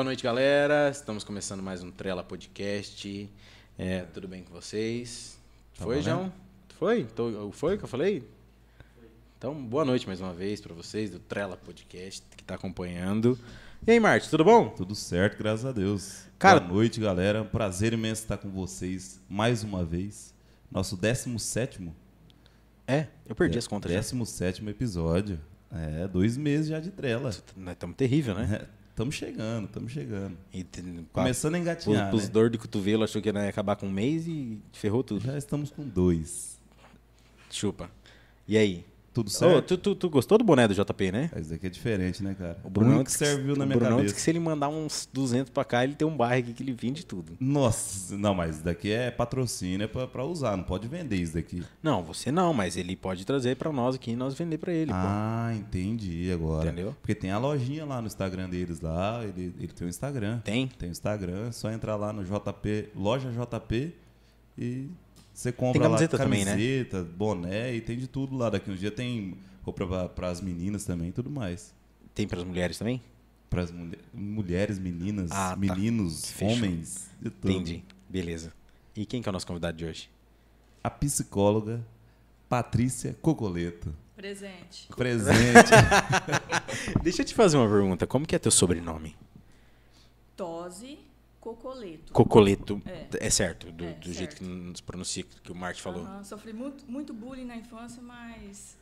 Boa noite, galera. Estamos começando mais um Trela Podcast. É, tudo bem com vocês? Tá Foi, valendo? João? Foi? Tô- Foi que eu falei? Então, boa noite mais uma vez para vocês do Trela Podcast que está acompanhando. E aí, Marte, tudo bom? Tudo certo, graças a Deus. Cara- Boa noite, galera. Um prazer imenso estar com vocês mais uma vez. Nosso 17 É, eu perdi as contas já. 17 episódio. É, dois meses já de trela. Nós estamos terrível, né? Estamos chegando, estamos chegando. Tem- Começando a engatinhar, os né? dor de cotovelo achou que ia acabar com um mês e ferrou tudo. Já estamos com dois. Chupa. E aí? Tudo Ô, certo? tu, tu, tu gostou do boné do JP, né? Esse daqui é diferente, né, cara? O Brunão único que serviu na o minha Brunão cabeça. que se ele mandar uns 200 pra cá, ele tem um bairro aqui que ele vende tudo. Nossa, não, mas isso daqui é patrocínio, é pra, pra usar, não pode vender isso daqui. Não, você não, mas ele pode trazer pra nós aqui e nós vender pra ele. pô. Ah, entendi agora. Entendeu? Porque tem a lojinha lá no Instagram deles lá, ele, ele tem um Instagram. Tem? Tem o Instagram, é só entrar lá no JP, loja JP e você compra Tem camiseta lá também, né? camiseta, boné e tem de tudo lá. Daqui uns dias tem roupa para as meninas também e tudo mais. Tem pras mulheres também? Para as mulheres, meninas, Ah, tá. meninos, Fechou. homens, de tudo. Entendi. Beleza. E quem que é o nosso convidado de hoje? A psicóloga Patrícia Cocoleto. Presente. Presente. Deixa eu te fazer uma pergunta. Como que é teu sobrenome? Tose Cocoleto. Cocoleto. É, É. certo, do, É, do jeito que certo. nos pronuncia, que o Marte falou. Aham, Sofri muito, muito bullying na infância, mas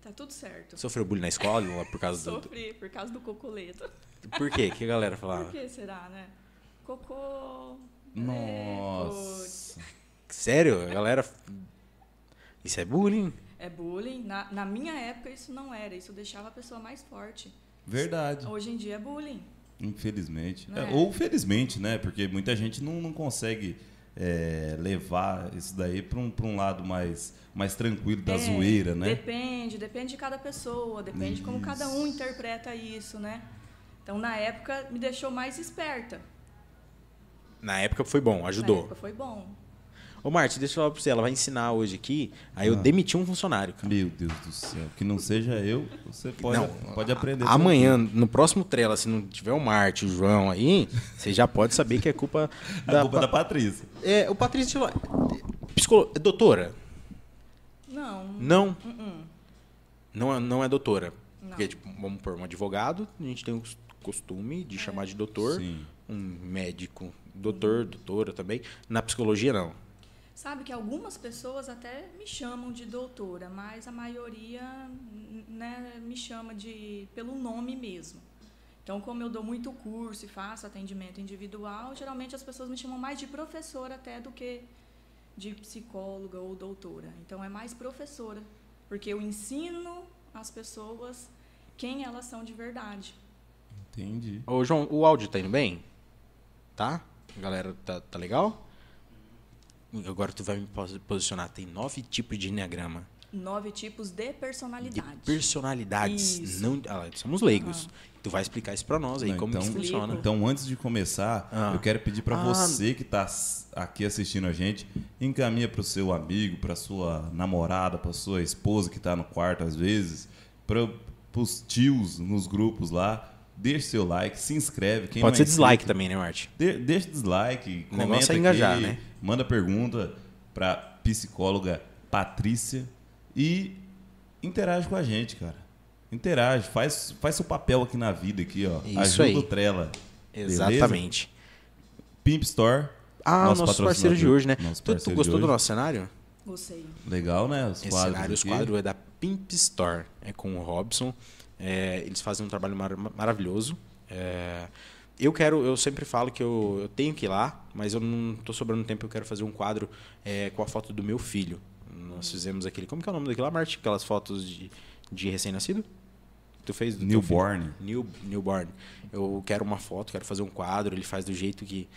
tá tudo certo. Sofreu bullying na escola lá por causa do... Sofri por causa do Cocoleto. Por quê? O que a galera falava? Por que será, né? Cocô. Nossa. Sério? A galera... Isso é bullying? É, é bullying. Na, na minha época isso não era. Isso deixava a pessoa mais forte. Verdade. Hoje em dia é bullying. Infelizmente. Não É, é? ou felizmente, né? Porque muita gente não, não consegue é, levar isso daí para um, pra um lado mais, mais tranquilo da É, zoeira, né? Depende, depende de cada pessoa, depende de como cada um Isso. interpreta isso, né? Então, na época, me deixou mais esperta. Na época foi bom, Na ajudou. época foi bom. Ô, Marte, deixa eu falar pra você. Ela vai ensinar hoje aqui. Aí eu Ah. demiti um funcionário, cara. Meu Deus do céu. Que não seja eu, você pode, Não, pode aprender. Amanhã, no próximo trela, se não tiver o Marte, o João aí, você já pode saber que é culpa A da. culpa da Patrícia. É, o Patrício. Psicolo... Doutora? Não. Não. Uh-uh. Não é, não é doutora. Não. Porque, tipo, vamos pôr um advogado, a gente tem o costume de chamar de doutor. Sim. Um médico, doutor, doutora também. Na psicologia, não. Sabe que algumas pessoas até me chamam de doutora, mas a maioria né, me chama de pelo nome mesmo. Então, como eu dou muito curso e faço atendimento individual, geralmente as pessoas me chamam mais de professora até do que de psicóloga ou doutora. Então, é mais professora, porque eu ensino as pessoas quem elas são de verdade. Entendi. Ô, João, o áudio tá indo bem? Tá? Galera, tá, tá legal? Agora tu vai me pos- posicionar. Tem nove tipos de enneagrama. Nove tipos de De personalidade. personalidades. Isso. Não, ah, somos leigos. Tu vai explicar isso pra nós aí, Não, como então- isso funciona. Então, antes de começar, Ah. eu quero pedir para Ah. você que está aqui assistindo a gente, encaminha para o seu amigo, para sua namorada, para sua esposa que está no quarto às vezes, para os tios nos grupos lá. Deixe seu like, se inscreve. Quem Pode ser é dislike inscrito, também, né, Marte? de- deixa dislike, O comenta é engajar, aqui, né? manda pergunta para psicóloga Patrícia e interage com a gente, cara. Interage, faz, faz seu papel aqui na vida aqui, ó. Isso Ajuda aí. o Trela. beleza? Exatamente. Pimp Store. Ah, o nosso parceiro de hoje, né? Nosso Tu, tu gostou do nosso cenário? Gostei. Legal, né? Os Esse quadros cenário, os aqui. quadros é da Pimp Store. É com o Robson. É, eles fazem um trabalho mar- maravilhoso. É, eu quero, eu sempre falo que eu, eu tenho que ir lá, mas eu não tô sobrando tempo. Eu quero fazer um quadro é, com a foto do meu filho. Nós fizemos aquele. Como que é o nome daquilo lá, Marte? Aquelas fotos de, de recém-nascido? Tu fez do Newborn. New, newborn. Eu quero uma foto, quero fazer um quadro. Ele faz do jeito que.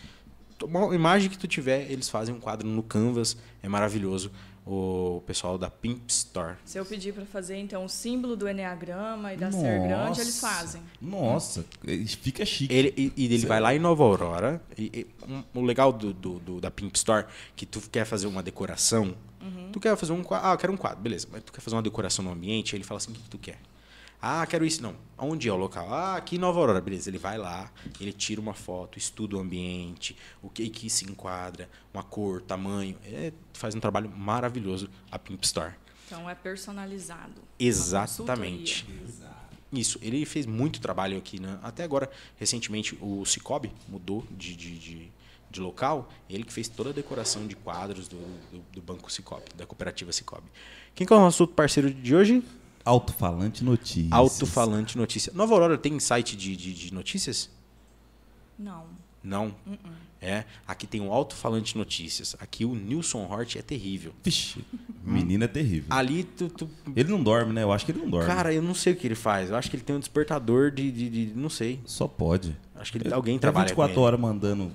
Uma imagem que tu tiver, eles fazem um quadro no Canvas. É maravilhoso. O pessoal da Pimp Store. Se eu pedir para fazer, então, o símbolo do Enneagrama e da Ser Grande, eles Nossa. fazem. Nossa, fica chique. Ele, e, e ele Sei vai lá. em Nova Aurora. E, e, um- o legal do, do- do- da Pimp Store que tu quer fazer uma decoração. Tu quer fazer um quadro. Ah, eu quero um quadro, beleza. Mas tu quer fazer uma decoração no ambiente, aí ele fala assim: o que, que tu quer? Ah, quero isso. Não. Onde é o local? Ah, aqui em Nova Aurora. Beleza, ele vai lá, ele tira uma foto, estuda o ambiente, o que que se enquadra, uma cor, tamanho. É, faz um trabalho maravilhoso a Pimp Store. Então é personalizado. Exatamente. Isso, ele fez muito trabalho aqui, né? Até agora, recentemente, o Cicobi mudou de, de, de, de local. Ele que fez toda a decoração de quadros do, do, do Banco Cicobi, da cooperativa Cicobi. Quem que é o nosso outro parceiro de hoje? Alto-falante notícias. Alto-Falante Notícia. Nova Aurora tem site de, de, de notícias? Não. Não. É, aqui tem o Alto-Falante Notícias. Aqui o Nilson Hort é terrível. Vixe, menino é terrível. Ali tu, tu- Ele não dorme, né? Eu acho que ele não dorme. Cara, eu não sei o que ele faz. Eu acho que ele tem um despertador de. de, de- não sei. Só pode. Acho que ele, alguém É trabalha. com 24 ele. horas mandando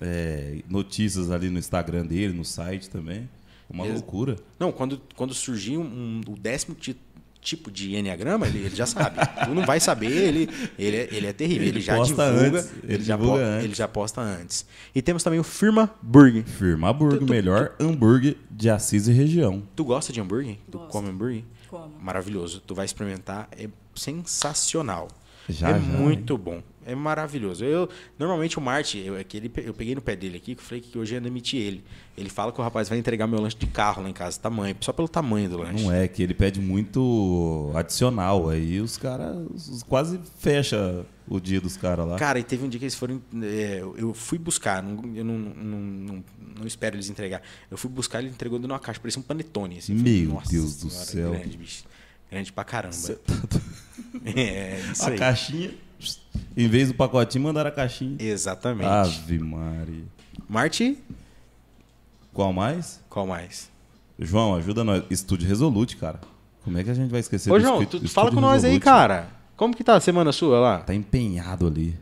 é, notícias ali no Instagram dele, no site também. Uma Ex- loucura. Não, quando, quando surgir um, um- o décimo ti- tipo de enneagrama, ele, ele já sabe. tu não vai saber, ele, ele, é, ele é terrível. Ele, Ele já posta divulga. antes, ele, ele já divulga po- antes. ele já posta antes. E temos também o Firma Burger. Firma Burger, Tu- tu- melhor hambúrguer de Assis e região. Tu gosta de hambúrguer? Tu Gosto. come hambúrguer? Como? Maravilhoso. Tu vai experimentar. É sensacional. Já, é já, muito bom. É maravilhoso. Eu, normalmente o Marte, eu, é que ele- eu peguei no pé dele aqui, que eu falei que hoje ia demitir ele. Ele fala que o rapaz vai entregar meu lanche de carro lá em casa, tamanho, só pelo tamanho do lanche. Não é que ele pede muito adicional. Aí os caras quase fecha o dia dos caras lá. Cara, e teve um dia que eles foram. é, eu- fui buscar, não, eu não, não, não, não espero eles entregar. Eu fui buscar, ele entregou dentro de uma caixa, parecia um panetone. Assim, Eu falei, Meu "Nossa Deus do senhora, céu." Grande, bicho. Grande pra caramba. Tá É, isso A aí. caixinha, em vez do pacotinho, mandaram a caixinha. Exatamente. Ave Mari. Marte, Qual mais? qual mais? João, ajuda nós. Estúdio Resolute, cara. Como é que a gente vai esquecer Ô, do João, tu, fala com nós aí, cara. Como que tá a semana sua lá? Tá empenhado ali.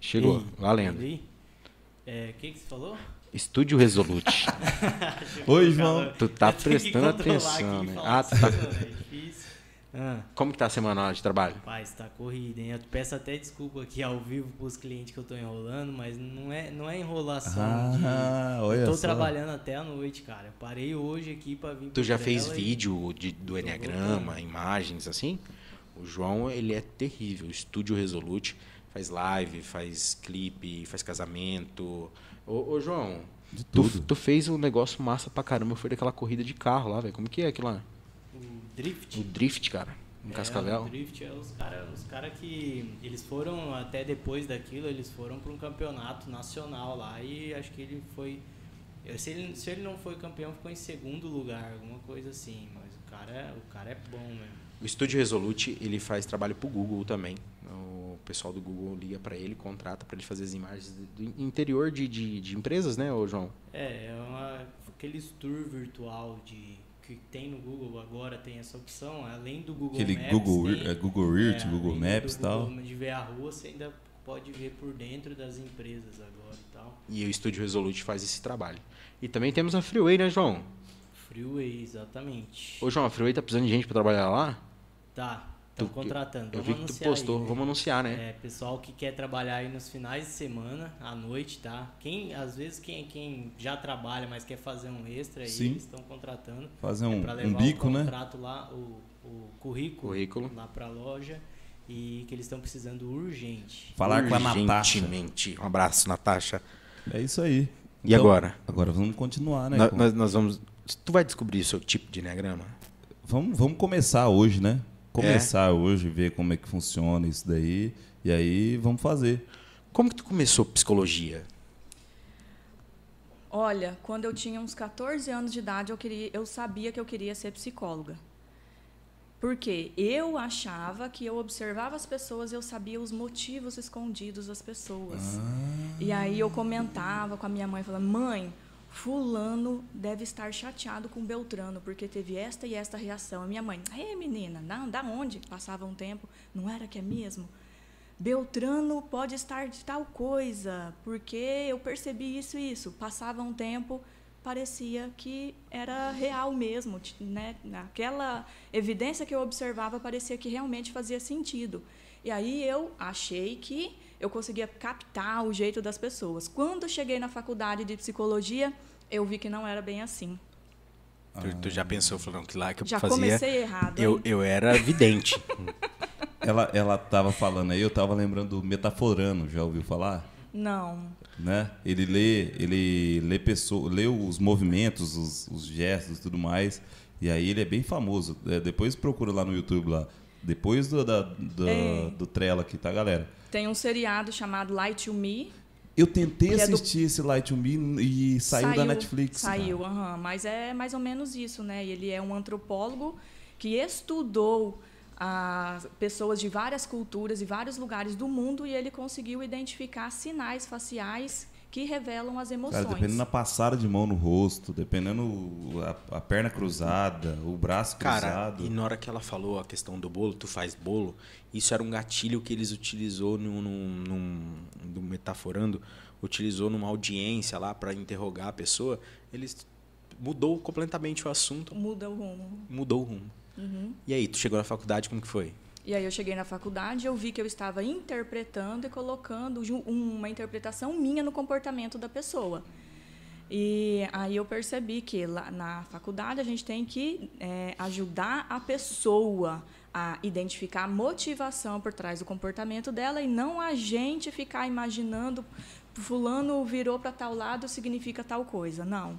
Chegou, Ei, valendo. ali? É, o que, que você falou? Estúdio Resolute. Oi, João. Tu tá prestando atenção, né? Ah, tu tá- assim, mano, É difícil. Ah, Como que tá a semana lá de trabalho? rapaz, tá corrida, hein? Eu peço até desculpa aqui ao vivo pros clientes que eu tô enrolando, mas não é, não é enrolação Ah, de... olha eu tô só. trabalhando até a noite, cara. Eu parei hoje aqui pra vir Tu já fez e- vídeo de- do Enneagrama, imagens assim? O João, ele é terrível. Estúdio Resolute. Faz live, faz clipe, faz casamento. Ô, ô, João, De tu, tudo. tu fez um negócio massa pra caramba. Foi daquela corrida de carro lá, velho. Como que é aquilo lá? O Drift. O drift, cara. No É, Cascavel. o Drift é os caras os cara que. Eles foram, até depois daquilo, eles foram para um campeonato nacional lá e acho que ele foi. Se ele, se ele não foi campeão, ficou em segundo lugar, alguma coisa assim. Mas o cara, é- o cara é bom mesmo. O Estúdio Resolute, ele faz trabalho pro Google também. O pessoal do Google liga pra ele, contrata pra ele fazer as imagens do interior de, de, de empresas, né, ô João? É, é uma, aqueles tour virtual de que tem no Google agora tem essa opção, além do Google Aquele Maps, Google, tem- é, Google Earth, É, Google Maps e tal. De ver a rua, você ainda pode ver por dentro das empresas agora e tal. E o Estúdio Resolute faz esse trabalho. E também temos a Freeway, né, João? Freeway, exatamente. Ô, João, a Freeway tá precisando de gente pra trabalhar lá? Tá, estão contratando. Eu Vamos vi que tu anunciar postou. aí, né? Vamos anunciar, né? É, pessoal que quer trabalhar aí nos finais de semana, à noite, tá? Quem, às vezes, quem, quem já trabalha, mas quer fazer um extra, aí Sim. eles estão contratando. Fazer É um, pra um levar bico, o né? contrato lá, o, o currículo, Currículo. lá pra loja e que eles estão precisando urgente. Falar com a Natasha. Urgentemente. Um abraço, Natasha. É isso aí. E agora? Agora vamos continuar, né? Nós, nós vamos. Tu vai descobrir o seu tipo de enneagrama? Vamos, vamos começar hoje, né? É. Começar hoje, ver como é que funciona isso daí. E aí vamos fazer. Como que tu começou psicologia? Olha, quando eu tinha uns 14 anos de idade, eu, queria, eu sabia que eu queria ser psicóloga. Porque eu achava que eu observava as pessoas e eu sabia os motivos escondidos das pessoas. E aí eu comentava com a minha mãe, falando, mãe, fulano deve estar chateado com Beltrano, porque teve esta e esta reação. A minha mãe, é menina, da, onde? Passava um tempo, não era que é mesmo? Beltrano pode estar de tal coisa, porque eu percebi isso e isso. Passava um tempo, parecia que era real mesmo, né? Aquela evidência que eu observava parecia que realmente fazia sentido. E aí eu achei que eu conseguia captar o jeito das pessoas. Quando cheguei na faculdade de psicologia, eu vi que não era bem assim. Tu, tu já pensou, falou, não, que lá que eu Já fazia. comecei errado. Eu, hein? eu era vidente. ela, ela tava falando aí, eu tava lembrando do metaforano, já ouviu falar? Não. Né? Ele lê, ele lê, pessoa, lê os movimentos, os, os gestos e tudo mais. E aí ele é bem famoso. É, depois procura lá no YouTube lá. Depois do, da, do, É. do Trela aqui, tá, galera? Tem um seriado chamado Light to Me. Eu tentei Que é do- assistir esse Light to Me e saiu, da Netflix. Saiu, cara. aham. mas é mais ou menos isso, né? Ele é um antropólogo que estudou as pessoas de várias culturas e vários lugares do mundo e ele conseguiu identificar sinais faciais que revelam as emoções. Cara, dependendo da passada de mão no rosto, dependendo a, a perna cruzada, o braço Cara, cruzado. e na hora que ela falou a questão do bolo, tu faz bolo, isso era um gatilho que eles utilizou num, num, num- do metaforando, utilizou numa audiência lá para interrogar a pessoa, eles mudou completamente o assunto, Muda o rumo. mudou o rumo. Uhum. E aí, tu chegou na faculdade, como que foi? E aí eu cheguei na faculdade, eu vi que eu estava interpretando e colocando uma interpretação minha no comportamento da pessoa. E aí eu percebi que lá na faculdade a gente tem que eh, ajudar a pessoa a identificar a motivação por trás do comportamento dela e não a gente ficar imaginando fulano virou para tal lado significa tal coisa. Não.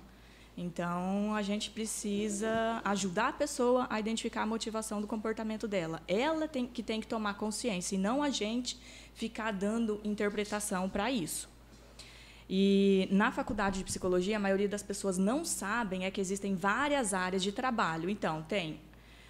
Então, a gente precisa ajudar a pessoa a identificar a motivação do comportamento dela. Ela tem que tem que tomar consciência e não a gente ficar dando interpretação para isso. E na faculdade de psicologia, a maioria das pessoas não sabem é que existem várias áreas de trabalho. Então, tem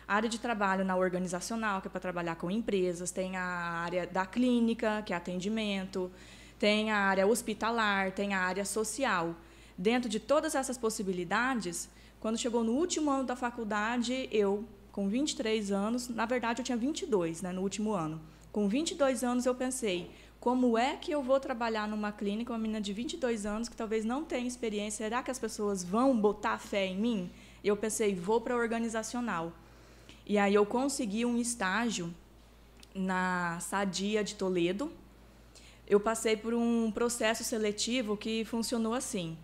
área de trabalho na organizacional, que é para trabalhar com empresas, tem a área da clínica, que é atendimento, tem a área hospitalar, tem a área social. Dentro de todas essas possibilidades, quando chegou no último ano da faculdade, eu, com 23 anos, na verdade eu tinha 22 né, no último ano. Com 22 anos eu pensei, como é que eu vou trabalhar numa clínica, uma menina de 22 anos que talvez não tenha experiência, será que as pessoas vão botar fé em mim? Eu pensei, vou para organizacional. E aí eu consegui um estágio na Sadia de Toledo. Eu passei por um processo seletivo que funcionou assim.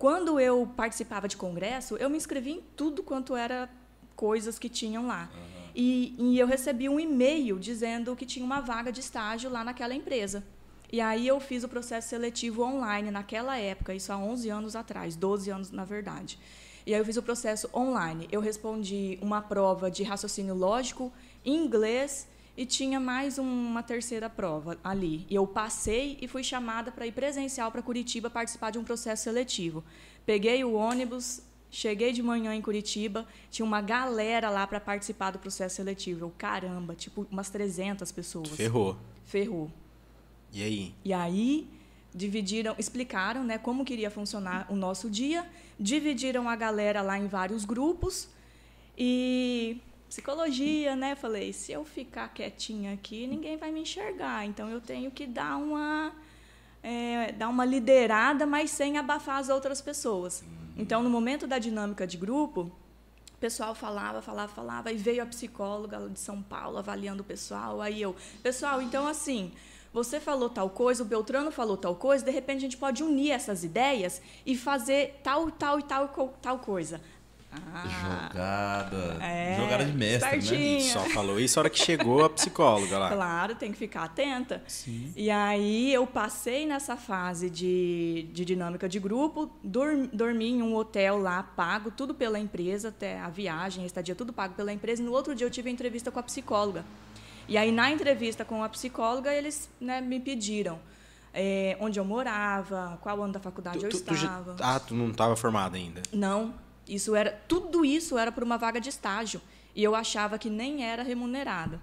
Quando eu participava de congresso, eu me inscrevi em tudo quanto era coisas que tinham lá. E, e eu recebi um e-mail dizendo que tinha uma vaga de estágio lá naquela empresa. E aí eu fiz o processo seletivo online naquela época, isso há 11 anos atrás, 12 anos na verdade. E aí eu fiz o processo online. Eu respondi uma prova de raciocínio lógico em inglês e tinha mais uma terceira prova ali. E eu passei e fui chamada para ir presencial para Curitiba participar de um processo seletivo. Peguei o ônibus, cheguei de manhã em Curitiba, tinha uma galera lá para participar do processo seletivo. Eu, caramba, tipo umas 300 pessoas. Ferrou. Ferrou. E aí? E aí dividiram, explicaram, né, como que iria funcionar o nosso dia, dividiram a galera lá em vários grupos e psicologia, né? Falei, se eu ficar quietinha aqui, ninguém vai me enxergar. Então eu tenho que dar uma é, dar uma liderada, mas sem abafar as outras pessoas. Então, no momento da dinâmica de grupo, o pessoal falava, falava, falava, e veio a psicóloga de São Paulo avaliando o pessoal. Aí eu, pessoal, então assim, você falou tal coisa, o Beltrano falou tal coisa, de repente a gente pode unir essas ideias e fazer tal, tal e tal, tal coisa. Ah, Jogada. É, Jogada de mestre, né? espertinho. Só falou isso a hora que chegou a psicóloga lá. Claro, tem que ficar atenta. E aí eu passei nessa fase de, de dinâmica de grupo, dormi, dormi em um hotel lá, pago, tudo pela empresa, até a viagem, a estadia, tudo pago pela empresa. E no outro dia eu tive a entrevista com a psicóloga. E aí, na entrevista com a psicóloga, eles né, me pediram eh, onde eu morava, qual ano da faculdade Tu- eu tu- tu estava. ah, tu não estava formada ainda. Não, isso era tudo isso era por uma vaga de estágio e eu achava que nem era remunerada.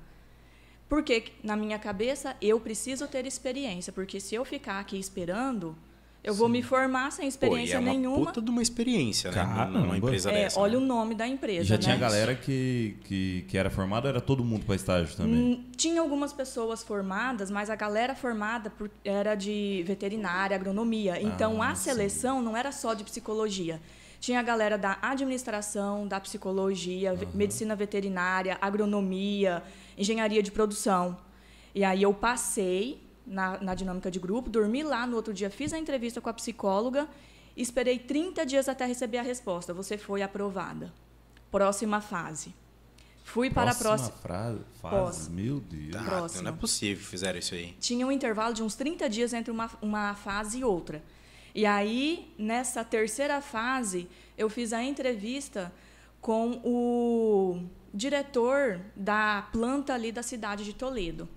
Porque na minha cabeça eu preciso ter experiência, porque se eu ficar aqui esperando, eu vou me formar sem Pô, e experiência é uma nenhuma. puta de uma experiência, né? Caramba. Numa empresa É, dessa. olha né? o nome da empresa. Já né? tinha galera que, que, que era formada, era todo mundo para estágio também. Hum, Tinha algumas pessoas formadas, mas a galera formada por- era de veterinária, agronomia. Então Ah, a seleção não era só de psicologia. Tinha a galera da administração, da psicologia, ve- medicina veterinária, agronomia, engenharia de produção. E aí eu passei na, na dinâmica de grupo, dormi lá, no outro dia fiz a entrevista com a psicóloga, esperei 30 dias até receber a resposta. Você foi aprovada. Próxima fase. Fui para a Próxima próxima. frase, fase. Próxima. Meu Deus. Tá, Próxima. não é possível que fizeram isso aí. Tinha um intervalo de uns 30 dias entre uma, uma fase e outra. E aí, nessa terceira fase, eu fiz a entrevista com o diretor da planta ali da cidade de Toledo.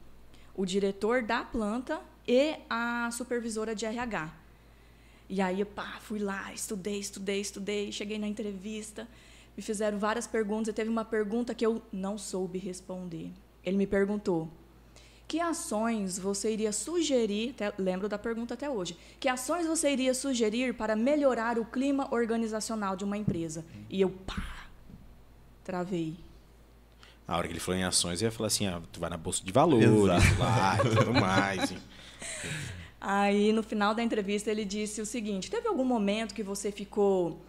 O diretor da planta e a supervisora de RH. E aí, pá, fui lá, estudei, estudei, estudei, cheguei na entrevista, me fizeram várias perguntas e teve uma pergunta que eu não soube responder. Ele me perguntou: que ações você iria sugerir, até, lembro da pergunta até hoje, que ações você iria sugerir para melhorar o clima organizacional de uma empresa? E eu, pá, travei. A hora que ele falou em ações, eu ia falar assim, ah, tu vai na bolsa de valores, Exato. lá e tudo mais. hein. Aí, no final da entrevista, ele disse o seguinte: teve algum momento que você ficou.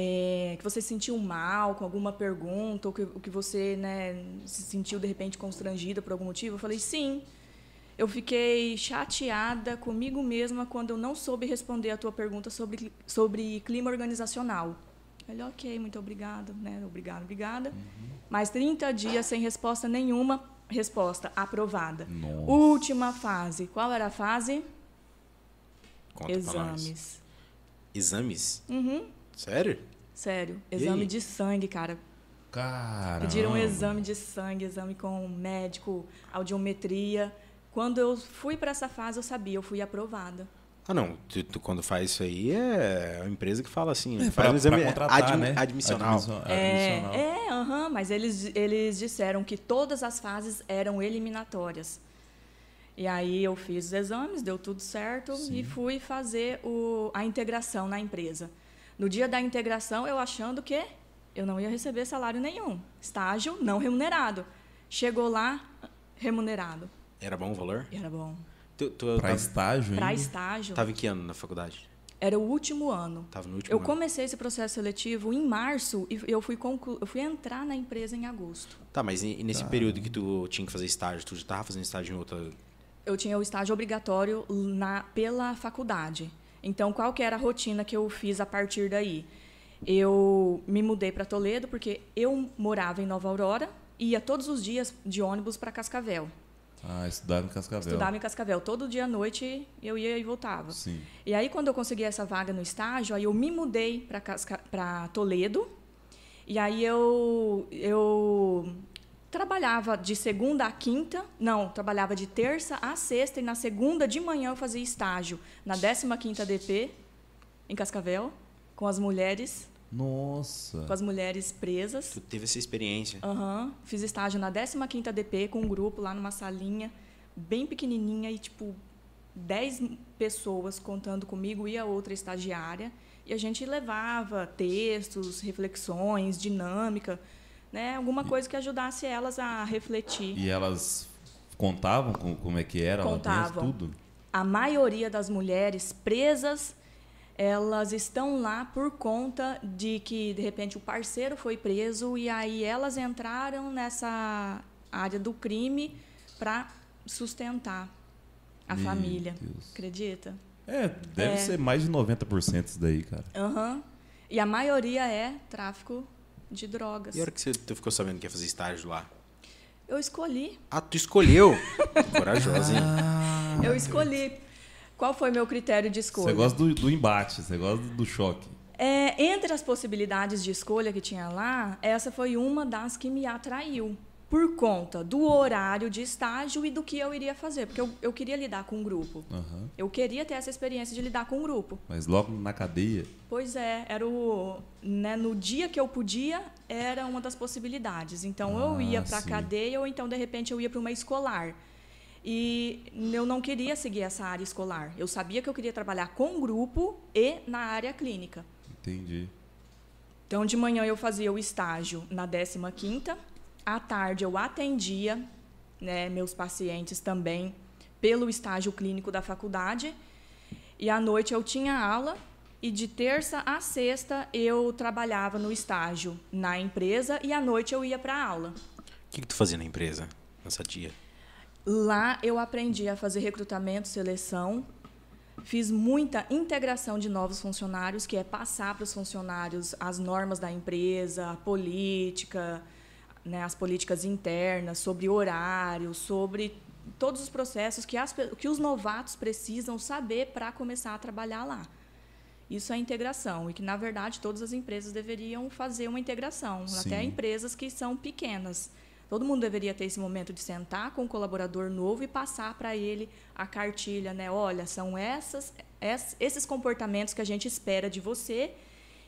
É, que você se sentiu mal com alguma pergunta, ou que, o que você né, se sentiu de repente constrangida por algum motivo? Eu falei: sim. Eu fiquei chateada comigo mesma quando eu não soube responder a tua pergunta sobre, sobre clima organizacional. Ele, ok, muito obrigado, né? Obrigado, obrigada. Mais 30 dias sem resposta nenhuma, resposta aprovada. Nossa. Última fase. Qual era a fase? Conta. Exames. Exames? Uhum, Sério? sério. Exame de sangue, cara. Caramba. Pediram um exame de sangue, exame com médico, audiometria. Quando eu fui para essa fase, eu sabia, eu fui aprovada. Ah, não. Tu, tu quando faz isso aí, é a empresa que fala assim, É, faz pra, um exame pra contratar, admi- né? admissional. Admissão- É, admissional. é, aham, mas eles, eles disseram que todas as fases eram eliminatórias. E aí eu fiz os exames, deu tudo certo e fui fazer o, a integração na empresa. No dia da integração, eu achando que eu não ia receber salário nenhum. Estágio não remunerado. Chegou lá, remunerado. Era bom o valor? Era bom. Tu, tu Pra tava, estágio Para ainda? estágio, tava em que ano na faculdade? era o último ano. Tava no último Eu ano. comecei esse processo seletivo em março e eu fui, conclu... eu fui entrar na empresa em agosto. Tá, mas e, e nesse período que tu tinha que fazer estágio, tu já tava fazendo estágio em outra... eu tinha o estágio obrigatório na, pela faculdade. Então, qual que era a rotina que eu fiz a partir daí? Eu me mudei para Toledo porque eu morava em Nova Aurora e ia todos os dias de ônibus para Cascavel. Ah, estudava em Cascavel. Estudava em Cascavel. Todo dia à noite eu ia e voltava. Sim. E aí, quando eu consegui essa vaga no estágio, aí eu me mudei para Toledo. E aí eu, eu trabalhava de segunda a quinta, não, trabalhava de terça a sexta, e na segunda de manhã eu fazia estágio na 15ª DP, em Cascavel, com as mulheres, Nossa. com as mulheres presas. Tu teve essa experiência. Aham. Fiz estágio na 15ª DP com um grupo lá numa salinha bem pequenininha e tipo 10 pessoas contando comigo e a outra estagiária. E a gente levava textos, reflexões, dinâmica, né? Alguma coisa que ajudasse elas a refletir. E elas contavam com- como é que era Contavam. tudo? A maioria das mulheres presas, elas estão lá por conta de que, de repente, o parceiro foi preso e aí elas entraram nessa área do crime para sustentar a Meu família. Deus. Acredita? É, deve É. ser mais de 90% isso daí, cara. Aham. E a maioria é tráfico de drogas. E a hora que você, tu ficou sabendo que ia fazer estágio lá? Eu escolhi. Ah, tu escolheu? Corajosa, hein? Eu escolhi. Qual foi meu critério de escolha? Você gosta do, do embate, você gosta do, do choque. É, entre as possibilidades de escolha que tinha lá, essa foi uma das que me atraiu. Por conta do horário de estágio e do que eu iria fazer. Porque eu, eu queria lidar com um grupo. Aham. Eu queria ter essa experiência de lidar com um grupo. Mas logo na cadeia, Pois é, era o. Né, no dia que eu podia, era uma das possibilidades. Então, eu Ah, ia para a cadeia ou então, de repente, eu ia para uma escolar. E eu não queria seguir essa área escolar. Eu sabia que eu queria trabalhar com grupo e na área clínica. entendi. Então, de manhã eu fazia o estágio na 15ª, à tarde eu atendia né, meus pacientes também pelo estágio clínico da faculdade, e à noite eu tinha aula, e de terça a sexta eu trabalhava no estágio na empresa, e à noite eu ia para a aula. O que, que tu fazia na empresa, nessa dia? Lá eu aprendi a fazer recrutamento, seleção, fiz muita integração de novos funcionários, que é passar para os funcionários as normas da empresa, a política, né, as políticas internas, sobre horário, sobre todos os processos que, as, que os novatos precisam saber para começar a trabalhar lá. Isso é integração e que, na verdade, todas as empresas deveriam fazer uma integração, Sim. até empresas que são pequenas. Todo mundo deveria ter esse momento de sentar com o colaborador novo e passar para ele a cartilha, né? Olha, são essas, ess- esses comportamentos que a gente espera de você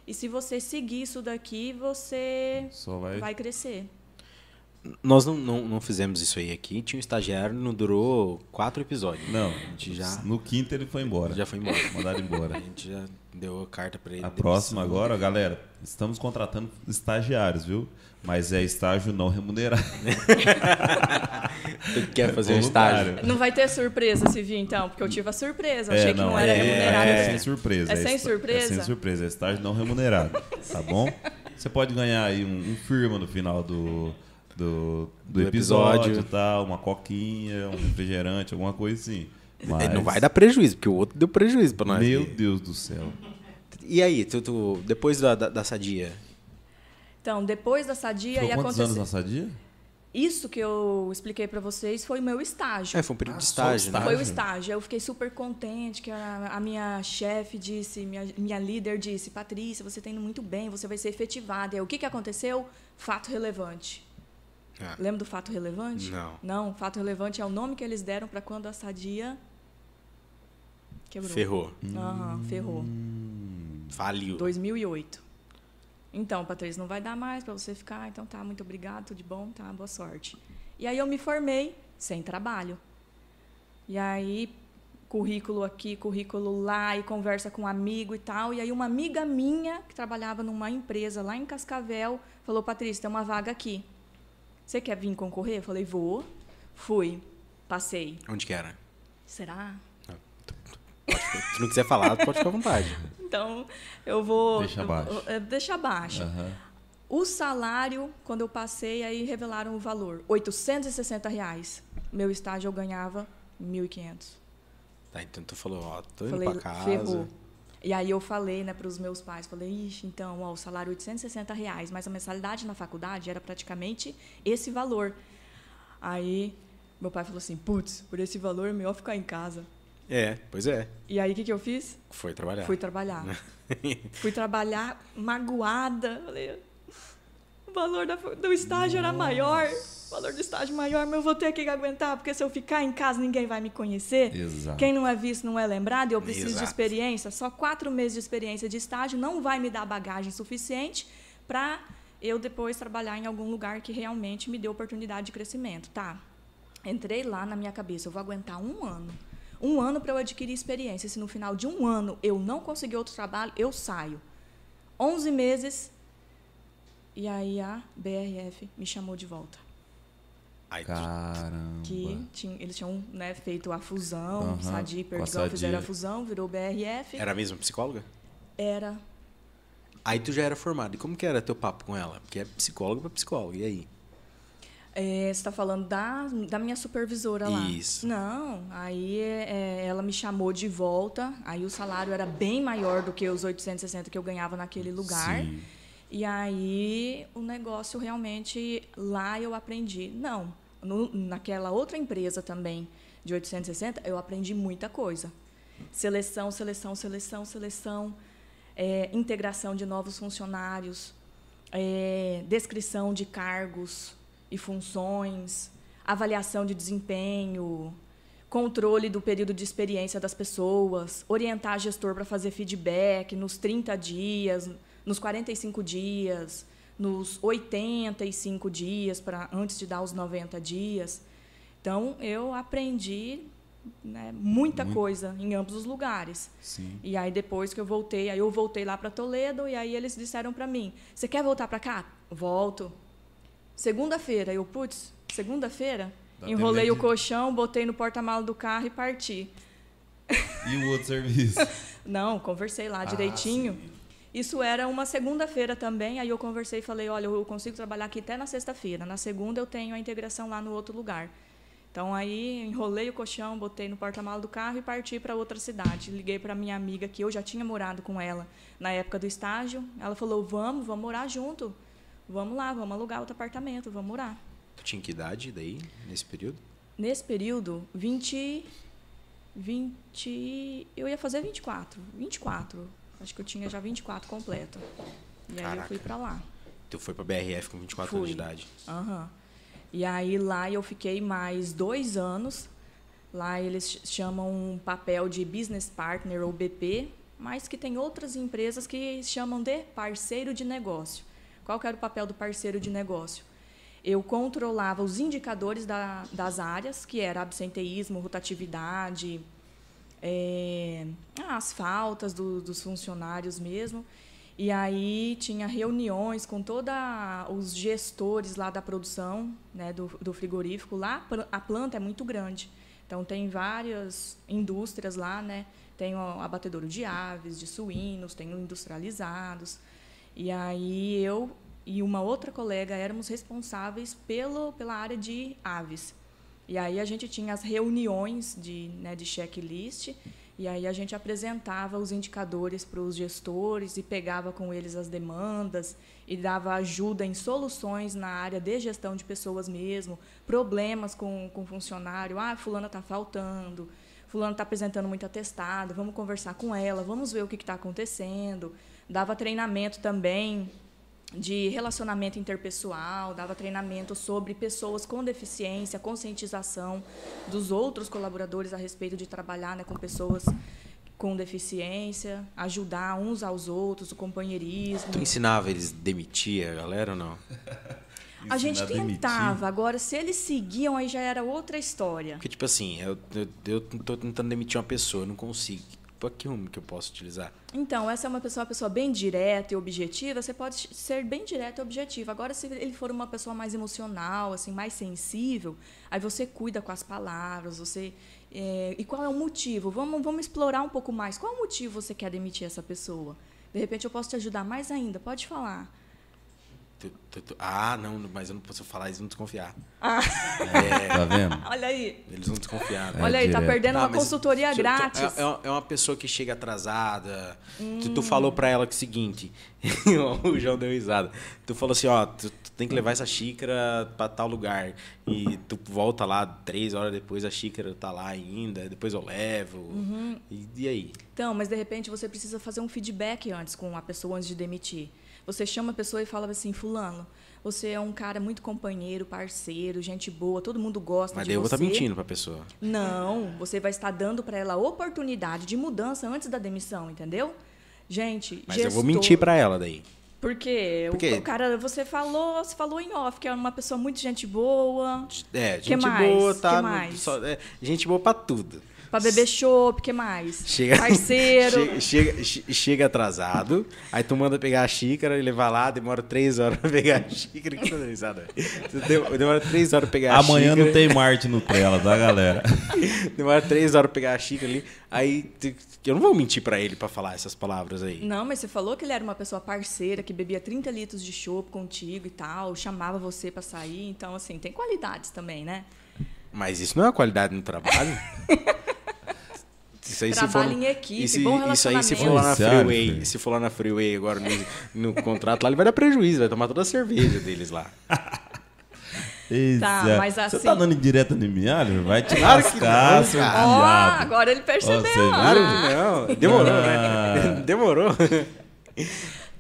e se você seguir isso daqui, você vai. vai crescer. Nós não, não, não fizemos isso aí aqui. Tinha um estagiário, não durou quatro episódios. Não, gente já- no quinto ele foi embora. Já foi embora. Mandaram A embora. gente já deu a carta pra ele. A próxima agora, galera, estamos contratando estagiários, viu? Mas é estágio não remunerado. Tu quer fazer um Voluntário. estágio? Não vai ter surpresa se vir, então, porque eu tive a surpresa. Eu achei que não, é, era é, remunerado. É, sem surpresa. É sem esta- surpresa? É sem surpresa. É estágio não remunerado. Tá bom? Você pode ganhar aí um, um firma no final do, do, do Do episódio, episódio. tal, uma coquinha, um refrigerante, alguma coisa assim. Mas, Não vai dar prejuízo, porque o outro deu prejuízo pra nós. Meu aqui. Deus do céu. E aí, tu, tu- depois da, da, da sadia? Então, depois da sadia, Ficou quantos acontecer. anos na sadia? Isso que eu expliquei para vocês foi o meu estágio. É, foi um período de Ah, só estágio, né? Foi o estágio. estágio. Eu fiquei super contente que a, a minha chefe disse, minha, minha líder disse, Patrícia, você está indo muito bem, você vai ser efetivada. E aí, o que, que aconteceu? Fato relevante. Ah. Lembra do fato relevante? Não. Não, fato relevante é o nome que eles deram para quando a sadia quebrou. Ferrou. Aham, ferrou. Faliu. 2008. Então, Patrícia, não vai dar mais para você ficar. Então tá, muito obrigado, tudo de bom, tá, boa sorte. E aí eu me formei sem trabalho. E aí currículo aqui, currículo lá e conversa com um amigo e tal. E aí uma amiga minha que trabalhava numa empresa lá em Cascavel falou: "Patrícia, tem uma vaga aqui. Você quer vir concorrer?" Eu falei: "Vou". Fui. Passei. Onde que era? Será? Se tu não quiser falar, pode ficar à vontade. Então, eu vou Deixa abaixo. eu- deixa abaixo. Aham. O salário, quando eu passei, aí revelaram o valor, 860 reais. Meu estágio eu ganhava 1.500. Tá, então tu falou, ó, tô indo Falei, pra casa. ferrou. E aí eu falei, né, para os meus pais, falei, ixi, então, ó, o salário é 860 reais, mas a mensalidade na faculdade era praticamente esse valor. Aí meu pai falou assim, putz, por esse valor é melhor ficar em casa. É, pois é. E aí o que, que eu fiz? Foi trabalhar. Fui trabalhar. Fui trabalhar magoada. Falei, o valor da- do estágio era maior. O valor do estágio maior, mas eu vou ter que aguentar, porque se eu ficar em casa, ninguém vai me conhecer. Exato. Quem não é visto não é lembrado, e eu preciso de Exato. experiência. Só quatro meses de experiência de estágio não vai me dar bagagem suficiente para eu depois trabalhar em algum lugar que realmente me dê oportunidade de crescimento. Tá. Entrei lá na minha cabeça, eu vou aguentar um ano. Um ano para eu adquirir experiência. Se no final de um ano eu não conseguir outro trabalho, eu saio. 11 meses. E aí a BRF me chamou de volta. Aí, tu- Caramba. Que tinha, eles tinham né, feito a fusão, Aham, Sadi e Perdigão fizeram a fusão, virou BRF. Era a mesma psicóloga? Era. Aí tu já era formado. E como que era teu papo com ela? Porque é psicóloga pra psicóloga. E aí? É, você está falando da, da minha supervisora lá? Isso. Não, aí é, ela me chamou de volta. Aí o salário era bem maior do que os 860 que eu ganhava naquele lugar. Sim. E aí o negócio realmente lá eu aprendi. Não, no- naquela outra empresa também de 860 eu aprendi muita coisa. Seleção, seleção, seleção, seleção, é, integração de novos funcionários, é, descrição de cargos e funções, avaliação de desempenho, controle do período de experiência das pessoas, orientar gestor para fazer feedback nos 30 dias, nos 45 dias, nos 85 dias para antes de dar os 90 dias. Então eu aprendi né, muita Muito. coisa em ambos os lugares. Sim. E aí depois que eu voltei, aí eu voltei lá para Toledo e aí eles disseram para mim: "Você quer voltar para cá?" Volto. Segunda-feira, eu, putz, segunda-feira? Enrolei o colchão, botei no porta-malas do carro e parti. E o outro serviço? Não, conversei lá Ah, direitinho. sim. Isso era uma segunda-feira também, aí eu conversei e falei, olha, eu consigo trabalhar aqui até na sexta-feira. Na segunda eu tenho a integração lá no outro lugar. Então aí enrolei o colchão, botei no porta-malas do carro e parti para outra cidade. Liguei para minha amiga que eu já tinha morado com ela na época do estágio. Ela falou: "Vamos, vamos morar junto. vamos lá, vamos alugar outro apartamento, vamos morar. Tu tinha que idade daí, nesse período? Nesse período, 20. 20. Eu ia fazer 24. 24. Acho que eu tinha já 24 completo. E aí Caraca. eu fui pra lá. Tu foi pra BRF com 24 anos de Fui. idade. Aham. E aí lá eu fiquei mais dois anos. Lá eles ch- chamam um papel de business partner ou BP, mas que tem outras empresas que chamam de parceiro de negócio. Qual que era o papel do parceiro de negócio? Eu controlava os indicadores da- das áreas, que era absenteísmo, rotatividade, é, as faltas do- dos funcionários mesmo. E aí tinha reuniões com todos os gestores lá da produção, né, do, do frigorífico. Lá a planta é muito grande, então tem várias indústrias lá, né? Tem o abatedouro de aves, de suínos, tem industrializados. E aí eu e uma outra colega éramos responsáveis pelo, pela área de aves. E aí a gente tinha as reuniões de, né, de checklist, e aí a gente apresentava os indicadores para os gestores e pegava com eles as demandas e dava ajuda em soluções na área de gestão de pessoas mesmo, problemas com, com funcionário, ah, fulana está faltando, fulano está apresentando muito atestado, vamos conversar com ela, vamos ver o que está acontecendo. Dava treinamento também de relacionamento interpessoal, dava treinamento sobre pessoas com deficiência, conscientização dos outros colaboradores a respeito de trabalhar né, com pessoas com deficiência, ajudar uns aos outros, o companheirismo. Tu ensinava eles demitir a galera ou não? A gente tentava, agora se eles seguiam aí já era outra história. Porque, tipo assim, eu, eu, eu tô tentando demitir uma pessoa, eu não consigo. Rumo que eu posso utilizar? Então, essa é uma pessoa, uma pessoa bem direta e objetiva, você pode ser bem direta e objetiva. Agora, se ele for uma pessoa mais emocional, assim, mais sensível, aí você cuida com as palavras, você. é, e qual é o motivo? Vamos, vamos explorar um pouco mais. Qual é o motivo você quer demitir essa pessoa? De repente eu posso te ajudar mais ainda, pode falar. Tu- tu- tu- ah, não, mas eu não posso falar, eles vão desconfiar. Ah, Tá vendo? olha aí. Eles vão desconfiar. né? olha aí, tá perdendo Ah, uma mas consultoria tu- tu- grátis. É, é- é uma pessoa que chega atrasada. Tu, tu Hum. falou pra ela que é o seguinte. o João deu risada. Tu falou assim, ó, tu, tu tem que levar essa xícara pra tal lugar. E tu volta lá três horas depois, a xícara tá lá ainda, depois eu levo. Uhum. E, e aí? Então, mas de repente você precisa fazer um feedback antes com a pessoa antes de demitir. Você chama a pessoa e fala assim, fulano, você é um cara muito companheiro, parceiro, gente boa, todo mundo gosta Mas de daí eu vou você. estar mentindo pra pessoa. Não, você vai estar dando para ela a oportunidade de mudança antes da demissão, entendeu? Gente, Mas eu vou gestor- mentir pra ela daí. Porque Porque- o cara, você falou, você falou em off que é uma pessoa muito gente boa, É, Que gente mais? boa, tá? No- só- é, gente boa pra tudo. Para beber chopp, que mais? Chega, Parceiro. chega, chega, che- chega atrasado, aí tu manda pegar a xícara e levar lá, demora três horas pra pegar a xícara. Que risada. Demora três horas pra pegar a Amanhã xícara. não tem Marte Nutella, tá, galera? Demora três horas pra pegar a xícara ali. Aí eu não vou mentir pra ele pra falar essas palavras aí. Não, mas você falou que ele era uma pessoa parceira, que bebia 30 litros de chopp contigo e tal, chamava você para sair, então assim, tem qualidades também, né? Mas isso não é uma qualidade no trabalho. Isso aí, se Trabalho for, em equipe, isso, bom isso aí se for lá na freeway, se for lá na freeway agora no, no contrato lá, ele vai dar prejuízo, vai tomar toda a cerveja deles lá. Eita. Tá, mas Você assim- tá dando indireta em mim, Alho? Vai te Claro que lascar, não, seu cara. Ó, viado. agora ele percebeu. Você ó. Claro que não. Demorou, Ah. né? Demorou.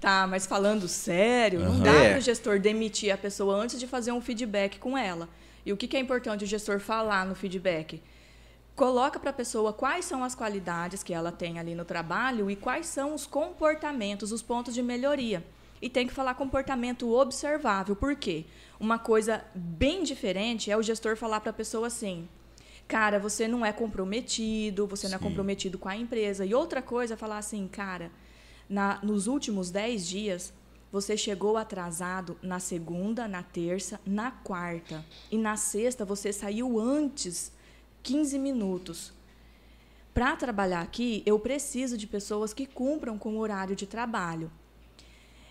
Tá, mas falando sério, não dá É. para o gestor demitir a pessoa antes de fazer um feedback com ela. E o que, que é importante o gestor falar no feedback? Coloca para a pessoa quais são as qualidades que ela tem ali no trabalho e quais são os comportamentos, os pontos de melhoria. E tem que falar comportamento observável. Por quê? Uma coisa bem diferente é o gestor falar para a pessoa assim: cara, você não é comprometido, você não é Sim. comprometido com a empresa. E outra coisa é falar assim, cara, na- nos últimos 10 dias, você chegou atrasado na segunda, na terça, na quarta. E na sexta, você saiu antes 15 minutos. Para trabalhar aqui, eu preciso de pessoas que cumpram com o horário de trabalho.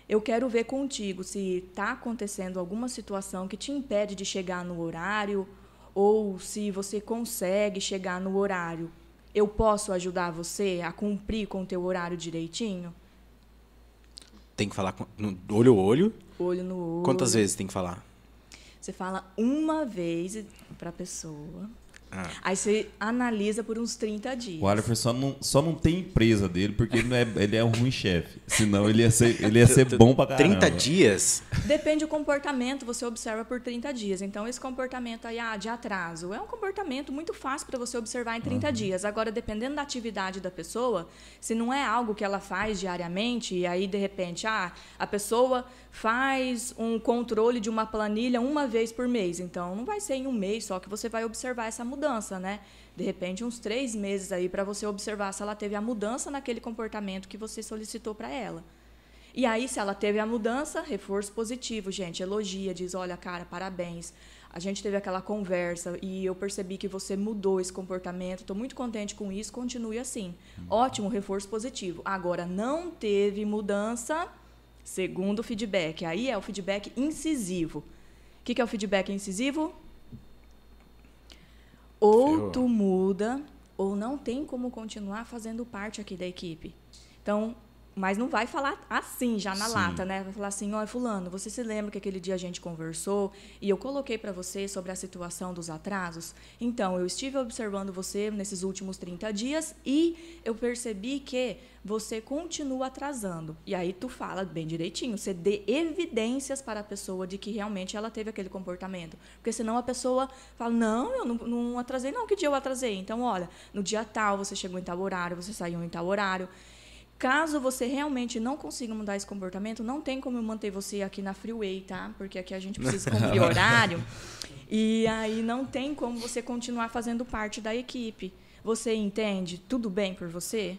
Eu quero ver contigo se está acontecendo alguma situação que te impede de chegar no horário ou se você consegue chegar no horário. Eu posso ajudar você a cumprir com o teu horário direitinho? Tem que falar com- no olho a olho. Olho no olho. Quantas vezes tem que falar? Você fala uma vez para a pessoa. Ah. Aí você analisa por uns 30 dias. O Alifer só não, só não tem empresa dele porque ele, não é, ele é um ruim chefe. Senão ele ia ser, ele ia ser bom pra caramba. 30 dias? Depende do comportamento, você observa por 30 dias. Então, esse comportamento aí, ah, de atraso, é um comportamento muito fácil para você observar em 30 dias. Agora, dependendo da atividade da pessoa, se não é algo que ela faz diariamente, e aí, de repente, ah, a pessoa faz um controle de uma planilha uma vez por mês. Então, não vai ser em um mês só que você vai observar essa mudança, né? De repente, uns três meses aí para você observar se ela teve a mudança naquele comportamento que você solicitou para ela. E aí, se ela teve a mudança, reforço positivo, gente. Elogia, diz: olha, cara, parabéns. A gente teve aquela conversa e eu percebi que você mudou esse comportamento. Estou muito contente com isso. Continue assim. Ótimo, reforço positivo. Agora, não teve mudança, segundo feedback. Aí é o feedback incisivo. O que, que é o feedback incisivo? Ou Ferrou. tu muda, ou não tem como continuar fazendo parte aqui da equipe. Então, mas não vai falar assim, já na Sim. lata, né? Vai falar assim, olha, fulano, você se lembra que aquele dia a gente conversou e eu coloquei para você sobre a situação dos atrasos? Então, eu estive observando você nesses últimos 30 dias e eu percebi que você continua atrasando. E aí tu fala bem direitinho, você dê evidências para a pessoa de que realmente ela teve aquele comportamento. Porque senão a pessoa fala, não, eu não, não atrasei não, que dia eu atrasei? Então, olha, no dia tal você chegou em tal horário, você saiu em tal horário. Caso você realmente não consiga mudar esse comportamento, não tem como eu manter você aqui na freeway, tá? Porque aqui a gente precisa cumprir horário. E aí não tem como você continuar fazendo parte da equipe. Você entende? Tudo bem por você?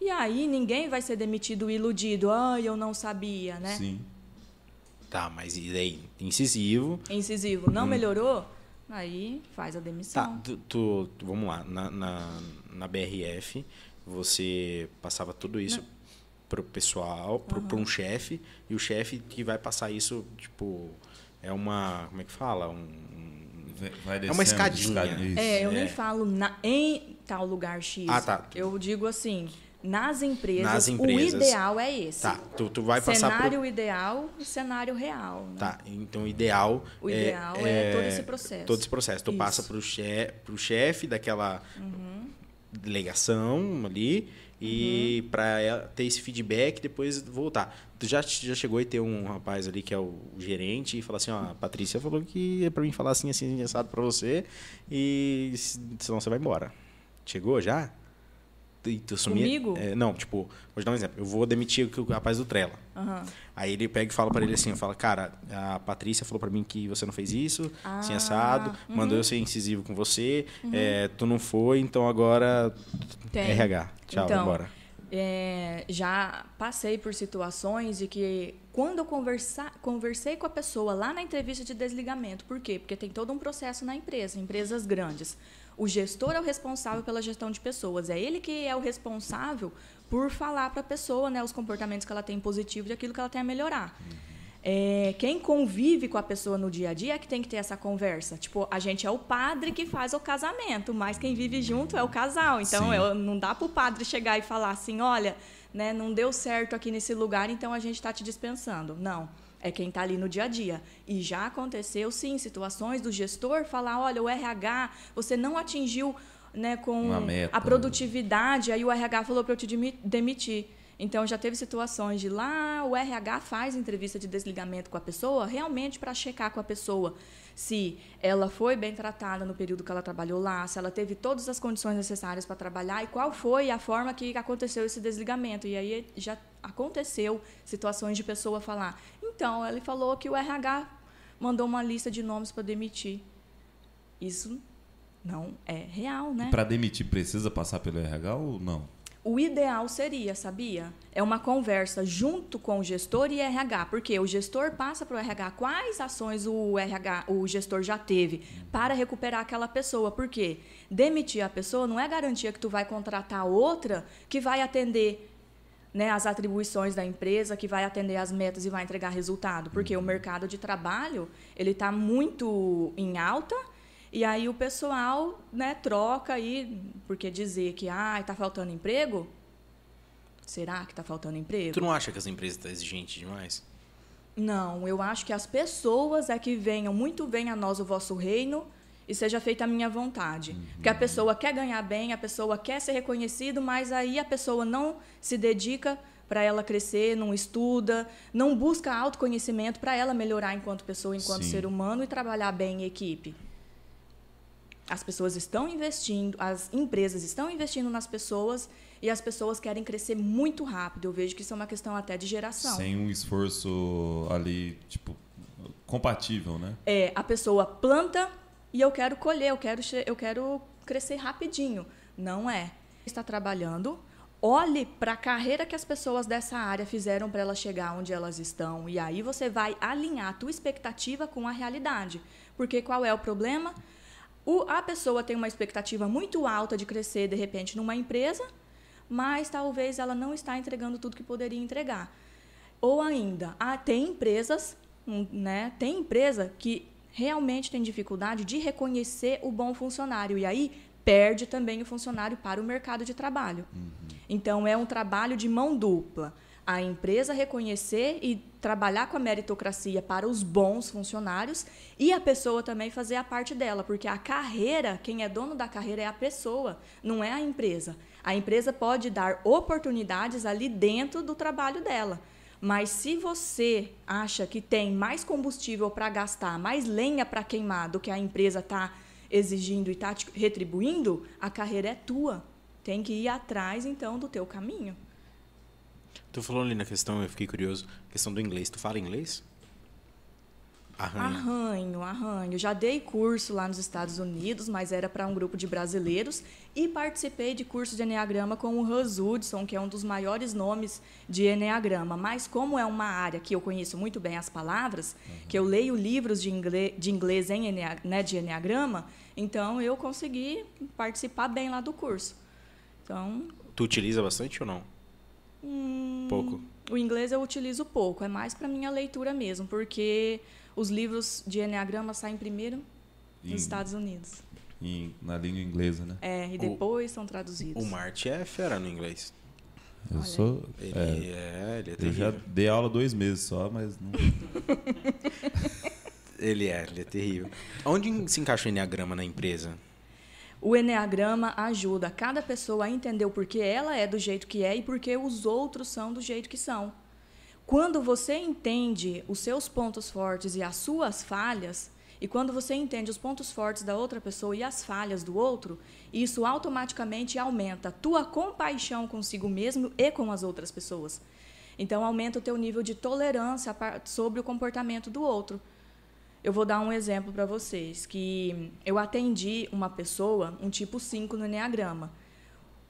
E aí ninguém vai ser demitido iludido. Ai, eu não sabia, né? Sim. Tá, mas e daí? Incisivo. Incisivo. Não melhorou? Aí faz a Tá, demissão. tu, tu- tu- vamos lá. Na, na, na BRF, você passava tudo isso pro pessoal, pro, pra um chefe, e o chefe que vai passar isso, tipo, é uma. Como é que fala? Um, É uma escadinha. É, eu nem É. falo na- em tal lugar X. Ah, tá. Eu digo assim, nas empresas, Nas empresas. o ideal é esse. Tá, tu, tu vai passar cenário pro. ideal e cenário real. né? Tá, então o ideal. O ideal é todo esse processo. Todo esse processo. Tu Isso. passa pro chefe, pro chefe daquela delegação ali e Uhum. para ter esse feedback depois voltar. Tu já, já chegou e ter um rapaz ali que é o gerente e falar assim, ó, a Patrícia falou que é para mim falar assim, assim, assado para você e se- senão você vai embora. Chegou já? Comigo? É, não, tipo, vou te dar um exemplo. Eu vou demitir o rapaz do Trela. Aham. Aí ele pega e fala pra ele assim, fala, cara, a Patrícia falou pra mim que você não fez isso, assim Ah, assado, mandou eu ser incisivo com você, é, tu não foi, então agora Tem. RH. Tchau, Então, vambora. É, já passei por situações de que quando eu conversa, conversei com a pessoa lá na entrevista de desligamento, por quê? Porque tem todo um processo na empresa, empresas grandes. O gestor é o responsável pela gestão de pessoas, é ele que é o responsável por falar para a pessoa né, os comportamentos que ela tem positivo e aquilo que ela tem a melhorar. É, quem convive com a pessoa no dia a dia é que tem que ter essa conversa. Tipo, a gente é o padre que faz o casamento, mas quem vive junto é o casal. Então, não dá para o padre chegar e falar assim, olha, né, não deu certo aqui nesse lugar, então a gente está te dispensando. Não. É quem está ali no dia a dia. E já aconteceu, sim, situações do gestor falar, olha, o RH, você não atingiu né, com a produtividade, aí o RH falou para eu te demi- demitir. Então já teve situações de lá o RH faz entrevista de desligamento com a pessoa, realmente para checar com a pessoa se ela foi bem tratada no período que ela trabalhou lá, se ela teve todas as condições necessárias para trabalhar e qual foi a forma que aconteceu esse desligamento. E aí já aconteceu situações de pessoa falar: "Então, ele falou que o RH mandou uma lista de nomes para demitir". Isso não é real, né? Pra demitir, precisa passar pelo RH ou não? O ideal seria, sabia? É uma conversa junto com o gestor e RH, porque o gestor passa para o RH quais ações o RH, o gestor já teve para recuperar aquela pessoa. Porque demitir a pessoa não é garantia que tu vai contratar outra que vai atender né, as atribuições da empresa, que vai atender as metas e vai entregar resultado. Porque o mercado de trabalho ele está muito em alta e aí o pessoal né, troca aí, porque dizer que ah, está faltando emprego, Será que está faltando emprego? Tu não acha que as empresas estão exigentes demais? Não, eu acho que as pessoas é que venham, muito venha a nós o vosso reino e seja feita a minha vontade. Uhum. Porque a pessoa quer ganhar bem, a pessoa quer ser reconhecido, mas aí a pessoa não se dedica para ela crescer, não estuda, não busca autoconhecimento para ela melhorar enquanto pessoa, enquanto Sim. ser humano e trabalhar bem em equipe. As pessoas estão investindo, as empresas estão investindo nas pessoas e as pessoas querem crescer muito rápido. Eu vejo que isso é uma questão até de geração. Sem um esforço ali, tipo, compatível, né? É, a pessoa planta e eu quero colher, eu quero, eu quero crescer rapidinho. Não é. Está trabalhando, olhe para a carreira que as pessoas dessa área fizeram para elas chegar onde elas estão. E aí você vai alinhar a tua expectativa com a realidade. Porque qual é o problema? O, a pessoa tem uma expectativa muito alta de crescer, de repente, numa empresa, mas talvez ela não está entregando tudo que poderia entregar. Ou ainda, ah, tem empresas, hum, né, tem empresa que realmente tem dificuldade de reconhecer o bom funcionário. E aí perde também o funcionário para o mercado de trabalho. Uhum. Então, é um trabalho de mão dupla a empresa reconhecer e trabalhar com a meritocracia para os bons funcionários e a pessoa também fazer a parte dela, porque a carreira, quem é dono da carreira é a pessoa, não é a empresa. A empresa pode dar oportunidades ali dentro do trabalho dela. Mas se você acha que tem mais combustível para gastar, mais lenha para queimar do que a empresa está exigindo e está retribuindo, a carreira é tua. Tem que ir atrás, então, do teu caminho. Tu falou ali na questão, eu fiquei curioso, questão do inglês. Tu fala inglês? Arranho. Arranho, arranho. Já dei curso lá nos Estados Unidos, mas era para um grupo de brasileiros e participei de curso de Enneagrama com o Hans Hudson, que é um dos maiores nomes de Enneagrama. Mas como é uma área que eu conheço muito bem as palavras, uhum. que eu leio livros de inglês, de inglês em Enneagrama, né, de Enneagrama, então eu consegui participar bem lá do curso. Então, tu utiliza bastante ou não? Hum, pouco. O inglês eu utilizo pouco, é mais para minha leitura mesmo, porque os livros de Enneagrama saem primeiro nos Estados Unidos. Em, na língua inglesa, né? É, e depois o, são traduzidos. O Marte é fera no inglês. Eu Olha. sou. Ele é, é, ele é Eu já dei aula dois meses só, mas não. ele é, ele é terrível. Onde se encaixa o Enneagrama na empresa? O Enneagrama ajuda cada pessoa a entender o porquê ela é do jeito que é e porquê os outros são do jeito que são. Quando você entende os seus pontos fortes e as suas falhas, e quando você entende os pontos fortes da outra pessoa e as falhas do outro, isso automaticamente aumenta a tua compaixão consigo mesmo e com as outras pessoas. Então aumenta o teu nível de tolerância sobre o comportamento do outro. Eu vou dar um exemplo para vocês, que eu atendi uma pessoa, um tipo 5 no Enneagrama.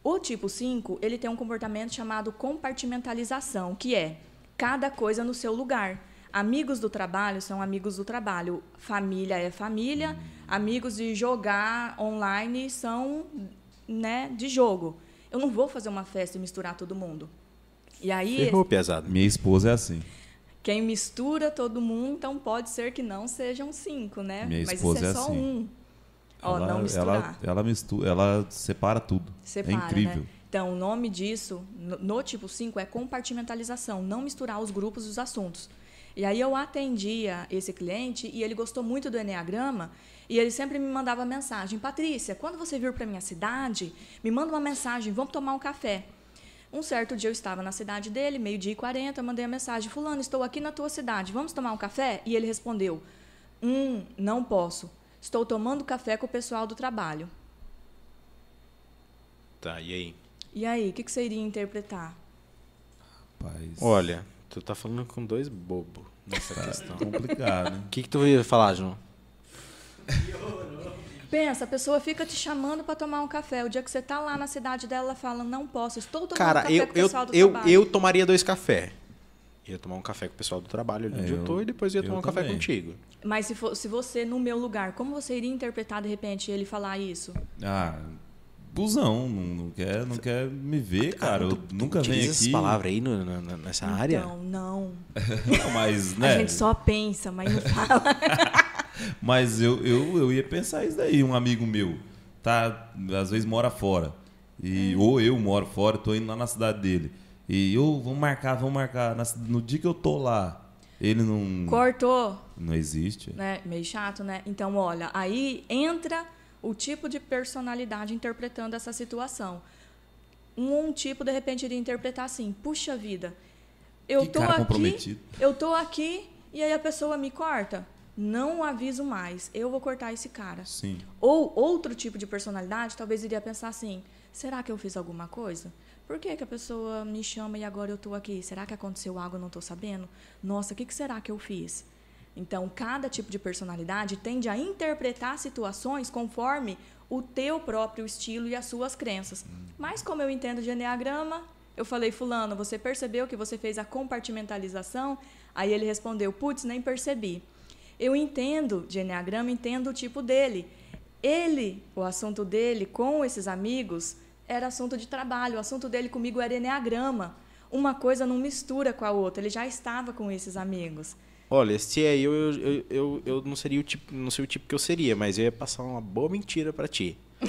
O tipo 5, ele tem um comportamento chamado compartimentalização, que é cada coisa no seu lugar. Amigos do trabalho são amigos do trabalho, família é família, amigos de jogar online são né, de jogo. Eu não vou fazer uma festa e misturar todo mundo. E aí. Ferrou, pesado. Minha esposa é assim. Quem mistura todo mundo, então pode ser que não sejam cinco, né? Minha Mas isso é, é só assim. um. Ó, ela, não misturar. Ela, ela, mistura, ela separa tudo. É separa, é incrível. Né? Então, o nome disso, no, no tipo 5, é compartimentalização, não misturar os grupos e os assuntos. E aí eu atendia esse cliente e ele gostou muito do Enneagrama e ele sempre me mandava mensagem: Patrícia, quando você vir para minha cidade, me manda uma mensagem, vamos tomar um café. Um certo dia eu estava na cidade dele, meio-dia e 40, mandei a mensagem: Fulano, estou aqui na tua cidade, vamos tomar um café? E ele respondeu: Hum, não posso. Estou tomando café com o pessoal do trabalho. Tá, e aí? E aí, o que, que você iria interpretar? Rapaz. Olha, tu tá falando com dois bobos nessa tá questão. complicado, né? O que, que tu ia falar, João? Pensa, a pessoa fica te chamando para tomar um café. O dia que você tá lá na cidade dela, ela fala: Não posso, estou tomando Cara, café eu, com o pessoal do eu, trabalho. Eu tomaria dois cafés. Ia tomar um café com o pessoal do trabalho ali onde É, eu, tô eu- e depois ia eu tomar um café também. contigo. Mas se, for, se você, no meu lugar, como você iria interpretar de repente ele falar isso? Ah, busão, não, não quer, não quer me ver, cara. Ah, Eu tu- nunca tu venho utiliza aqui. essas palavras aí no- no- nessa área? Então, não. Não, mas, né? A gente só pensa, mas não fala. Mas eu, eu, eu ia pensar isso daí. Um amigo meu, tá, às vezes mora fora. E, Ou eu moro fora, tô indo lá na cidade dele. E eu, vamos marcar, vamos marcar. No dia que eu tô lá, ele não. Cortou, Não existe. né? Meio chato, né? Então, olha, aí entra o tipo de personalidade interpretando essa situação. Um, um tipo, de repente, iria interpretar assim: puxa vida, eu Que tô aqui, eu tô aqui e aí a pessoa me corta. Não aviso mais, eu vou cortar esse cara. Sim. Ou outro tipo de personalidade talvez iria pensar assim: será que eu fiz alguma coisa? Por que, que a pessoa me chama e agora eu estou aqui? Será que aconteceu algo e eu não estou sabendo? Nossa, o que, que será que eu fiz? Então, cada tipo de personalidade tende a interpretar situações conforme o teu próprio estilo e as suas crenças. Mas como eu entendo de Enneagrama, eu falei, fulano, você percebeu que você fez a compartimentalização? Aí ele respondeu, putz, nem percebi. Eu entendo de Enneagrama, entendo o tipo dele. Ele, o assunto dele com esses amigos era assunto de trabalho, o assunto dele comigo era Enneagrama. Uma coisa não mistura com a outra, ele já estava com esses amigos. Olha, se é eu, eu, eu, eu, não seria o tipo, não sei o tipo que eu seria, mas eu ia passar uma boa mentira pra ti. Eu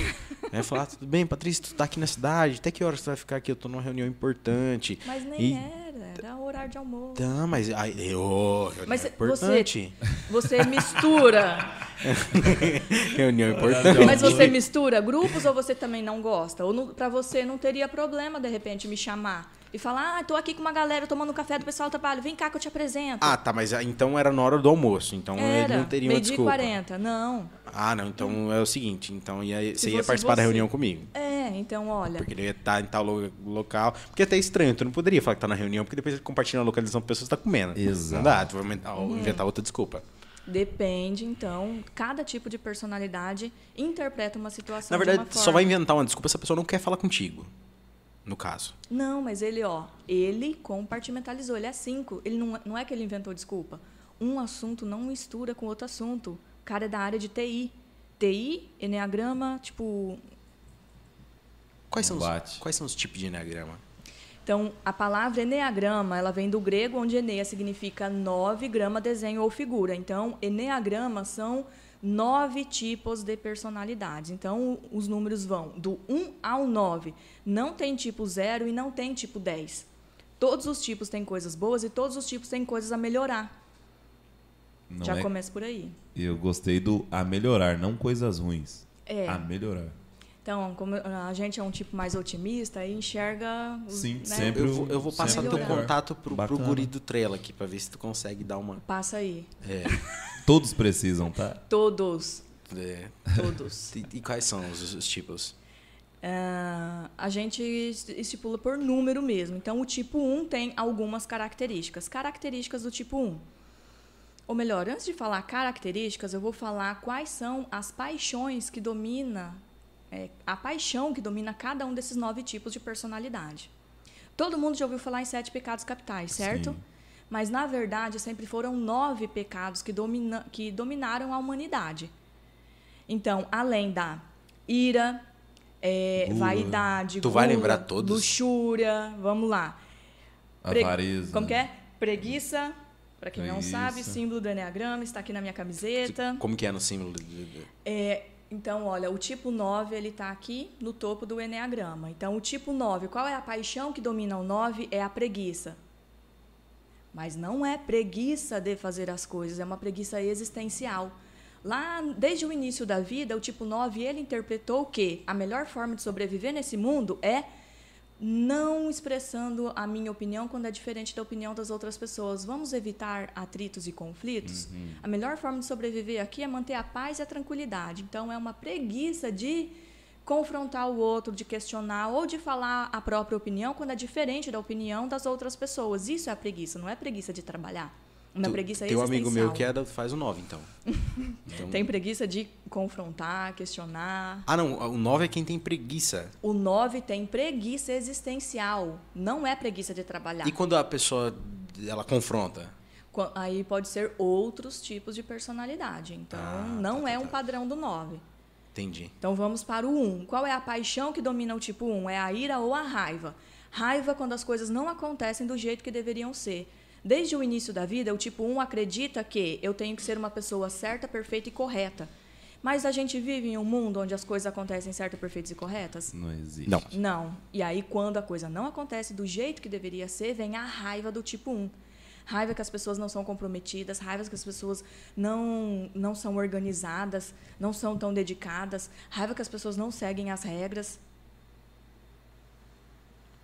ia falar, "Ah, tudo bem, Patrícia, tu tá aqui na cidade, até que horas tu vai ficar aqui? Eu tô numa reunião importante. Mas nem E- era, era horário de almoço. Tá, mas aí, reunião Mas importante. Você mistura. reunião importante. Mas você mistura grupos ou você também não gosta? Ou pra você não teria problema, de repente, me chamar e falar: ah, tô aqui com uma galera tomando café do pessoal do trabalho, vem cá que eu te apresento. Ah, tá, mas ah, então era na hora do almoço, então ele Era, não teria uma meio-dia e desculpa. 40. Não. Ah, não, então é o seguinte, então ia, você ia participar da você. reunião comigo. É, então, olha. Porque ele ia estar em tal lo- local. Porque é até estranho, tu não poderia falar que tá na reunião, porque depois ele compartilha a localização com pessoas que tá comendo. Exato. Não dá, tu vai inventar, Uhum. inventar outra desculpa. Depende, então, cada tipo de personalidade interpreta uma situação Na de uma verdade, forma. só vai inventar uma desculpa se a pessoa não quer falar contigo. No caso. Não, mas ele, ó, ele compartimentalizou, ele é cinco. Ele não, não é que ele inventou desculpa. Um assunto não mistura com outro assunto. O cara é da área de TI. TI, Enneagrama, tipo. Quais são, os, quais são os tipos de enneagrama? Então, a palavra Enneagrama, ela vem do grego, onde Enea significa nove, grama, desenho ou figura. Então, Enneagrama são nove tipos de personalidades. Então, os números vão do 1 ao 9. Não tem tipo 0 e não tem tipo 10. Todos os tipos têm coisas boas e todos os tipos têm coisas a melhorar. Não Já é- começa por aí. Eu gostei do a melhorar, não coisas ruins. É. A melhorar. Então, como a gente é um tipo mais otimista, aí enxerga. os- Sim, né? sempre. Eu vou, eu vou passar teu contato pro, pro Bacana. guri do Trela aqui, pra ver se tu consegue dar uma. Passa aí. É, Todos precisam, tá? Todos. é. Todos. E, e quais são os, os tipos? Ah, a gente estipula por número mesmo. Então, o tipo 1 tem algumas características. Características do tipo 1. Ou melhor, antes de falar características, eu vou falar quais são as paixões que domina, é, a paixão que domina cada um desses nove tipos de personalidade. Todo mundo já ouviu falar em sete pecados capitais, certo? Sim. Mas, na verdade, sempre foram nove pecados que, domina, que dominaram a humanidade. Então, além da ira, é, vaidade, Tu vai gula, lembrar todos? luxúria, vamos lá. Avareza. Como que é? Preguiça. Para quem não Preguiça. sabe, símbolo do Enneagrama está aqui na minha camiseta. Como que é no símbolo? É, então, olha, o tipo 9, ele está aqui no topo do Enneagrama. Então, o tipo 9, qual é a paixão que domina o 9? É a preguiça. Mas não é preguiça de fazer as coisas, é uma preguiça existencial. Lá, desde o início da vida, o tipo 9, ele interpretou que a melhor forma de sobreviver nesse mundo é não expressando a minha opinião quando é diferente da opinião das outras pessoas. Vamos evitar atritos e conflitos? A melhor forma de sobreviver aqui é manter a paz e a tranquilidade. Então, é uma preguiça de confrontar o outro, de questionar ou de falar a própria opinião quando é diferente da opinião das outras pessoas. Isso é a preguiça, não é preguiça de trabalhar. Uma Tu- preguiça Tem um amigo meu que é da- faz o 9, então. Então- Tem preguiça de confrontar, questionar. Ah, não. O 9 é quem tem preguiça. O 9 tem preguiça existencial, não é preguiça de trabalhar. E quando a pessoa ela confronta? Aí pode ser outros tipos de personalidade. Então, Ah, não tá, é tá, um tá. padrão do 9. Entendi. Então vamos para o 1. Qual é a paixão que domina o tipo 1? É a ira ou a raiva? Raiva quando as coisas não acontecem do jeito que deveriam ser. Desde o início da vida, o tipo 1 acredita que eu tenho que ser uma pessoa certa, perfeita e correta. Mas a gente vive em um mundo onde as coisas acontecem certas, perfeitas e corretas? Não existe. Não. Não. E aí, quando a coisa não acontece do jeito que deveria ser, vem a raiva do tipo 1. Raiva que as pessoas não são comprometidas, raiva que as pessoas não, não são organizadas, não são tão dedicadas, raiva que as pessoas não seguem as regras.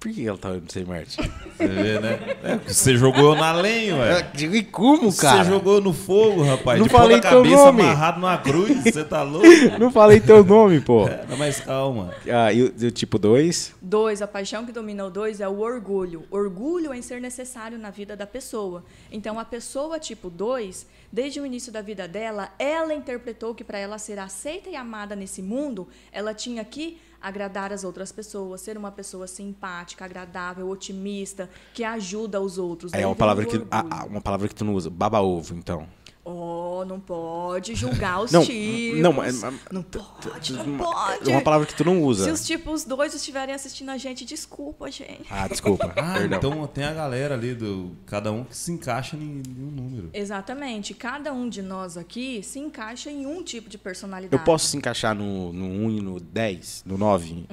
Por que ela tá olhando pra você, Marte? Você vê, né? É, você jogou na lenha, ué. Digo, e como, Você cara? jogou no fogo, rapaz. Não de ponta falei teu cabeça nome. amarrado numa cruz. Você tá louco? Não falei teu nome, pô. Pera, mas calma. Ah, e o, e o tipo 2? Dois, a paixão que domina o dois é o orgulho. Orgulho em ser necessário na vida da pessoa. Então, a pessoa tipo 2, desde o início da vida dela, ela interpretou que para ela ser aceita e amada nesse mundo, ela tinha que agradar as outras pessoas, ser uma pessoa simpática, agradável, otimista, que ajuda os outros. É Daí uma vem palavra que ah, uma palavra que tu não usa, baba ovo, então. Oh, não pode julgar os Não, tipos. não, mas- mas- não pode, não pode. É uma palavra que tu não usa. Se os tipos dois estiverem assistindo a gente, desculpa, gente. Ah, desculpa. Ah, Perdão. então tem a galera ali do. Cada um que se encaixa em em um número. Exatamente. Cada um de nós aqui se encaixa em um tipo de personalidade. Eu posso se encaixar no, no 1 e no 10, no 9?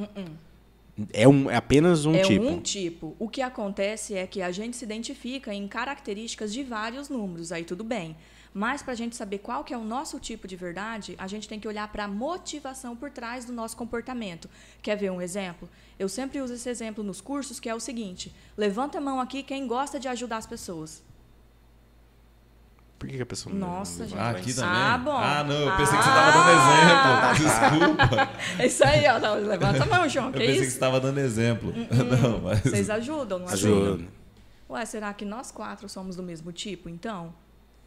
É, um, é apenas um é tipo. um tipo. O que acontece é que a gente se identifica em características de vários números, aí tudo bem. Mas para a gente saber qual que é o nosso tipo de verdade, a gente tem que olhar para a motivação por trás do nosso comportamento. Quer ver um exemplo? Eu sempre uso esse exemplo nos cursos, que é o seguinte: levanta a mão aqui quem gosta de ajudar as pessoas. Por que, que a pessoa não- Nossa, não gente. Ah, aqui Ah, também? bom. Ah, não, eu pensei que você Ah. tava dando exemplo. Desculpa. É isso aí, ó. Não, Levanta a mão, João. Eu Que pensei que isso? você tava dando exemplo. Não, mas. Vocês ajudam, não ajudam? Ajuda. Ué, será que nós quatro somos do mesmo tipo, então?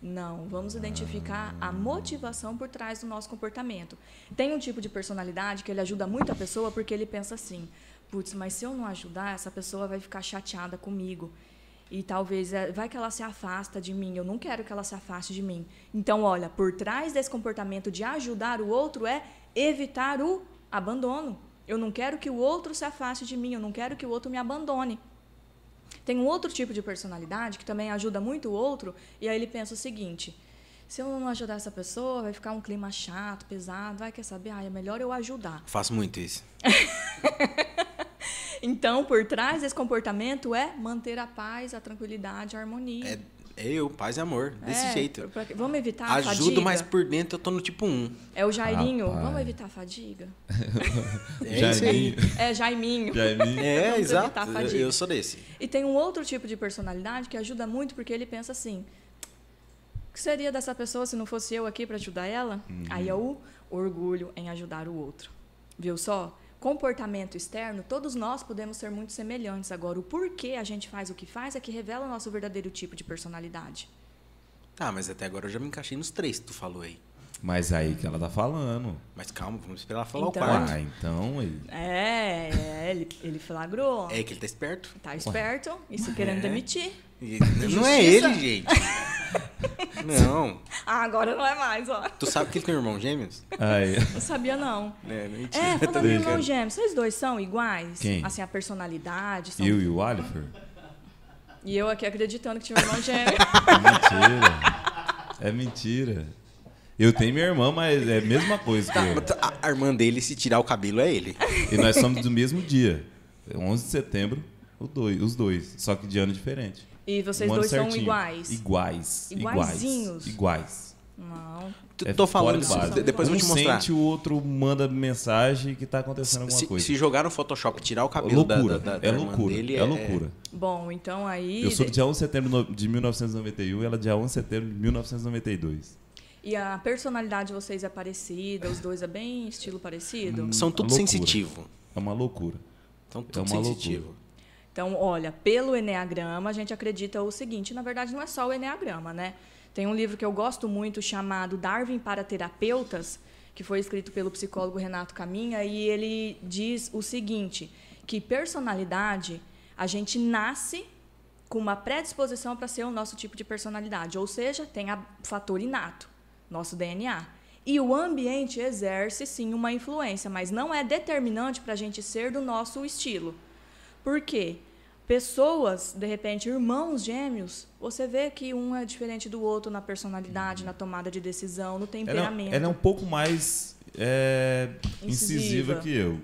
Não, vamos identificar a motivação por trás do nosso comportamento. Tem um tipo de personalidade que ele ajuda muito a pessoa porque ele pensa assim: putz, mas se eu não ajudar, essa pessoa vai ficar chateada comigo. E talvez é, vai que ela se afasta de mim, eu não quero que ela se afaste de mim. Então, olha, por trás desse comportamento de ajudar o outro é evitar o abandono. Eu não quero que o outro se afaste de mim, eu não quero que o outro me abandone. Tem um outro tipo de personalidade que também ajuda muito o outro, e aí ele pensa o seguinte: se eu não ajudar essa pessoa, vai ficar um clima chato, pesado, vai quer saber? Ah, é melhor eu ajudar. Faço muito isso. Então, por trás desse comportamento é manter a paz, a tranquilidade, a harmonia. É, eu, paz e amor. Desse É, jeito. pra vamos evitar a Ajudo, fadiga? mas por dentro eu tô no tipo 1. É o Jairinho, Rapaz. vamos evitar a fadiga? É aí. É Jaiminho. Jaiminho. É, Vamos exato. evitar a Eu, fadiga. eu sou desse. E tem um outro tipo de personalidade que ajuda muito porque ele pensa assim: o que seria dessa pessoa se não fosse eu aqui para ajudar ela? Aí é o orgulho em ajudar o outro. Viu só? Comportamento externo, todos nós podemos ser muito semelhantes. Agora, o porquê a gente faz o que faz é que revela o nosso verdadeiro tipo de personalidade. Tá, mas até agora eu já me encaixei nos três que tu falou aí. Mas aí que ela tá falando. Mas calma, vamos esperar ela falar Então- o quarto. Ah, então. aí- É, é ele, ele flagrou. É que ele tá esperto. Tá esperto, isso querendo É. demitir. E- Não é ele, gente. Não. Ah, agora não é mais, ó. Tu sabe que ele tem irmão gêmeos? Aí. Não sabia, não. É, mentira. É, falando em irmão brincando. gêmeo, vocês dois são iguais? Quem? Assim, a personalidade. São... Eu e o Alifer? E eu aqui acreditando que tinha um irmão gêmeo. É mentira. É mentira. Eu tenho minha irmã, mas é a mesma coisa que eu. A, a irmã dele, se tirar o cabelo, é ele. E nós somos do mesmo dia. 11 de setembro, o dois, os dois. Só que de ano diferente. E vocês Um dois são certinho. iguais. Iguais. Iguaizinhos? Iguais. Não. É Tô falando de isso. de- Depois eu um vou te mostrar. sente, o outro manda mensagem que tá acontecendo alguma Se, coisa. se jogar no Photoshop e tirar o É cabelo da- loucura. da, da, da é loucura. dele, é loucura. Bom, então aí. Eu sou do dia 11 de setembro de 1991 e ela dia 11 de setembro de 1992. E a personalidade de vocês é parecida, os dois é bem estilo parecido? São tudo Loucura. sensitivo. É uma loucura. São É tudo uma sensitivo. Então, olha, pelo Enneagrama, a gente acredita o seguinte: na verdade, não é só o Enneagrama, né? Tem um livro que eu gosto muito chamado Darwin para Terapeutas, que foi escrito pelo psicólogo Renato Caminha, e ele diz o seguinte: que personalidade a gente nasce com uma predisposição para ser o nosso tipo de personalidade, ou seja, tem o fator inato, nosso DNA. E o ambiente exerce sim uma influência, mas não é determinante para a gente ser do nosso estilo. Por quê? pessoas, de repente, irmãos gêmeos, você vê que um é diferente do outro na personalidade, na tomada de decisão, no Ela, temperamento. ela é um pouco mais é, Incisiva. incisiva que eu.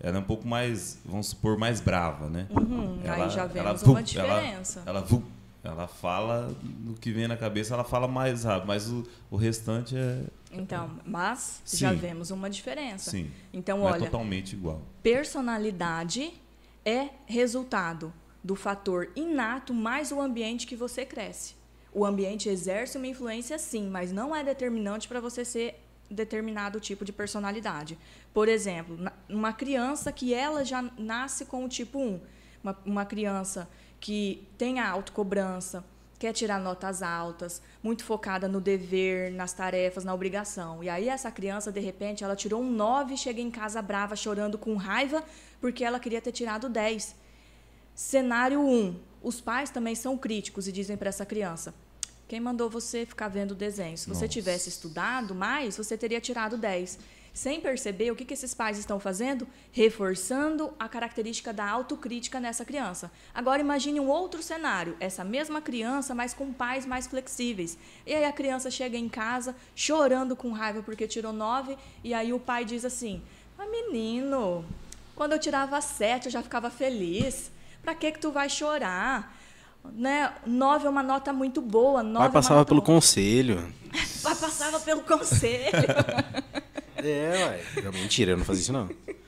Ela é um pouco mais, vamos supor, mais brava, né? Uhum, Ela- aí já ela vemos vu- uma ela- diferença. Ela, vu- ela fala no que vem na cabeça, ela fala mais rápido, mas o, o restante é. Então, mas já Sim. vemos uma diferença. Sim. Então, não é olha, totalmente igual. personalidade é resultado do fator inato mais o ambiente que você cresce. O ambiente exerce uma influência sim, mas não é determinante para você ser determinado tipo de personalidade. Por exemplo, uma criança que ela já nasce com o tipo 1, uma, uma criança que tem a autocobrança, quer tirar notas altas, muito focada no dever, nas tarefas, na obrigação. E aí essa criança, de repente, ela tirou um 9 e chega em casa brava, chorando com raiva, porque ela queria ter tirado 10. Cenário 1. Os pais também são críticos e dizem para essa criança: quem mandou você ficar vendo desenho? Se você Nossa. tivesse estudado mais, você teria tirado 10. Sem perceber, o que, que esses pais estão fazendo? Reforçando a característica da autocrítica nessa criança. Agora imagine um outro cenário, essa mesma criança, mas com pais mais flexíveis. E aí a criança chega em casa chorando com raiva porque tirou 9, e aí o pai diz assim: "Ah, menino, quando eu tirava 7 eu já ficava feliz. Pra que que tu vai chorar?" Né? 9 é uma nota muito boa, 9 Pai é passava nota pelo boa. conselho. Pai passava pelo conselho. É, ué. Mentira, eu não fazia isso não.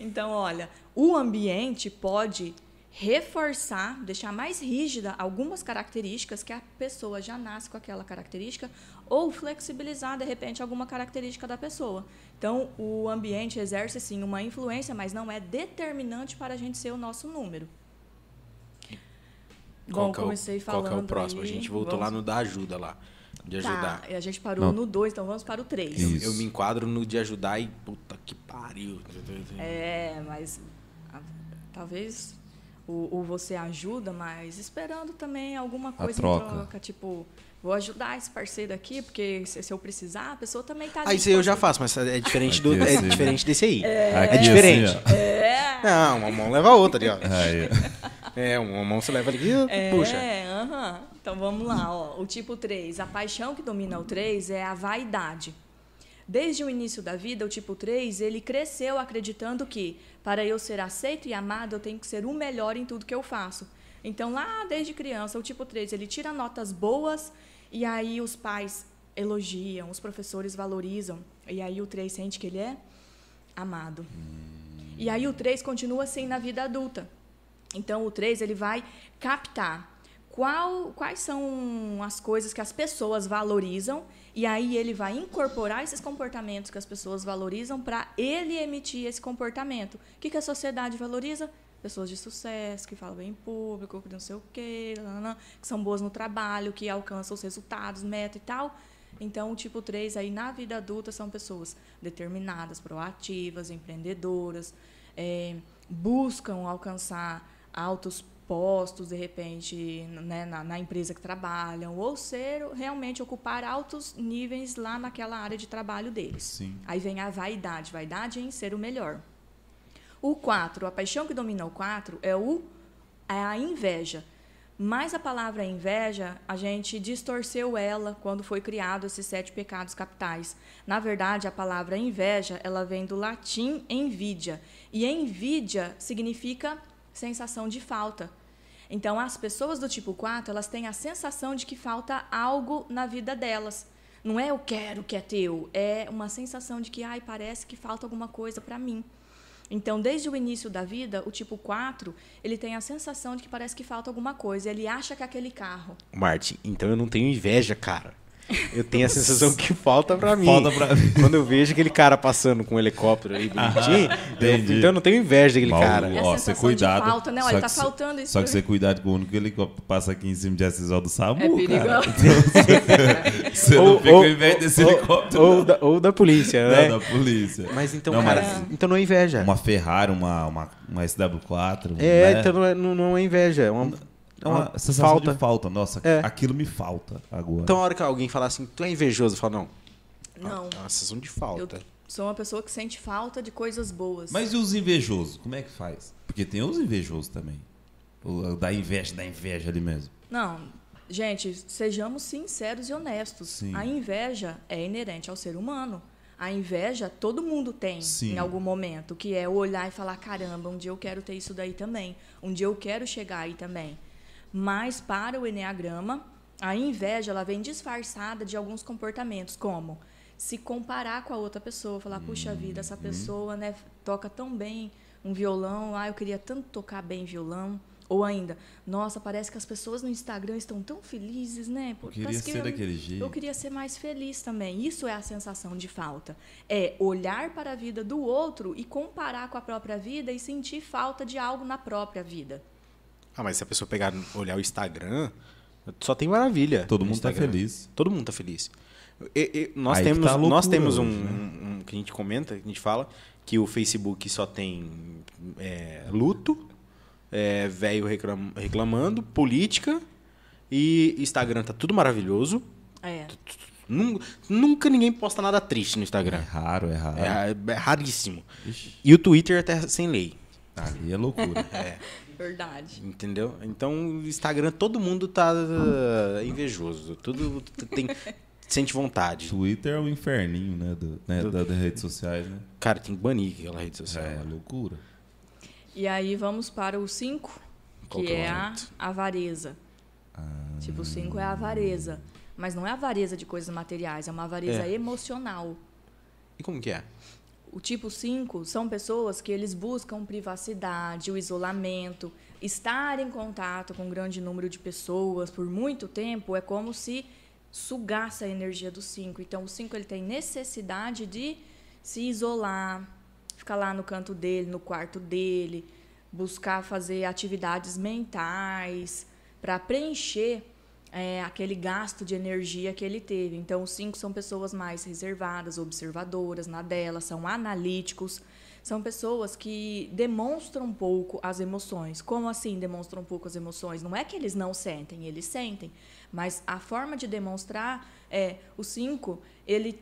Então, olha, o ambiente pode reforçar, deixar mais rígida algumas características que a pessoa já nasce com aquela característica ou flexibilizar de repente alguma característica da pessoa. Então, o ambiente exerce sim uma influência, mas não é determinante para a gente ser o nosso número. Qual Bom, é o- comecei Qual falando que é o próximo? aí, a gente voltou vamos- lá no da ajuda lá. De ajudar. Tá, e a gente parou Não. no 2, então vamos para o 3. Isso. Eu me enquadro no de ajudar e puta que pariu. É, mas a- talvez o, o você ajuda, mas esperando também alguma coisa troca. em troca. Tipo, vou ajudar esse parceiro aqui, porque se, se eu precisar, a pessoa também tá Ah, isso aí eu já faço, mas é diferente, do, Aqui, é assim. diferente desse aí. Aqui, diferente. assim, ó. É, Não, uma mão leva a outra ali, ó. Aí, É, uma mão você leva ali e é, puxa. aham. Então vamos lá, ó. O tipo 3, a paixão que domina o 3 é a vaidade. Desde o início da vida, o tipo 3, ele cresceu acreditando que para eu ser aceito e amado, eu tenho que ser o melhor em tudo que eu faço. Então, lá desde criança, o tipo 3, ele tira notas boas e aí os pais elogiam, os professores valorizam. E aí o 3 sente que ele é amado. E aí o 3 continua assim na vida adulta. Então o 3 ele vai captar qual, quais são as coisas que as pessoas valorizam e aí ele vai incorporar esses comportamentos que as pessoas valorizam para ele emitir esse comportamento. O que, que a sociedade valoriza? Pessoas de sucesso, que falam bem em público, que não sei o quê, que são boas no trabalho, que alcançam os resultados, meta e tal. Então, o tipo 3 aí na vida adulta são pessoas determinadas, proativas, empreendedoras, eh, buscam alcançar altos postos, de repente, né, na, na empresa que trabalham, ou ser realmente ocupar altos níveis lá naquela área de trabalho deles. Sim. Aí vem a vaidade, vaidade em ser o melhor. O 4, a paixão que domina o 4 é o é a inveja. Mas a palavra inveja, a gente distorceu ela quando foi criado esses sete pecados capitais. Na verdade, a palavra inveja, ela vem do latim envidia. E envidia significa sensação de falta. Então, as pessoas do tipo 4, elas têm a sensação de que falta algo na vida delas. Não é eu quero que é teu, é uma sensação de que, ai, parece que falta alguma coisa para mim. Então, desde o início da vida, o tipo 4, ele tem a sensação de que parece que falta alguma coisa. Ele acha que é aquele carro. Martin, então eu não tenho inveja, cara. Eu tenho a sensação que falta pra mim. Falta pra mim. Quando eu vejo aquele cara passando com um helicóptero aí bonitinho, eu- então eu não tenho inveja daquele Mal- cara. É a Ó, você cuidado. de falta, né? Olha, que tá cê- faltando isso. Só que você cuidado com o único helicóptero que passa aqui em cima de Acessal do SAMU, É cara. perigoso. Você não fica invés desse helicóptero. ou, não. da, ou da polícia, Não, né? da polícia. Mas então, Não, cara, mas- então não é inveja. Uma Ferrari, uma, uma, uma SW4. É, né? então não é, não, não é inveja. É uma, É uma uma sensação falta. de falta. Nossa, É. aquilo me falta agora. Então a hora que alguém falar assim, tu é invejoso, eu falo, não. Não, É uma sensação de eu falta. sou uma pessoa que sente falta de coisas boas. Mas e os invejosos? Como é que faz? Porque tem os invejosos também. O da inveja, da inveja ali mesmo. Não, gente, sejamos sinceros e honestos. Sim. A inveja é inerente ao ser humano. A inveja todo mundo tem Sim. em algum momento, que é olhar e falar: caramba, um dia eu quero ter isso daí também. Um dia eu quero chegar aí também. Mas para o Enneagrama, a inveja ela vem disfarçada de alguns comportamentos, como se comparar com a outra pessoa, falar: puxa vida, essa pessoa né, toca tão bem um violão, ah, eu queria tanto tocar bem violão. Ou ainda, nossa, parece que as pessoas no Instagram estão tão felizes, né? Eu queria que ser eu- daquele jeito. Eu queria ser mais feliz também. Isso é a sensação de falta. É olhar para a vida do outro e comparar com a própria vida e sentir falta de algo na própria vida. Ah, mas se a pessoa pegar, olhar o Instagram, só tem maravilha. Todo mundo tá Instagram. feliz. Todo mundo tá feliz. E- e- nós Aí temos, tá a nós loucura temos um, né? um- um que a gente comenta, que a gente fala, que o Facebook só tem é, luto, é, velho reclam- reclamando, política e Instagram tá tudo maravilhoso. É. Nun- Nunca ninguém posta nada triste no É Instagram. raro, é raro. É, é raríssimo. Ixi, E o Twitter até sem lei. ali é loucura. Verdade. Entendeu? Então, o Instagram, todo mundo tá uh, invejoso. Tudo tem. Sente vontade. Twitter é o inferninho, né? Do, né, da- das redes sociais, né? Cara, tem que banir aquela rede social. É, loucura. E aí vamos para o 5, Qual que que é é a avareza. Ah. Tipo, o 5 é a avareza. Mas não é avareza de coisas materiais, é uma avareza É. emocional. E como que é? O tipo 5 são pessoas que eles buscam privacidade, o isolamento, estar em contato com um grande número de pessoas por muito tempo é como se sugasse a energia do 5. Então o 5 ele tem necessidade de se isolar, ficar lá no canto dele, no quarto dele, buscar fazer atividades mentais para preencher é, aquele gasto de energia que ele teve. Então, os cinco são pessoas mais reservadas, observadoras na dela, são analíticos, são pessoas que demonstram um pouco as emoções. Como assim demonstram um pouco as emoções? Não é que eles não sentem, eles sentem, mas a forma de demonstrar é o cinco, ele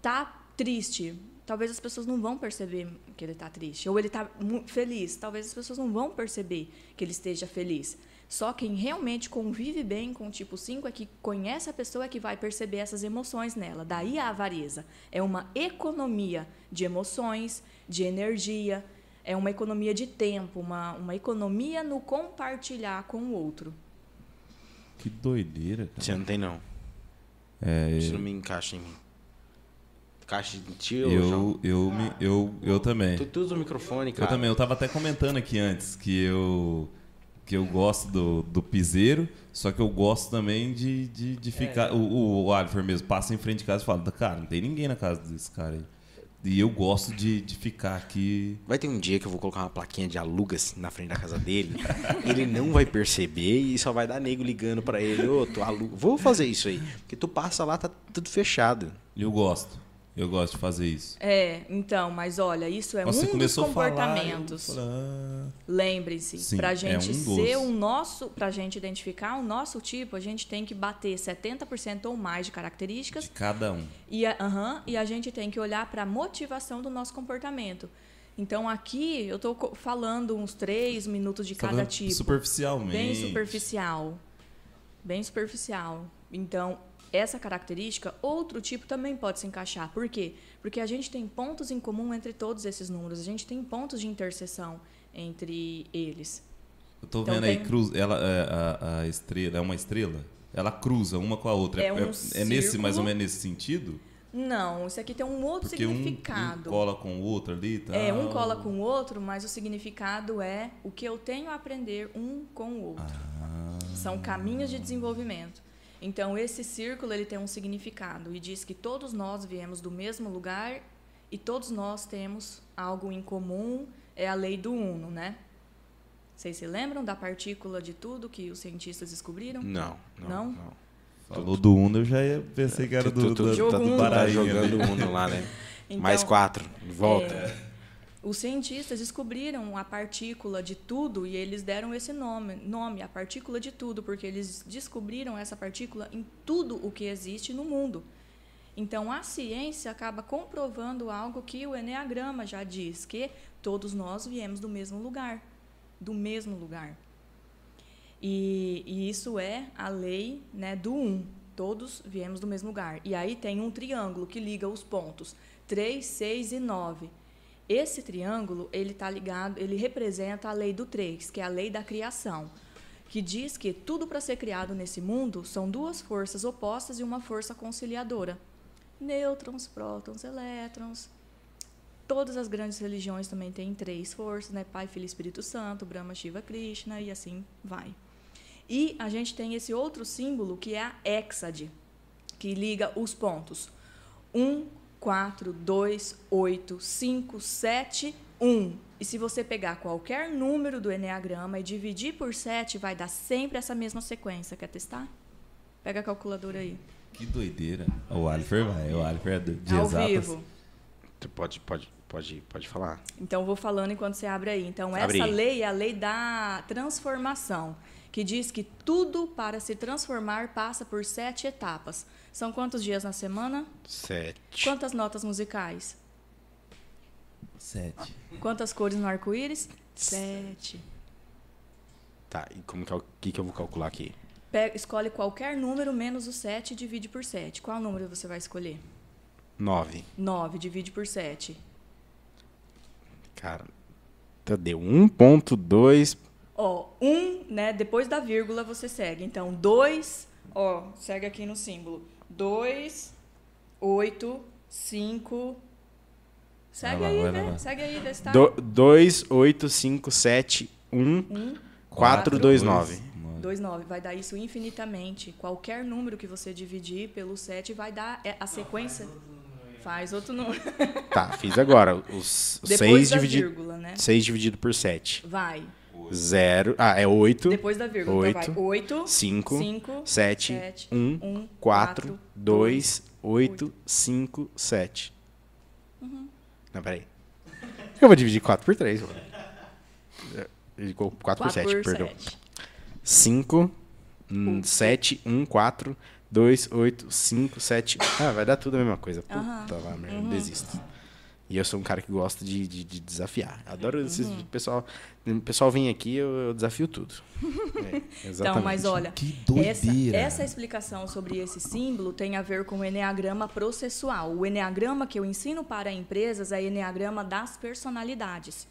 tá triste. Talvez as pessoas não vão perceber que ele está triste. Ou ele está feliz. Talvez as pessoas não vão perceber que ele esteja feliz. Só quem realmente convive bem com o tipo 5 é que conhece a pessoa é que vai perceber essas emoções nela. Daí a avareza. É uma economia de emoções, de energia, é uma economia de tempo, uma, uma economia no compartilhar com o outro. Que doideira, cara. Você não tem, não. É, Isso não me encaixa em mim. Encaixa em ti, ô, eu, eu, me, eu, eu também. Tu, tu usa o microfone, cara. Eu também. Eu tava até comentando aqui antes que eu que eu gosto do, do piseiro, só que eu gosto também de, de, de ficar. O, o, o Alifer mesmo passa em frente de casa e fala: Cara, não tem ninguém na casa desse cara aí. E eu gosto de, de ficar aqui. Vai ter um dia que eu vou colocar uma plaquinha de alugas na frente da casa dele. ele não vai perceber e só vai dar nego ligando pra ele. Ô, tu aluga. Vou fazer isso aí. Porque tu passa lá, tá tudo fechado. Eu gosto. Eu gosto de fazer isso. É, então, mas olha, isso é Nossa, você um dos a comportamentos. ah, Lembrem-se, Sim, para é gente um ser o nosso, para gente identificar o nosso tipo, a gente tem que bater 70% ou mais de características de cada um. e a, e a gente tem que olhar para a motivação do nosso comportamento. Então aqui eu estou falando uns três minutos de tá cada tipo. Superficialmente. Bem superficial. Bem superficial. Então, essa característica, outro tipo também pode se encaixar. Por quê? Porque a gente tem pontos em comum entre todos esses números. A gente tem pontos de interseção entre eles. Eu tô Então vendo aí, tem- cruz, ela, é, a, a estrela, é uma estrela? Ela cruza uma com a outra. É um é nesse, círculo. mais ou menos nesse sentido? Não, isso aqui tem um outro Porque um, um significado. cola com o outro ali tal. É, um cola com o outro, mas o significado é o que eu tenho a aprender um com o outro. Ah, São caminhos de desenvolvimento. Então, esse círculo ele tem um significado e diz que todos nós viemos do mesmo lugar e todos nós temos algo em comum, é a lei do uno, né? Vocês se lembram da partícula de tudo que os cientistas descobriram? Não, não. Não? não. falou do Uno, eu já ia pensei que era Tu- do, do, tá- tá ali. Uno lá, né? Então, Mais quatro. Volta. é, os cientistas descobriram a partícula de tudo e eles deram esse nome, nome, a partícula de tudo, porque eles descobriram essa partícula em tudo o que existe no mundo. Então, a ciência acaba comprovando algo que o Enneagrama já diz, que todos nós viemos do mesmo lugar. Do mesmo lugar. E, e isso é a lei né, do 1. Todos viemos do mesmo lugar. E aí tem um triângulo que liga os pontos 3, 6 e 9. Esse triângulo, ele tá ligado, ele representa a lei do 3, que é a lei da criação, que diz que tudo para ser criado nesse mundo são duas forças opostas e uma força conciliadora. Nêutrons, prótons, elétrons. Todas as grandes religiões também têm três forças, né? Pai, Filho e Espírito Santo, Brahma, Shiva, Krishna e assim vai. E a gente tem esse outro símbolo que é a hexade, que liga os pontos. 1, 4, 2, 8, 5, 7, 1. E se você pegar qualquer número do Enneagrama e dividir por 7, vai dar sempre essa mesma sequência. Quer testar? Pega a calculadora aí. Que doideira. O Alifer vai, o Alifer é de Ao exatas. vivo. Tu pode, pode, pode, pode falar. Então, eu vou falando enquanto você abre aí. Então, Abre essa lei é a lei da transformação, que diz que tudo para se transformar passa por sete etapas. São quantos dias na semana? Sete. Quantas notas musicais? Sete. Quantas cores no arco-íris? Sete. Tá, e como que, é o que, que eu vou calcular aqui? Pega, escolhe qualquer número menos o 7 e divide por 7. Qual número você vai escolher? Nove. 9, divide por 7. Cara, tá, deu 1.2. Ó, 1, né? Depois da vírgula você segue. Então, 2, ó, segue aqui no símbolo. 2, 8, 5. Segue lá, aí, né? Segue aí, vê se tá. 2, 8, 5, 7, 1, 1, 4, 2, 9. 2, 9. Vai dar isso infinitamente. Qualquer número que você dividir pelo 7 vai dar é, a sequência. Faz outro número. Tá, fiz agora. Os Depois 6 da dividido, vírgula, né? 6 dividido por 7. Vai. 0. Ah, é 8. Depois da vírgula. Então vai. 8, 5, 5, 7, sete, 1, um, 4, quatro, 2, 8, oito. 5, 7. Uhum. Não, peraí. Eu vou dividir 4 por 3. 4 por 4 7, por perdão. 7. 5, Um. 7, 1, 4, 2, 8, 5, 7. Ah, vai dar tudo a mesma coisa. Puta. Uhum. lá, merda, desisto. E eu sou um cara que gosta de, de, de desafiar. Adoro esses Uhum. pessoal. O pessoal vem aqui, eu, eu desafio tudo. É, exatamente. Então, mas olha, Que essa, doideira. essa explicação sobre esse símbolo tem a ver com o Enneagrama processual. O Enneagrama que eu ensino para empresas é o Enneagrama das personalidades.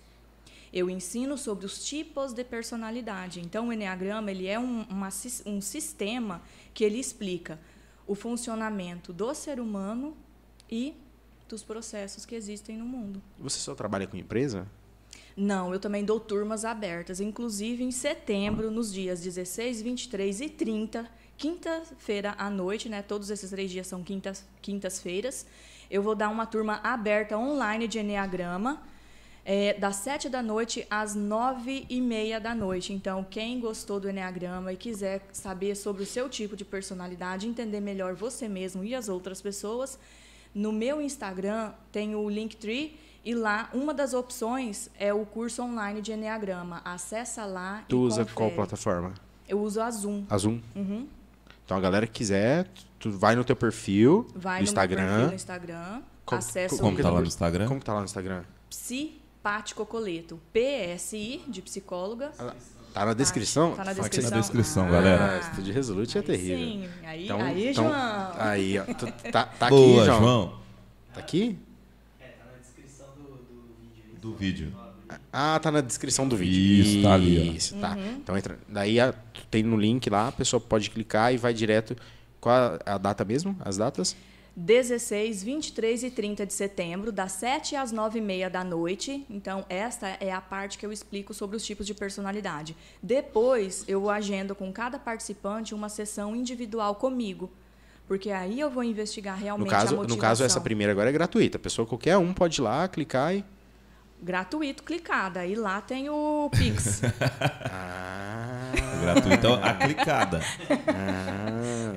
Eu ensino sobre os tipos de personalidade. Então, o Enneagrama ele é um, uma um sistema que ele explica o funcionamento do ser humano e dos processos que existem no mundo. Você só trabalha com empresa? Não, eu também dou turmas abertas, inclusive em setembro, nos dias 16, 23 e 30, quinta-feira à noite, né? Todos esses três dias são quintas, quintas-feiras. Eu vou dar uma turma aberta online de Enneagrama, é, das 7 da noite às 9 e meia da noite. Então, quem gostou do Enneagrama e quiser saber sobre o seu tipo de personalidade, entender melhor você mesmo e as outras pessoas, no meu Instagram tem o Linktree e lá uma das opções é o curso online de Enneagrama. Acessa lá Tu e usa confere. qual plataforma? Eu uso a Zoom. A Zoom? Uhum. Então a galera que quiser, tu vai no teu perfil, Vai no meu perfil Instagram. no Instagram, Como- acessa como o que Tá lá no- Instagram? Como que tá lá no Instagram? Psi Pati Cocoleto. PSI, de psicóloga. Tá na descrição? Tá na Tá aqui descrição. na descrição, Ah, galera. Ah, Estúdio Resolute é terrível. Sim, aí, Então- aí então- João. Aí, ó. Tá, tá Boa, aqui, João. João. Tá aqui? É, tá na descrição do, do vídeo. Do vídeo. Ah, tá na descrição do vídeo. Isso, tá ali, ó. Isso, tá. Uhum. Então entra. Daí a- tu tem no link lá, a pessoa pode clicar e vai direto. Qual a, a data mesmo? As datas? 16, 23 e 30 de setembro, das 7 às 9 e meia da noite. Então, esta é a parte que eu explico sobre os tipos de personalidade. Depois, eu agendo com cada participante uma sessão individual comigo. Porque aí eu vou investigar realmente No caso, a motivação. no caso, essa primeira agora é gratuita. A pessoa, qualquer um, pode ir lá, clicar e. Gratuito, clicada. E lá tem o Pix. Ah. Gratuito, a clicada.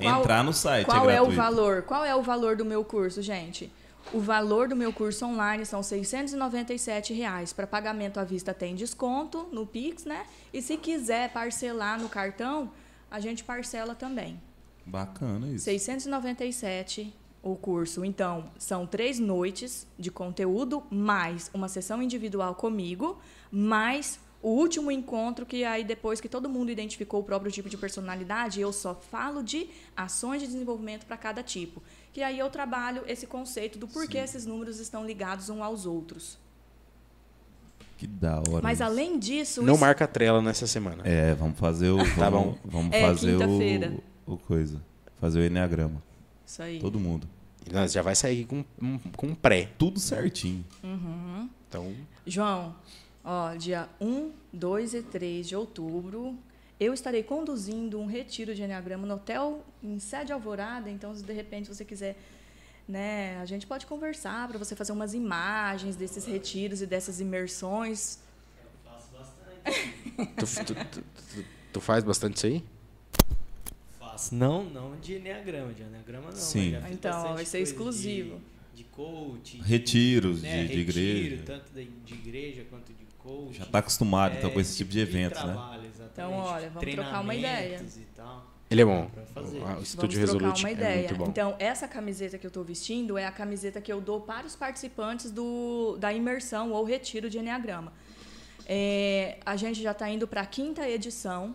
Qual- Entrar no site Qual é é, o valor? Qual é o valor do meu curso, gente? O valor do meu curso online são 697 reais. Para pagamento à vista tem desconto no Pix, né? E se quiser parcelar no cartão, a gente parcela também. Bacana isso. 697 o curso. Então, são três noites de conteúdo, mais uma sessão individual comigo, mais o último encontro que aí depois que todo mundo identificou o próprio tipo de personalidade, eu só falo de ações de desenvolvimento para cada tipo. Que aí eu trabalho esse conceito do porquê Sim. esses números estão ligados uns aos outros. Que da hora. Mas isso. além disso, Não isso- marca a trela nessa semana. É, vamos fazer o. Tá vamos, bom. Vamos É, fazer o, o coisa. Fazer o Enneagrama. isso aí. Todo mundo. Nós já vai sair com um, com um pré. Tudo certinho. Então, João, ó, dia 1, 2 e 3 de outubro, eu estarei conduzindo um retiro de Enneagrama no hotel em sede Alvorada, então se de repente você quiser, né, a gente pode conversar para você fazer umas imagens desses retiros e dessas imersões. Faço bastante. tu, tu, tu, tu- tu faz bastante isso aí? Faço. Não, não de Enneagrama, de Enneagrama não. Sim. Então, vai ser exclusivo. De, de coach. de- Retiros né, de, de retiro, igreja. Tanto de, de igreja quanto de coach. Já está acostumado então, É, com esse tipo de eventos, né? trabalho, exatamente. Então, olha, vamos trocar uma ideia. E. Ele é bom. O Estúdio Vamos trocar Resolute uma é ideia. muito bom. Então, essa camiseta que eu estou vestindo é a camiseta que eu dou para os participantes do, da imersão ou retiro de Enneagrama. É, a gente já está indo para a quinta edição.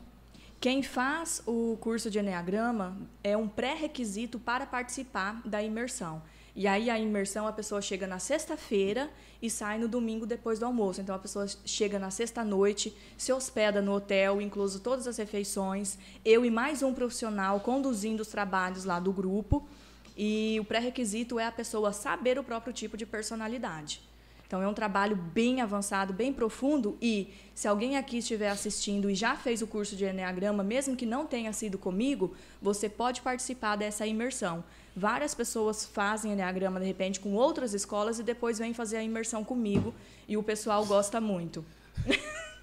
Quem faz o curso de Enneagrama é um pré-requisito para participar da imersão. E aí a imersão a pessoa chega na sexta-feira e sai no domingo depois do almoço. Então a pessoa chega na sexta-noite, se hospeda no hotel, incluso todas as refeições, eu e mais um profissional conduzindo os trabalhos lá do grupo. E o pré-requisito é a pessoa saber o próprio tipo de personalidade. Então é um trabalho bem avançado, bem profundo e se alguém aqui estiver assistindo e já fez o curso de Enneagrama, mesmo que não tenha sido comigo, você pode participar dessa imersão. Várias pessoas fazem Enneagrama de repente com outras escolas e depois vêm fazer a imersão comigo e o pessoal gosta muito.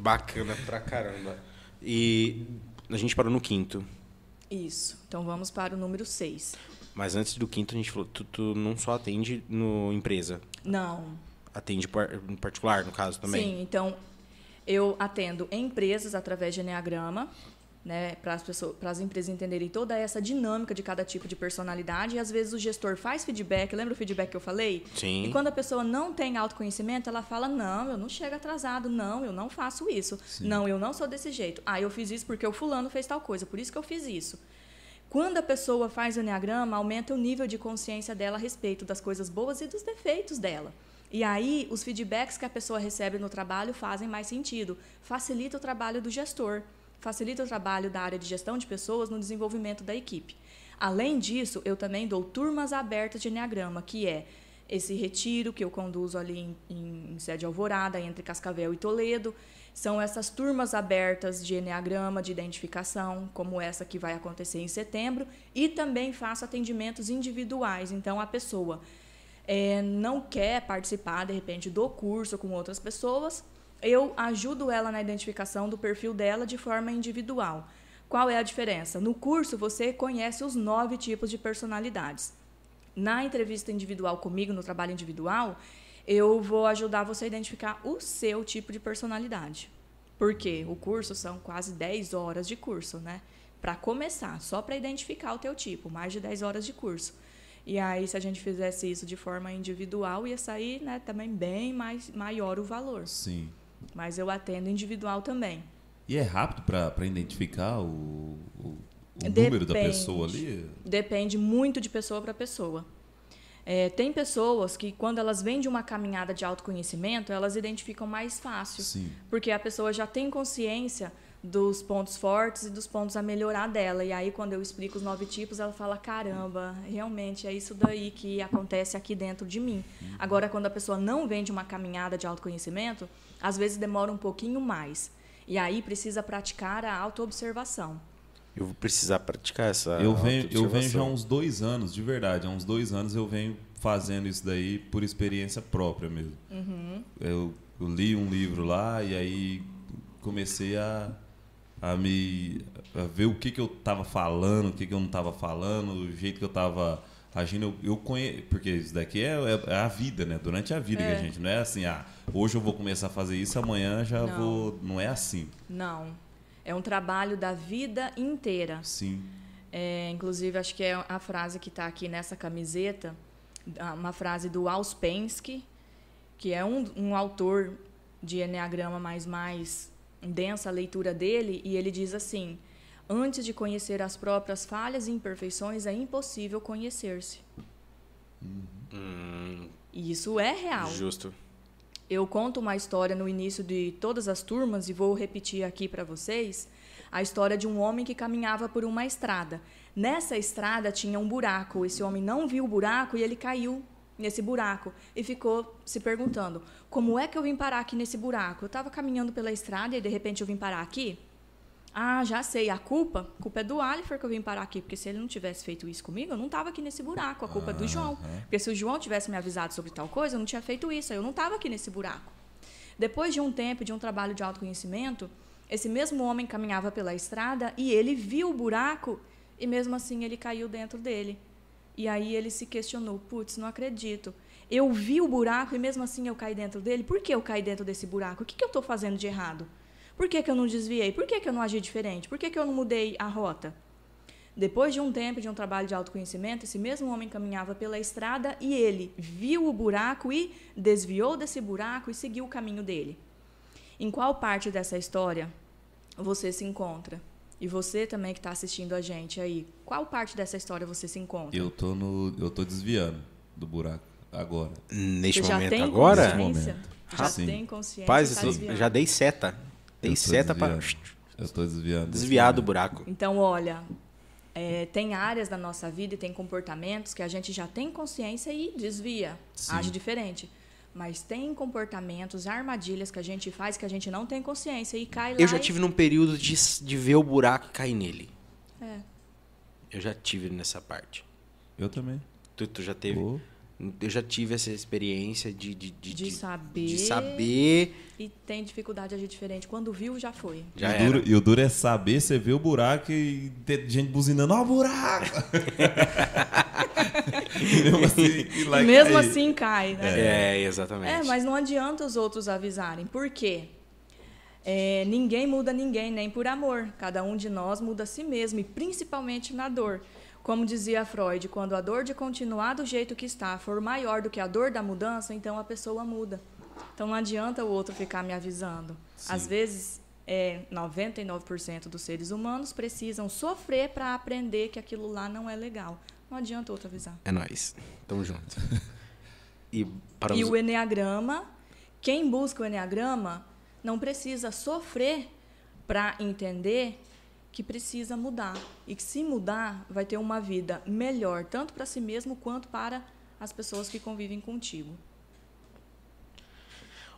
Bacana pra caramba. E a gente parou no quinto. Isso. Então vamos para o número 6. Mas antes do quinto, a gente falou, tu, tu não só atende no empresa, Não, atende par- em particular, no caso, também. Sim, então eu atendo empresas através de Enneagrama, né, para as pessoas, para as empresas entenderem toda essa dinâmica de cada tipo de personalidade. E às vezes o gestor faz feedback, lembra o feedback que eu falei? Sim. E quando a pessoa não tem autoconhecimento, ela fala: "Não, eu não chego atrasado, não, eu não faço isso. Não, eu não sou desse jeito. Ah, eu fiz isso porque o fulano fez tal coisa, por isso que eu fiz isso." Quando a pessoa faz o Enneagrama, aumenta o nível de consciência dela a respeito das coisas boas e dos defeitos dela. E aí, os feedbacks que a pessoa recebe no trabalho fazem mais sentido. Facilita o trabalho do gestor, facilita o trabalho da área de gestão de pessoas no desenvolvimento da equipe. Além disso, eu também dou turmas abertas de Enneagrama, que é esse retiro que eu conduzo ali em, em, em sede Alvorada, entre Cascavel e Toledo. São essas turmas abertas de Enneagrama, de identificação, como essa que vai acontecer em setembro. E também faço atendimentos individuais. Então, a pessoa eh, não quer participar, de repente, do curso com outras pessoas, eu ajudo ela na identificação do perfil dela de forma individual. Qual é a diferença? No curso, você conhece os nove tipos de personalidades. Na entrevista individual comigo, no trabalho individual, eu vou ajudar você a identificar o seu tipo de personalidade. Porque o curso são quase 10 horas de curso, né? Para começar, só para identificar o teu tipo, mais de 10 horas de curso. E aí, se a gente fizesse isso de forma individual, ia sair né, também bem mais, maior o valor. Sim. Mas eu atendo individual também. E é rápido para identificar o, o, o número da pessoa ali? Depende muito de pessoa para pessoa. É, tem pessoas que, quando elas vêm de uma caminhada de autoconhecimento, elas identificam mais fácil. Sim. Porque a pessoa já tem consciência dos pontos fortes e dos pontos a melhorar dela. E aí, quando eu explico os nove tipos, ela fala: caramba, realmente é isso daí que acontece aqui dentro de mim. Agora, quando a pessoa não vem de uma caminhada de autoconhecimento, às vezes demora um pouquinho mais. E aí precisa praticar a autoobservação. Eu vou precisar praticar essa. Eu venho, eu venho já há uns dois anos, de verdade, há uns dois anos eu venho fazendo isso daí por experiência própria mesmo. Eu, eu li um livro lá e aí comecei a, a me a ver o que, que eu estava falando, o que, que eu não estava falando, o jeito que eu estava agindo. Eu, eu conheço, porque isso daqui é, é a vida, né? Durante a vida que a É. gente não é assim, ah, hoje eu vou começar a fazer isso, amanhã já Não. vou. Não é assim. Não. É um trabalho da vida inteira. Sim. É, inclusive, acho que é a frase que está aqui nessa camiseta, uma frase do Auspensky, que é um, um autor de Enneagrama mais mais densa a leitura dele e ele diz assim: antes de conhecer as próprias falhas e imperfeições é impossível conhecer-se. Hum, E isso é real. justo. Eu conto uma história no início de todas as turmas e vou repetir aqui para vocês a história de um homem que caminhava por uma estrada. Nessa estrada tinha um buraco. Esse homem não viu o buraco e ele caiu nesse buraco e ficou se perguntando: como é que eu vim parar aqui nesse buraco? Eu estava caminhando pela estrada e de repente eu vim parar aqui. Ah, já sei. A culpa, a culpa é do Alifer que eu vim parar aqui, porque se ele não tivesse feito isso comigo, eu não estava aqui nesse buraco. A culpa é do João. Porque se o João tivesse me avisado sobre tal coisa, eu não tinha feito isso. Eu não estava aqui nesse buraco. Depois de um tempo de um trabalho de autoconhecimento, esse mesmo homem caminhava pela estrada e ele viu o buraco e mesmo assim ele caiu dentro dele. E aí ele se questionou: putz, não acredito. Eu vi o buraco e mesmo assim eu caí dentro dele. Por que eu caí dentro desse buraco? O que, que eu estou fazendo de errado? Por que, que eu não desviei? Por que, que eu não agi diferente? Por que, que eu não mudei a rota? Depois de um tempo de um trabalho de autoconhecimento, esse mesmo homem caminhava pela estrada e ele viu o buraco e desviou desse buraco e seguiu o caminho dele. Em qual parte dessa história você se encontra? E você também que está assistindo a gente aí, qual parte dessa história você se encontra? Eu tô no. Eu tô desviando do buraco agora. Neste você já momento tem agora, consciência? Nesse momento. Já Sim. tem consciência? rapaz, tá já dei seta. Tô seta para desviando. Eu tô desviando. desse desviar do momento. buraco. Então, olha, é, tem áreas da nossa vida e tem comportamentos que a gente já tem consciência e desvia, Sim. age diferente. Mas tem comportamentos, armadilhas que a gente faz que a gente não tem consciência e cai lá. Eu já e- tive num período de, de ver o buraco e cair nele. É. Eu já tive nessa parte. Eu também. Tu, tu já teve? Pô, Eu já tive essa experiência de, de, de, De saber. de saber. E tem dificuldade de agir diferente. Quando viu, já foi. Já e, o duro, e o duro é saber, você vê o buraco e ter gente buzinando, ó o buraco! Mesmo assim, ir lá E e mesmo cair. assim cai, né? É, exatamente. É, mas não adianta os outros avisarem. Por quê? É, ninguém muda ninguém, nem por amor. Cada um de nós muda a si mesmo, e principalmente na dor. Como dizia Freud, quando a dor de continuar do jeito que está for maior do que a dor da mudança, então a pessoa muda. Então não adianta o outro ficar me avisando. Às vezes, é, 99% dos seres humanos precisam sofrer para aprender que aquilo lá não é legal. Não adianta o outro avisar. É nóis. Tamo junto. E para E os... o Enneagrama, quem busca o Enneagrama não precisa sofrer para entender que precisa mudar. E que se mudar, vai ter uma vida melhor, tanto para si mesmo quanto para as pessoas que convivem contigo.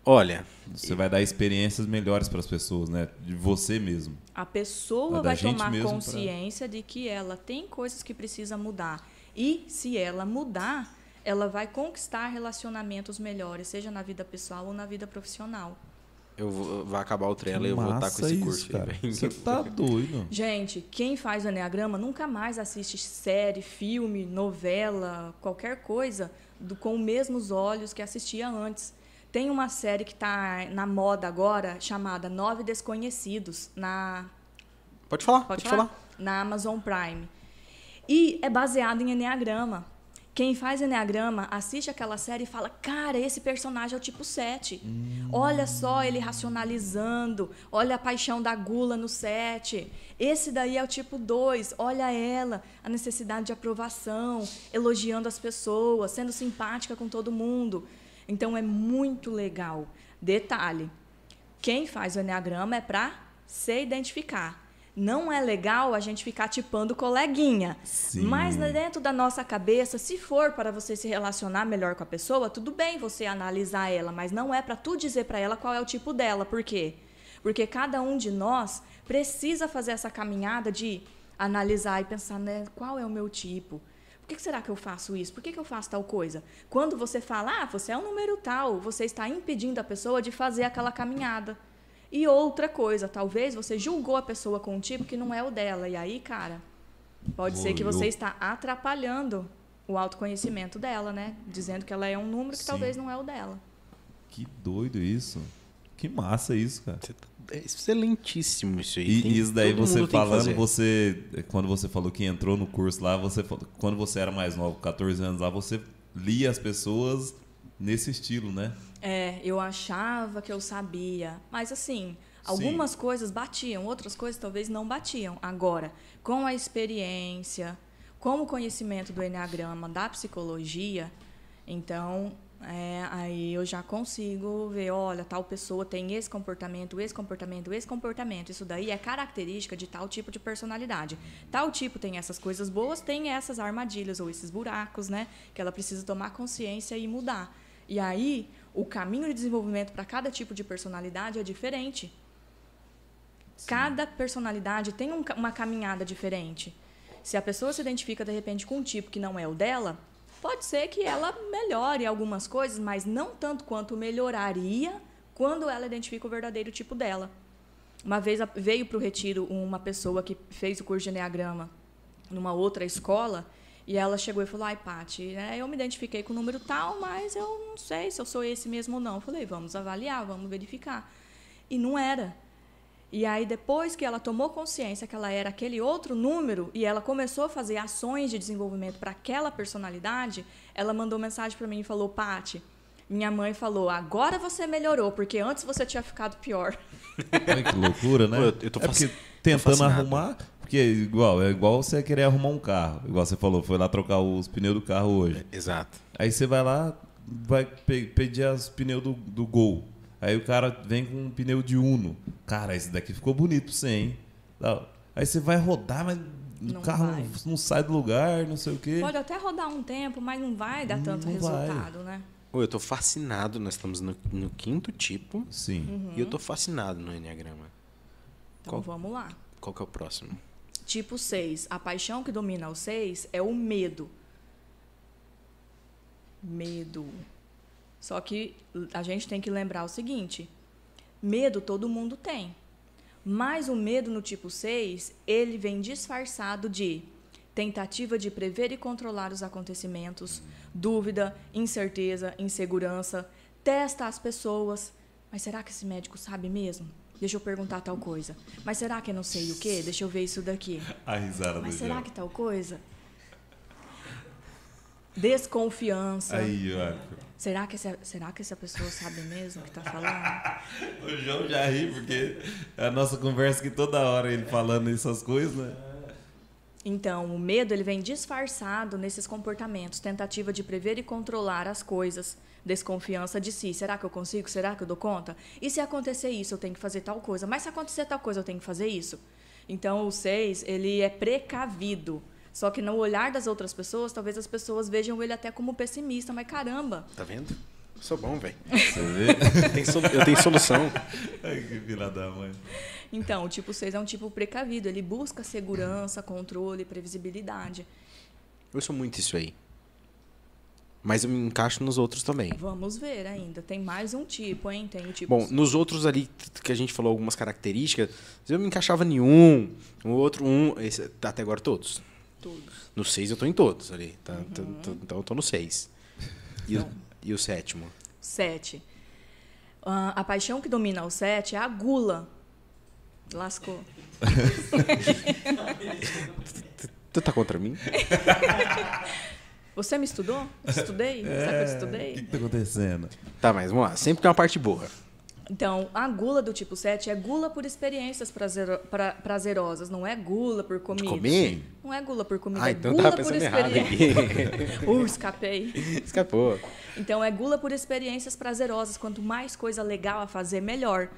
Olha, Você vai dar experiências melhores para as pessoas, né? De você mesmo. A pessoa vai gente tomar mesmo pra- consciência de que ela tem coisas que precisa mudar. E se ela mudar, ela vai conquistar relacionamentos melhores, seja na vida pessoal ou na vida profissional. Eu vou, vai acabar o trela e eu vou estar com esse isso, curso cara. aí. Você tá doido. Gente, quem faz o Enneagrama nunca mais assiste série, filme, novela, qualquer coisa do- com os mesmos olhos que assistia antes. Tem uma série que está na moda agora chamada Nove Desconhecidos, na Pode falar, Pode pode, falar? falar. Na Amazon Prime. E é baseado em Enneagrama. Quem faz Enneagrama assiste aquela série e fala: Cara, esse personagem é o tipo 7. Olha só ele racionalizando. Olha a paixão da gula no 7. Esse daí é o tipo 2. Olha ela, a necessidade de aprovação, elogiando as pessoas, sendo simpática com todo mundo. Então é muito legal. Detalhe: quem faz o Enneagrama é para se identificar. Não é legal a gente ficar tipando coleguinha. Sim. Mas né, dentro da nossa cabeça, se for para você se relacionar melhor com a pessoa, tudo bem você analisar ela, mas não é para tu dizer para ela qual é o tipo dela. Por quê? Porque cada um de nós precisa fazer essa caminhada de analisar e pensar, né, qual é o meu tipo? Por que que será que eu faço isso? Por que, que eu faço tal coisa? Quando você fala, ah, você é um número tal, você está impedindo a pessoa de fazer aquela caminhada. E outra coisa, talvez você julgou a pessoa com um tipo que não é o dela. E aí, cara, pode ser que Olhou. você está atrapalhando o autoconhecimento dela, né? Dizendo que ela é um número que Sim. talvez não é o dela. Que doido isso. Que massa isso, cara. Você tá- É excelentíssimo isso aí. E Tem- isso daí você falando, você quando você falou que entrou no curso lá, você falou- quando você era mais novo, 14 anos lá, você lia as pessoas nesse estilo, né? É, eu achava que eu sabia. Mas assim, algumas coisas batiam, outras coisas talvez não batiam. Agora, com a experiência, com o conhecimento do Enneagrama, da psicologia, então é, aí eu já consigo ver, olha, tal pessoa tem esse comportamento, esse comportamento, esse comportamento. Isso daí é característica de tal tipo de personalidade. Tal tipo tem essas coisas boas, tem essas armadilhas ou esses buracos, né? Que ela precisa tomar consciência e mudar. E aí, o caminho de desenvolvimento para cada tipo de personalidade é diferente. Sim. Cada personalidade tem um, uma caminhada diferente. Se a pessoa se identifica de repente com um tipo que não é o dela, pode ser que ela melhore algumas coisas, mas não tanto quanto melhoraria quando ela identifica o verdadeiro tipo dela. Uma vez veio para o retiro uma pessoa que fez o curso de Enneagrama numa outra escola e ela chegou e falou: Ai, Paty, é, eu me identifiquei com o número tal, mas eu não sei se eu sou esse mesmo ou não. Eu falei: Vamos avaliar, vamos verificar. E não era. E aí, depois que ela tomou consciência que ela era aquele outro número e ela começou a fazer ações de desenvolvimento para aquela personalidade, ela mandou mensagem para mim e falou: Pati, minha mãe falou, agora você melhorou, porque antes você tinha ficado pior. Olha que loucura, né? Pô, eu, eu tô é tentando arrumar, porque é igual, é igual você querer arrumar um carro. Igual você falou, foi lá trocar os pneus do carro hoje. Exato. Aí você vai lá, vai pedir os pneus do, do Gol. Aí o cara vem com um pneu de Uno. Cara, esse daqui ficou bonito pra hein? Aí você vai rodar, mas o carro vai. não sai do lugar, não sei o quê. Pode até rodar um tempo, mas não vai dar tanto não resultado, vai. né? Eu tô fascinado, nós estamos no, no quinto tipo. Sim. Uhum. E eu tô fascinado no Enneagrama. Então qual, vamos lá. Qual que é o próximo? Tipo 6. A paixão que domina o 6 é o medo. Medo. Só que a gente tem que lembrar o seguinte: medo todo mundo tem. Mas o medo no tipo 6, ele vem disfarçado de tentativa de prever e controlar os acontecimentos, dúvida, incerteza, insegurança, testa as pessoas. Mas será que esse médico sabe mesmo? Deixa eu perguntar tal coisa. Mas será que eu não sei o quê? Deixa eu ver isso daqui. A risada Mas será que tal coisa? Desconfiança. Aí, ó. Será que, essa, será que essa pessoa sabe mesmo o que está falando? o João já ri, porque é a nossa conversa que toda hora ele falando essas coisas, né? Então, o medo ele vem disfarçado nesses comportamentos, tentativa de prever e controlar as coisas, desconfiança de si. Será que eu consigo? Será que eu dou conta? E se acontecer isso, eu tenho que fazer tal coisa. Mas se acontecer tal coisa, eu tenho que fazer isso. Então, o 6, ele é precavido. Só que no olhar das outras pessoas, talvez as pessoas vejam ele até como pessimista, mas caramba. Tá vendo? Eu sou bom, velho. Você vê? eu tenho solução. Ai, que filha da mãe. Então, o tipo 6 é um tipo precavido. Ele busca segurança, controle, previsibilidade. Eu sou muito isso aí. Mas eu me encaixo nos outros também. Vamos ver ainda. Tem mais um tipo, hein? Tem tipo. Bom, nos outros ali que a gente falou algumas características, eu me encaixava em um, o outro um, esse, até agora todos. Todos. No 6 eu tô em todos ali. Tá, uhum. tô, tô, então eu tô no 6. E, o, e o sétimo? 7. Uh, a paixão que domina o 7 é a gula. Lascou. tu tá contra mim? Você me estudou? Estudei? É, Sabe que eu estudei? O que, que tá acontecendo? Tá, mas vamos lá. Sempre tem uma parte boa. Então, a gula do tipo 7 é gula por experiências prazero, pra, prazerosas, não é gula por comida. De comer? Não é gula por comida, ah, é então gula por experiências. uh, escapei. Escapou. Então, é gula por experiências prazerosas. Quanto mais coisa legal a fazer, melhor.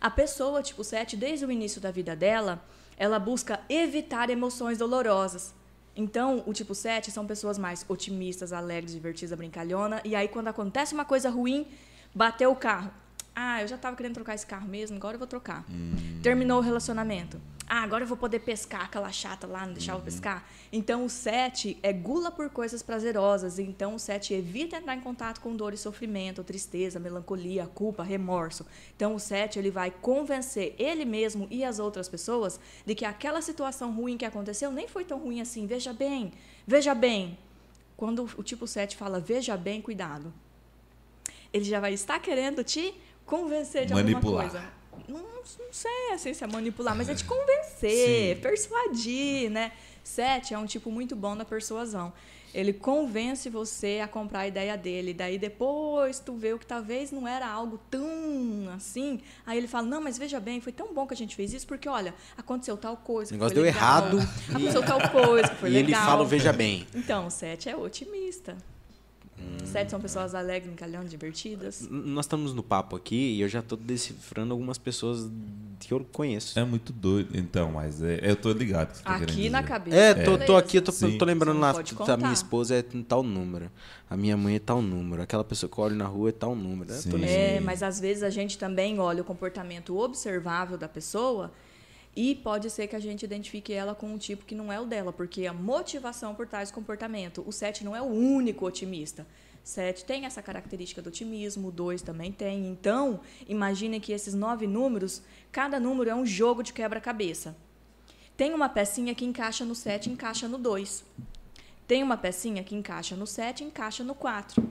A pessoa tipo 7, desde o início da vida dela, ela busca evitar emoções dolorosas. Então, o tipo 7 são pessoas mais otimistas, alegres, divertidas, brincalhona. E aí, quando acontece uma coisa ruim, bateu o carro ah, eu já estava querendo trocar esse carro mesmo, agora eu vou trocar. Hum. Terminou o relacionamento. Ah, agora eu vou poder pescar aquela chata lá, não deixar uhum. eu pescar. Então o 7 é gula por coisas prazerosas. Então o 7 evita entrar em contato com dor e sofrimento, tristeza, melancolia, culpa, remorso. Então o 7 ele vai convencer ele mesmo e as outras pessoas de que aquela situação ruim que aconteceu nem foi tão ruim assim. Veja bem, veja bem. Quando o tipo 7 fala veja bem, cuidado. Ele já vai estar querendo te convencer de manipular. alguma coisa. Não, não sei assim, se é manipular, mas é te convencer, Sim. persuadir, né? Sete é um tipo muito bom da persuasão. Ele convence você a comprar a ideia dele. Daí depois tu vê o que talvez não era algo tão assim. Aí ele fala: Não, mas veja bem, foi tão bom que a gente fez isso, porque olha, aconteceu tal coisa. O negócio deu legal, errado. Aconteceu tal coisa que foi e legal. ele fala, veja bem. Então, o sete é otimista. Sete são pessoas alegres, brincalhões, divertidas. Nós estamos no papo aqui e eu já tô decifrando algumas pessoas que eu conheço. É muito doido. Então, mas é, eu tô ligado. que tá Aqui na dizer. cabeça. É, tô, tô aqui, eu tô, tô lembrando lá, a minha esposa é tal número, a minha mãe é tal número, aquela pessoa que eu olho na rua é tal número. Sim. É, mas às vezes a gente também olha o comportamento observável da pessoa e pode ser que a gente identifique ela com um tipo que não é o dela, porque a motivação por trás do comportamento. O 7 não é o único otimista. 7 tem essa característica do otimismo, o 2 também tem. Então, imagine que esses nove números, cada número é um jogo de quebra-cabeça. Tem uma pecinha que encaixa no 7 encaixa no 2. Tem uma pecinha que encaixa no 7 encaixa no 4.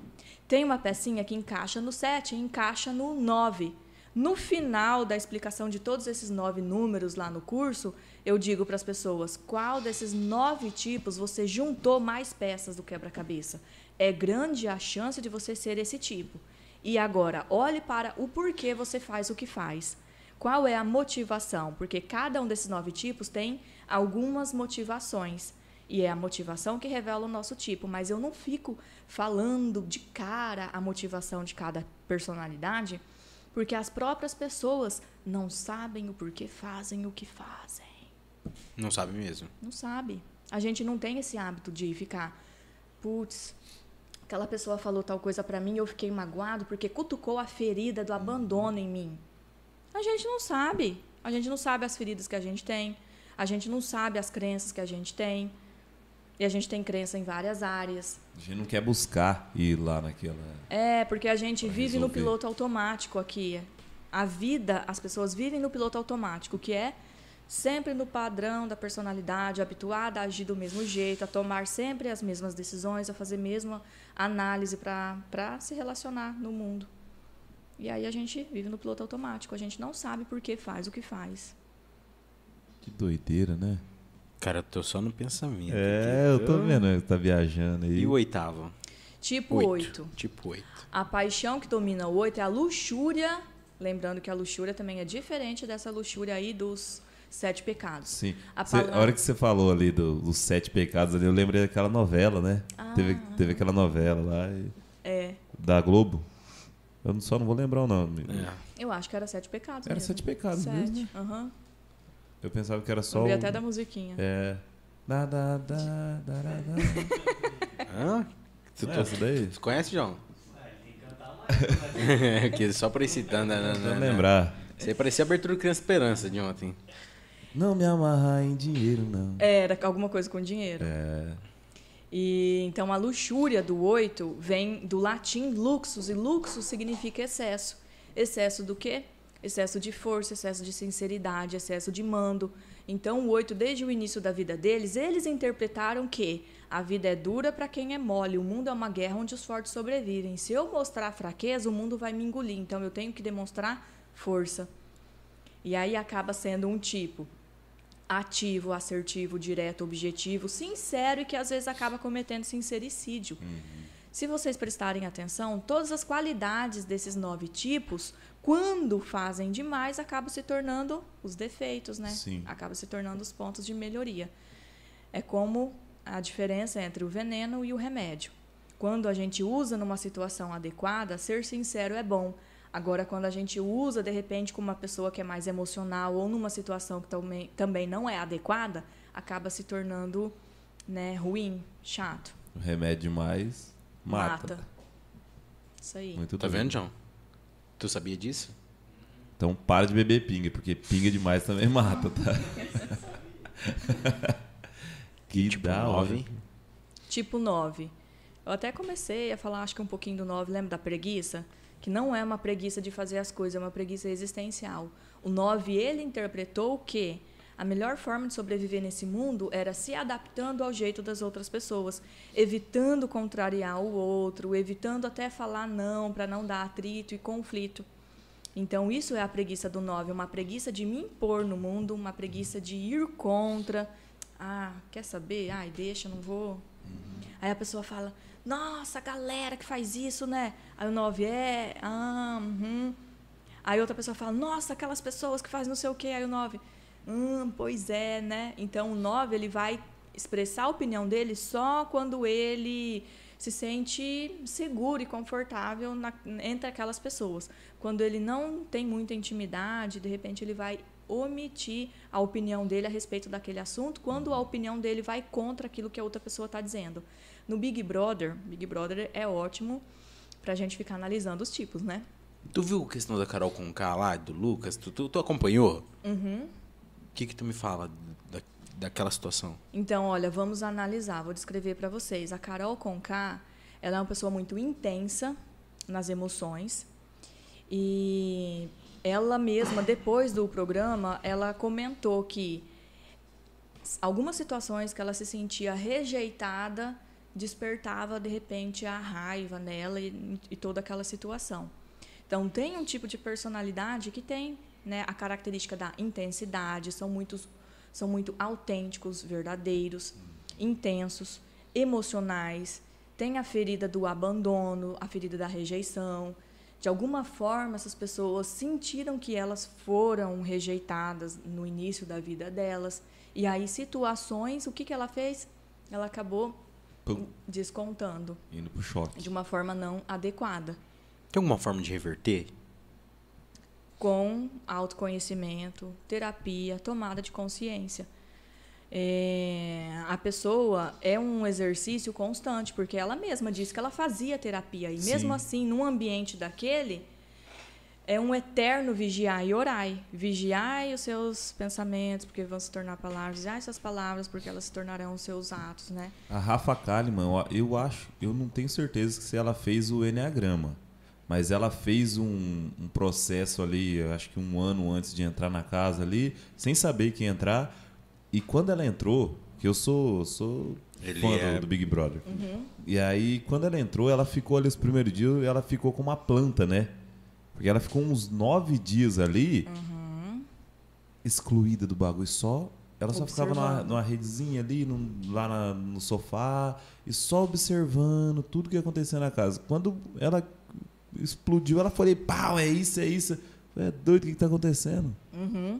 Tem uma pecinha que encaixa no 7 e encaixa no 9. No final da explicação de todos esses nove números lá no curso, eu digo para as pessoas qual desses nove tipos você juntou mais peças do quebra-cabeça. É grande a chance de você ser esse tipo. E agora, olhe para o porquê você faz o que faz. Qual é a motivação? Porque cada um desses nove tipos tem algumas motivações. E é a motivação que revela o nosso tipo. Mas eu não fico falando de cara a motivação de cada personalidade, porque as próprias pessoas não sabem o porquê fazem o que fazem. Não sabe mesmo. Não sabe. A gente não tem esse hábito de ficar, putz, aquela pessoa falou tal coisa pra mim e eu fiquei magoado porque cutucou a ferida do abandono em mim. A gente não sabe. A gente não sabe as feridas que a gente tem. A gente não sabe as crenças que a gente tem. E a gente tem crença em várias áreas. A gente não quer buscar ir lá naquela. É, porque a gente vive no resolver. piloto automático aqui. A vida, as pessoas vivem no piloto automático, que é sempre no padrão da personalidade, habituada a agir do mesmo jeito, a tomar sempre as mesmas decisões, a fazer a mesma análise para se relacionar no mundo. E aí a gente vive no piloto automático, a gente não sabe por que faz o que faz. Que doideira, né? Cara, eu tô só no pensamento. É, eu tô vendo, tá viajando aí. E o oitavo? Tipo Oito. 8. Tipo oito. A paixão que domina o 8 é a luxúria. Lembrando que a luxúria também é diferente dessa luxúria aí dos sete pecados. Sim. A Cê- palavra- a hora que você falou ali do- dos sete pecados ali, eu lembrei daquela novela, né? Ah. Teve, teve aquela novela lá e- É, da Globo. Eu só não vou lembrar o nome. É. eu acho que era sete pecados. Era mesmo. sete pecados Sete. mesmo. Aham. Eu pensava que era só. Lembrei o- até da musiquinha. É. Da, da, da, da, da, da. Hã? Tu, Não é tu- daí? tu conhece, João? Tem que cantar mais. Aqui, só pra esse tan, nan, nan, Pra nan, lembrar. Isso aí parecia a abertura do Criança Esperança de ontem. Não me amarrar em dinheiro, não. Era alguma coisa com dinheiro. É. E então a luxúria do oito vem do latim luxus e luxus significa excesso. Excesso do quê? Excesso de força, excesso de sinceridade, excesso de mando. Então o oito desde o início da vida deles, eles interpretaram que a vida é dura para quem é mole, o mundo é uma guerra onde os fortes sobrevivem. Se eu mostrar fraqueza, o mundo vai me engolir. Então eu tenho que demonstrar força. E aí acaba sendo um tipo ativo, assertivo, direto, objetivo, sincero e que às vezes acaba cometendo sincericídio. Se vocês prestarem atenção, todas as qualidades desses nove tipos, quando fazem demais, acabam se tornando os defeitos, né? Sim. Acabam se tornando os pontos de melhoria. É como a diferença entre o veneno e o remédio. Quando a gente usa numa situação adequada, ser sincero é bom. Agora, quando a gente usa, de repente, com uma pessoa que é mais emocional ou numa situação que também, também não é adequada, acaba se tornando né, ruim, chato. O remédio demais mata. Mata. Isso aí. Muito Tá doido. vendo, João? Tu sabia disso? Então para de beber pinga, porque pinga demais também mata, tá? que Tipo, da hora. nove. Tipo 9. Eu até comecei a falar, acho que um pouquinho do 9, lembra da preguiça? Que não é uma preguiça de fazer as coisas, é uma preguiça existencial. O 9, ele interpretou que a melhor forma de sobreviver nesse mundo era se adaptando ao jeito das outras pessoas, evitando contrariar o outro, evitando até falar não para não dar atrito e conflito. Então, isso é a preguiça do 9, uma preguiça de me impor no mundo, uma preguiça de ir contra. Ah, quer saber? Ai, deixa, não vou. Aí a pessoa fala, nossa, galera que faz isso, né? Aí o 9 é, ah, uhum. Aí outra pessoa fala, nossa, aquelas pessoas que fazem não sei o quê. Aí o 9, hum, pois é, né? Então o 9 ele vai expressar a opinião dele só quando ele se sente seguro e confortável na, entre aquelas pessoas. Quando ele não tem muita intimidade, de repente ele vai omitir a opinião dele a respeito daquele assunto, quando a opinião dele vai contra aquilo que a outra pessoa está dizendo. No Big Brother, Big Brother é ótimo para a gente ficar analisando os tipos, né? Tu viu a questão da Carol Conká lá, do Lucas? Tu, tu, tu acompanhou? Uhum. Que que tu me fala da, daquela situação? Então, olha, vamos analisar. Vou descrever para vocês. A Carol Conká, ela é uma pessoa muito intensa nas emoções e ela mesma, depois do programa, ela comentou que algumas situações que ela se sentia rejeitada despertava de repente a raiva nela e, e toda aquela situação. Então tem um tipo de personalidade que tem né, a característica da intensidade, são muitos são muito autênticos, verdadeiros, intensos, emocionais, tem a ferida do abandono, a ferida da rejeição. De alguma forma, essas pessoas sentiram que elas foram rejeitadas no início da vida delas. E aí, situações, o que, que ela fez? Ela acabou Pum. descontando Indo pro choque. de uma forma não adequada. Tem alguma forma de reverter? Com autoconhecimento, terapia, tomada de consciência. É, a pessoa é um exercício constante, porque ela mesma disse que ela fazia terapia. E mesmo Sim. assim, num ambiente daquele, é um eterno vigiar e orai. Vigiai os seus pensamentos, porque vão se tornar palavras. Vigiai suas palavras, porque elas se tornarão os seus atos, né? A Rafa Kalimann, eu- eu acho, eu não tenho certeza se ela fez o Enneagrama, mas ela fez um, um processo ali, acho que um ano antes de entrar na casa ali, sem saber que ia entrar. E quando ela entrou, que eu sou, sou Ele fã é- do, do Big Brother. E aí, quando ela entrou, ela ficou ali os primeiros dias, ela ficou com uma planta, né? Porque ela ficou uns nove dias ali, excluída do bagulho. Só, ela só ficava numa, numa redezinha ali, num- lá na- no sofá, e só observando tudo que ia acontecer na casa. Quando ela explodiu, ela falou, pau, é isso, é isso. Falei, É doido, o que, que tá acontecendo? Uhum.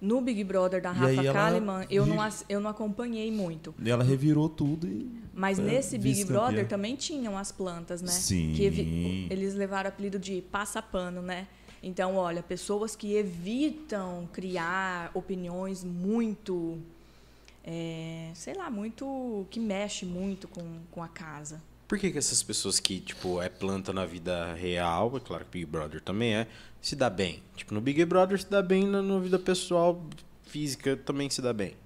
No Big Brother da Rafa Kalimann, eu não, eu não acompanhei muito. E ela revirou tudo e. Mas É, nesse Big. Brother também tinham as plantas, né? Sim. Que eles levaram o apelido de passa-pano, né? Então, olha, pessoas que evitam criar opiniões muito, é, sei lá, muito que mexe muito com, com a casa. Por que, que essas pessoas que, tipo, é planta na vida real, é claro que Big Brother também é, se dá bem? Tipo, no Big Brother se dá bem, na, na vida pessoal, física também se dá bem.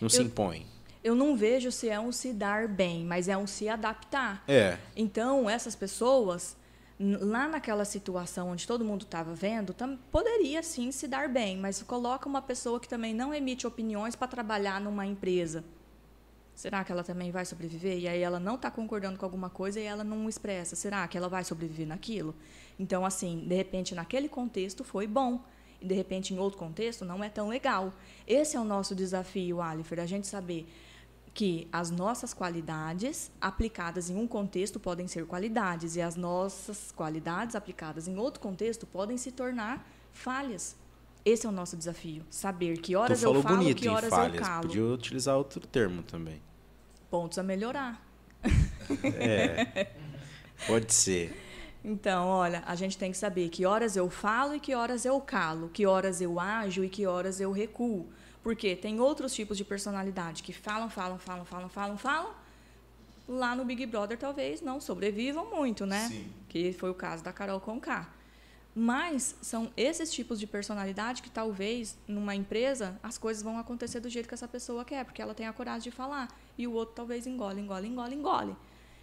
Não se Eu- impõe. Eu não vejo se é um se dar bem, mas é um se adaptar. É. Então, essas pessoas, lá naquela situação onde todo mundo estava vendo, poderia sim se dar bem, mas coloca uma pessoa que também não emite opiniões para trabalhar numa empresa. Será que ela também vai sobreviver? E aí ela não está concordando com alguma coisa e ela não expressa. Será que ela vai sobreviver naquilo? Então, assim, de repente, naquele contexto foi bom. E de repente, em outro contexto, não é tão legal. Esse é o nosso desafio, Alifer, a gente saber que as nossas qualidades aplicadas em um contexto podem ser qualidades e as nossas qualidades aplicadas em outro contexto podem se tornar falhas. Esse é o nosso desafio, saber que horas eu falo, bonito que em horas eu falhas. calo. Podia utilizar outro termo também. Pontos a melhorar. É. Pode ser. Então, olha, a gente tem que saber que horas eu falo e que horas eu calo, que horas eu ajo e que horas eu recuo. Porque tem outros tipos de personalidade que falam, falam, falam, falam, falam, falam. Lá no Big Brother talvez não sobrevivam muito, né? Sim. Que foi o caso da Carol Conká. Mas são esses tipos de personalidade que talvez numa empresa as coisas vão acontecer do jeito que essa pessoa quer, porque ela tem a coragem de falar. E o outro talvez engole, engole, engole, engole.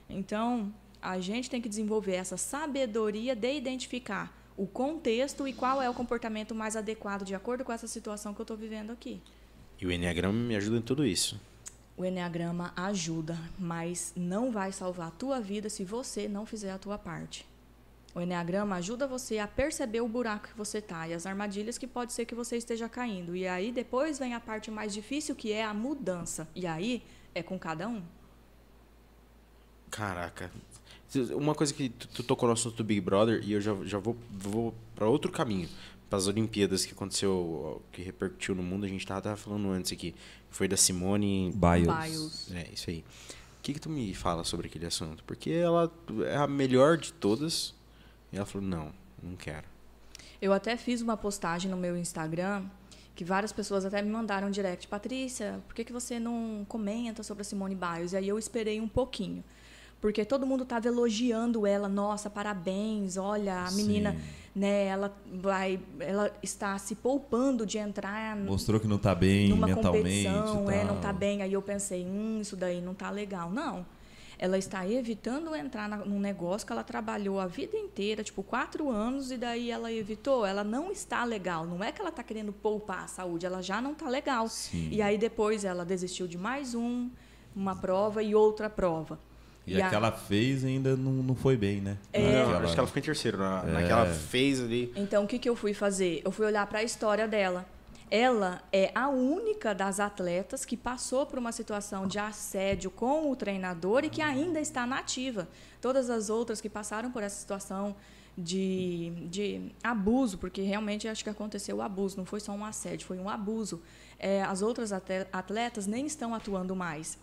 Então, a gente tem que desenvolver essa sabedoria de identificar o contexto e qual é o comportamento mais adequado de acordo com essa situação que eu estou vivendo aqui. E o Enneagrama me ajuda em tudo isso. O Enneagrama ajuda, mas não vai salvar a tua vida se você não fizer a tua parte. O Enneagrama ajuda você a perceber o buraco que você está e as armadilhas que pode ser que você esteja caindo. E aí depois vem a parte mais difícil, que é a mudança. E aí é com cada um. Caraca. Uma coisa que tu, tu tocou no assunto do Big Brother e eu já, já vou, vou para outro caminho. Para as Olimpíadas que aconteceu, que repercutiu no mundo, a gente tava, tava falando antes aqui. Foi da Simone Biles. Biles. É, isso aí. O que, que tu me fala sobre aquele assunto? Porque ela é a melhor de todas. E ela falou: não, não quero. Eu até fiz uma postagem no meu Instagram que várias pessoas até me mandaram direct. Patrícia, por que, que você não comenta sobre a Simone Biles? E aí eu esperei um pouquinho. Porque todo mundo estava elogiando ela. Nossa, parabéns, olha, a menina, Sim. né, ela vai, ela está se poupando de entrar Mostrou que não tá bem numa mentalmente. competição, e é, não tal. tá bem. Aí eu pensei, hum, isso daí não tá legal. Não. Ela está evitando entrar na, num negócio que ela trabalhou a vida inteira, tipo, quatro anos, e daí ela evitou. Ela não está legal. Não é que ela está querendo poupar a saúde, ela já não está legal. Sim. E aí depois ela desistiu de mais um, uma prova e outra prova. E a- a que ela fez ainda não, não foi bem, né? É. Não, Aquela- acho que ela ficou em terceiro. Na, É. Naquela fez ali. Então, o que, que eu fui fazer? Eu fui olhar para a história dela. Ela é a única das atletas que passou por uma situação de assédio com o treinador e que ainda está nativa. Todas as outras que passaram por essa situação de, de abuso, porque realmente acho que aconteceu o abuso, não foi só um assédio, foi um abuso. É, as outras atle- atletas nem estão atuando mais.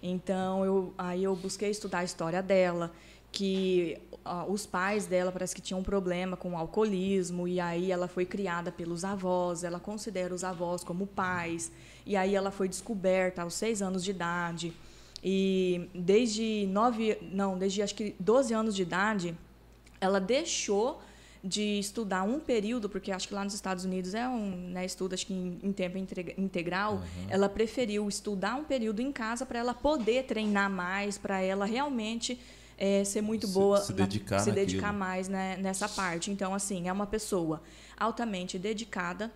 Então, eu, aí eu busquei estudar a história dela, que ah, os pais dela parece que tinham um problema com o alcoolismo, e aí ela foi criada pelos avós, ela considera os avós como pais, e aí ela foi descoberta aos seis anos de idade. E desde nove, não, desde acho que 12 anos de idade, ela deixou de estudar um período, porque acho que lá nos Estados Unidos é um né, estudo acho que em, em tempo integra- integral, ela preferiu estudar um período em casa para ela poder treinar mais, para ela realmente eh, ser muito Se- boa, se na- dedicar se naquilo. dedicar mais né, nessa parte. Então, assim, é uma pessoa altamente dedicada,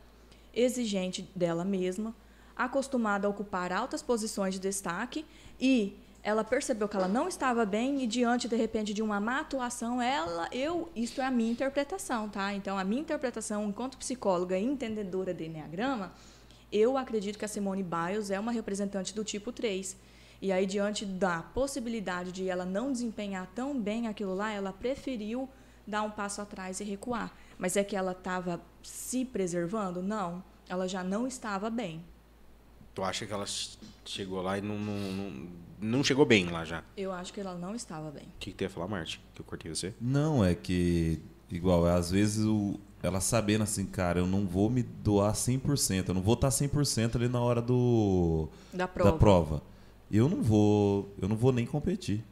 exigente dela mesma, acostumada a ocupar altas posições de destaque e ela percebeu que ela não estava bem e diante de repente de uma má atuação, ela, eu, isso é a minha interpretação, tá? Então a minha interpretação enquanto psicóloga e entendedora de enneagrama, eu acredito que a Simone Biles é uma representante do tipo 3. E aí diante da possibilidade de ela não desempenhar tão bem aquilo lá, ela preferiu dar um passo atrás e recuar. Mas é que ela estava se preservando? Não, ela já não estava bem. Tu acha que ela ch- chegou lá e não, não, não, não chegou bem lá já? Eu acho que ela não estava bem. O que, que tu ia falar, Marte? Que eu cortei você? Não, é que, igual, às vezes o, ela sabendo assim, cara, eu não vou me doar 100%, eu não vou estar 100% ali na hora do, Da prova. da prova. Eu não vou, eu não vou nem competir.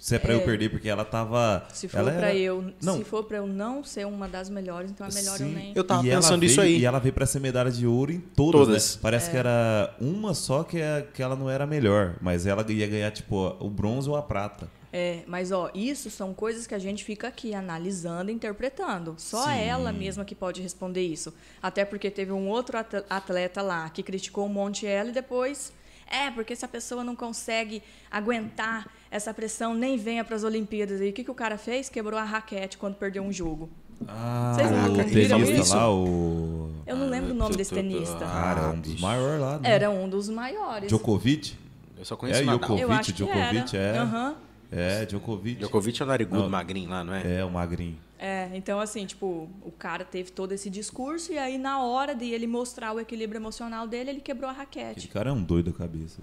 Se é pra eu É. perder, porque ela tava... Se for ela para era- eu, Não. se for para eu não ser uma das melhores, então é melhor eu Sim. nem. Eu tava E ela pensando veio- isso aí. E ela veio pra ser medalha de ouro em todas, Todas. né? Parece que era uma só que, é- que ela não era melhor, mas ela ia ganhar, tipo, o bronze ou a prata. É, mas ó, isso são coisas que a gente fica aqui analisando, e interpretando. Só Sim. ela mesma que pode responder isso. Até porque teve um outro at- atleta lá que criticou um monte ela e depois é, porque se a pessoa não consegue aguentar essa pressão, nem venha para as Olimpíadas. E o que, que o cara fez? Quebrou a raquete quando perdeu um jogo. Ah, Vocês não o viram tenista isso? lá, o... Eu não Ah, lembro o nome desse tu- tenista. ah, Cara, é um dos maiores lá, né? Era um dos maiores. Djokovic? Eu só conheço É, o Nadal. Djokovic, Eu acho que Djokovic, era. é. Aham. É, Djokovic. Djokovic é o narigudo Não. magrinho lá, não é? É, o magrinho. É, então assim, tipo, o cara teve todo esse discurso e aí na hora de ele mostrar o equilíbrio emocional dele, ele quebrou a Aquele raquete. cara é um doido da cabeça.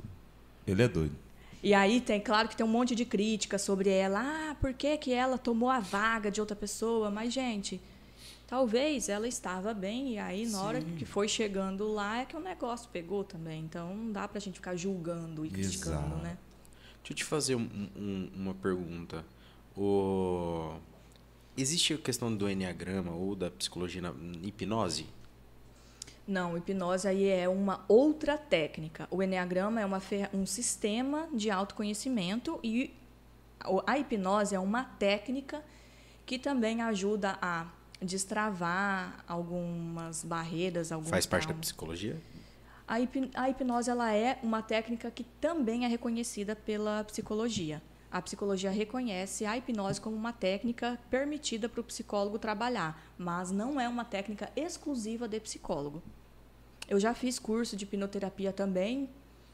Ele é doido. E aí tem, claro que tem um monte de crítica sobre ela. Ah, por que, que ela tomou a vaga de outra pessoa? Mas, gente, talvez ela estava bem e aí na hora que foi chegando lá é que o negócio pegou também. Então não dá pra gente ficar julgando e criticando, Exato. né? Deixa eu te fazer um- um- uma pergunta. O... Existe a questão do enneagrama ou da psicologia na hipnose? Não, hipnose aí é uma outra técnica. O Enneagrama é uma um sistema de autoconhecimento e a hipnose é uma técnica que também ajuda a destravar algumas barreiras, alguns Faz parte da traumas. psicologia? A, hip- a hipnose ela é uma técnica que também é reconhecida pela psicologia. A psicologia reconhece a hipnose como uma técnica permitida para o psicólogo trabalhar, mas não é uma técnica exclusiva de psicólogo. Eu já fiz curso de hipnoterapia também,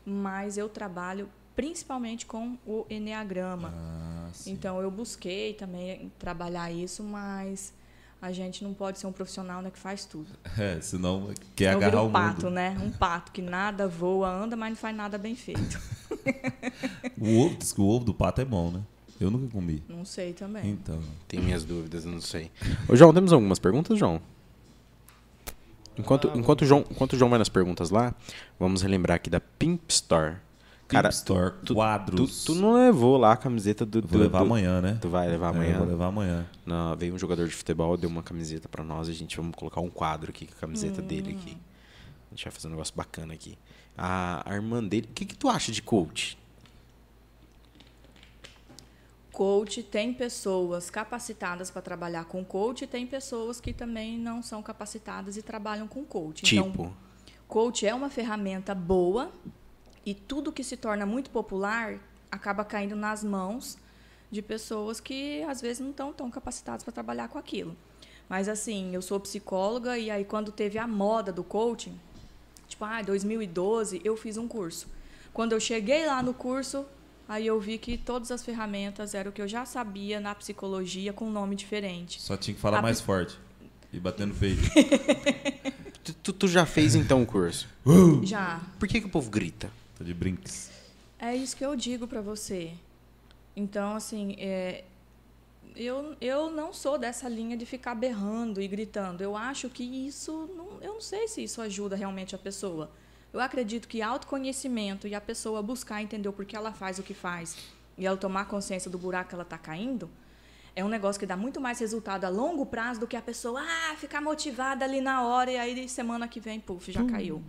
mas eu trabalho principalmente com o Enneagrama. Ah. Então eu busquei também trabalhar isso, mas a gente não pode ser um profissional né, que faz tudo. É, senão quer viro agarrar um o pato, mundo. né? Um pato que nada voa, anda, mas não faz nada bem feito. O ovo, diz que o ovo do pato é bom, né? Eu nunca comi. Não sei também. Então, Tem minhas dúvidas, eu não sei. Ô, João, temos algumas perguntas, João? Enquanto, enquanto, o João, enquanto o João vai nas perguntas lá, vamos relembrar aqui da Pimp Store. Cara, Store, tu, tu, quadros. tu não levou lá a camiseta do... Vou do- levar do- amanhã, né? Tu vai levar É, amanhã? vou levar amanhã. Não, veio um jogador de futebol, deu uma camiseta pra nós, a gente vamos colocar um quadro aqui com a camiseta dele aqui. A gente vai fazer um negócio bacana aqui. A, a irmã dele, o que, que tu acha de coach? Coach tem pessoas capacitadas para trabalhar com coach e tem pessoas que também não são capacitadas e trabalham com coach. Então, Tipo, coach é uma ferramenta boa e tudo que se torna muito popular acaba caindo nas mãos de pessoas que às vezes não estão tão capacitadas para trabalhar com aquilo. Mas assim, eu sou psicóloga e aí quando teve a moda do coaching, tipo, ah, 2012, eu fiz um curso. Quando eu cheguei lá no curso, aí eu vi que todas as ferramentas eram o que eu já sabia na psicologia com um nome diferente. Só tinha que falar A mais forte. E bater no peito. tu, tu- tu já fez então o curso. Já. Por que, que o povo grita? De brinks. É isso que eu digo para você. Então, assim, é, eu, eu não sou dessa linha de ficar berrando e gritando. Eu acho que isso. Não, eu não sei se isso ajuda realmente a pessoa. Eu acredito que autoconhecimento e a pessoa buscar entender o porquê ela faz o que faz e ela tomar consciência do buraco que ela está caindo é um negócio que dá muito mais resultado a longo prazo do que a pessoa ah, ficar motivada ali na hora e aí semana que vem, puf, já caiu.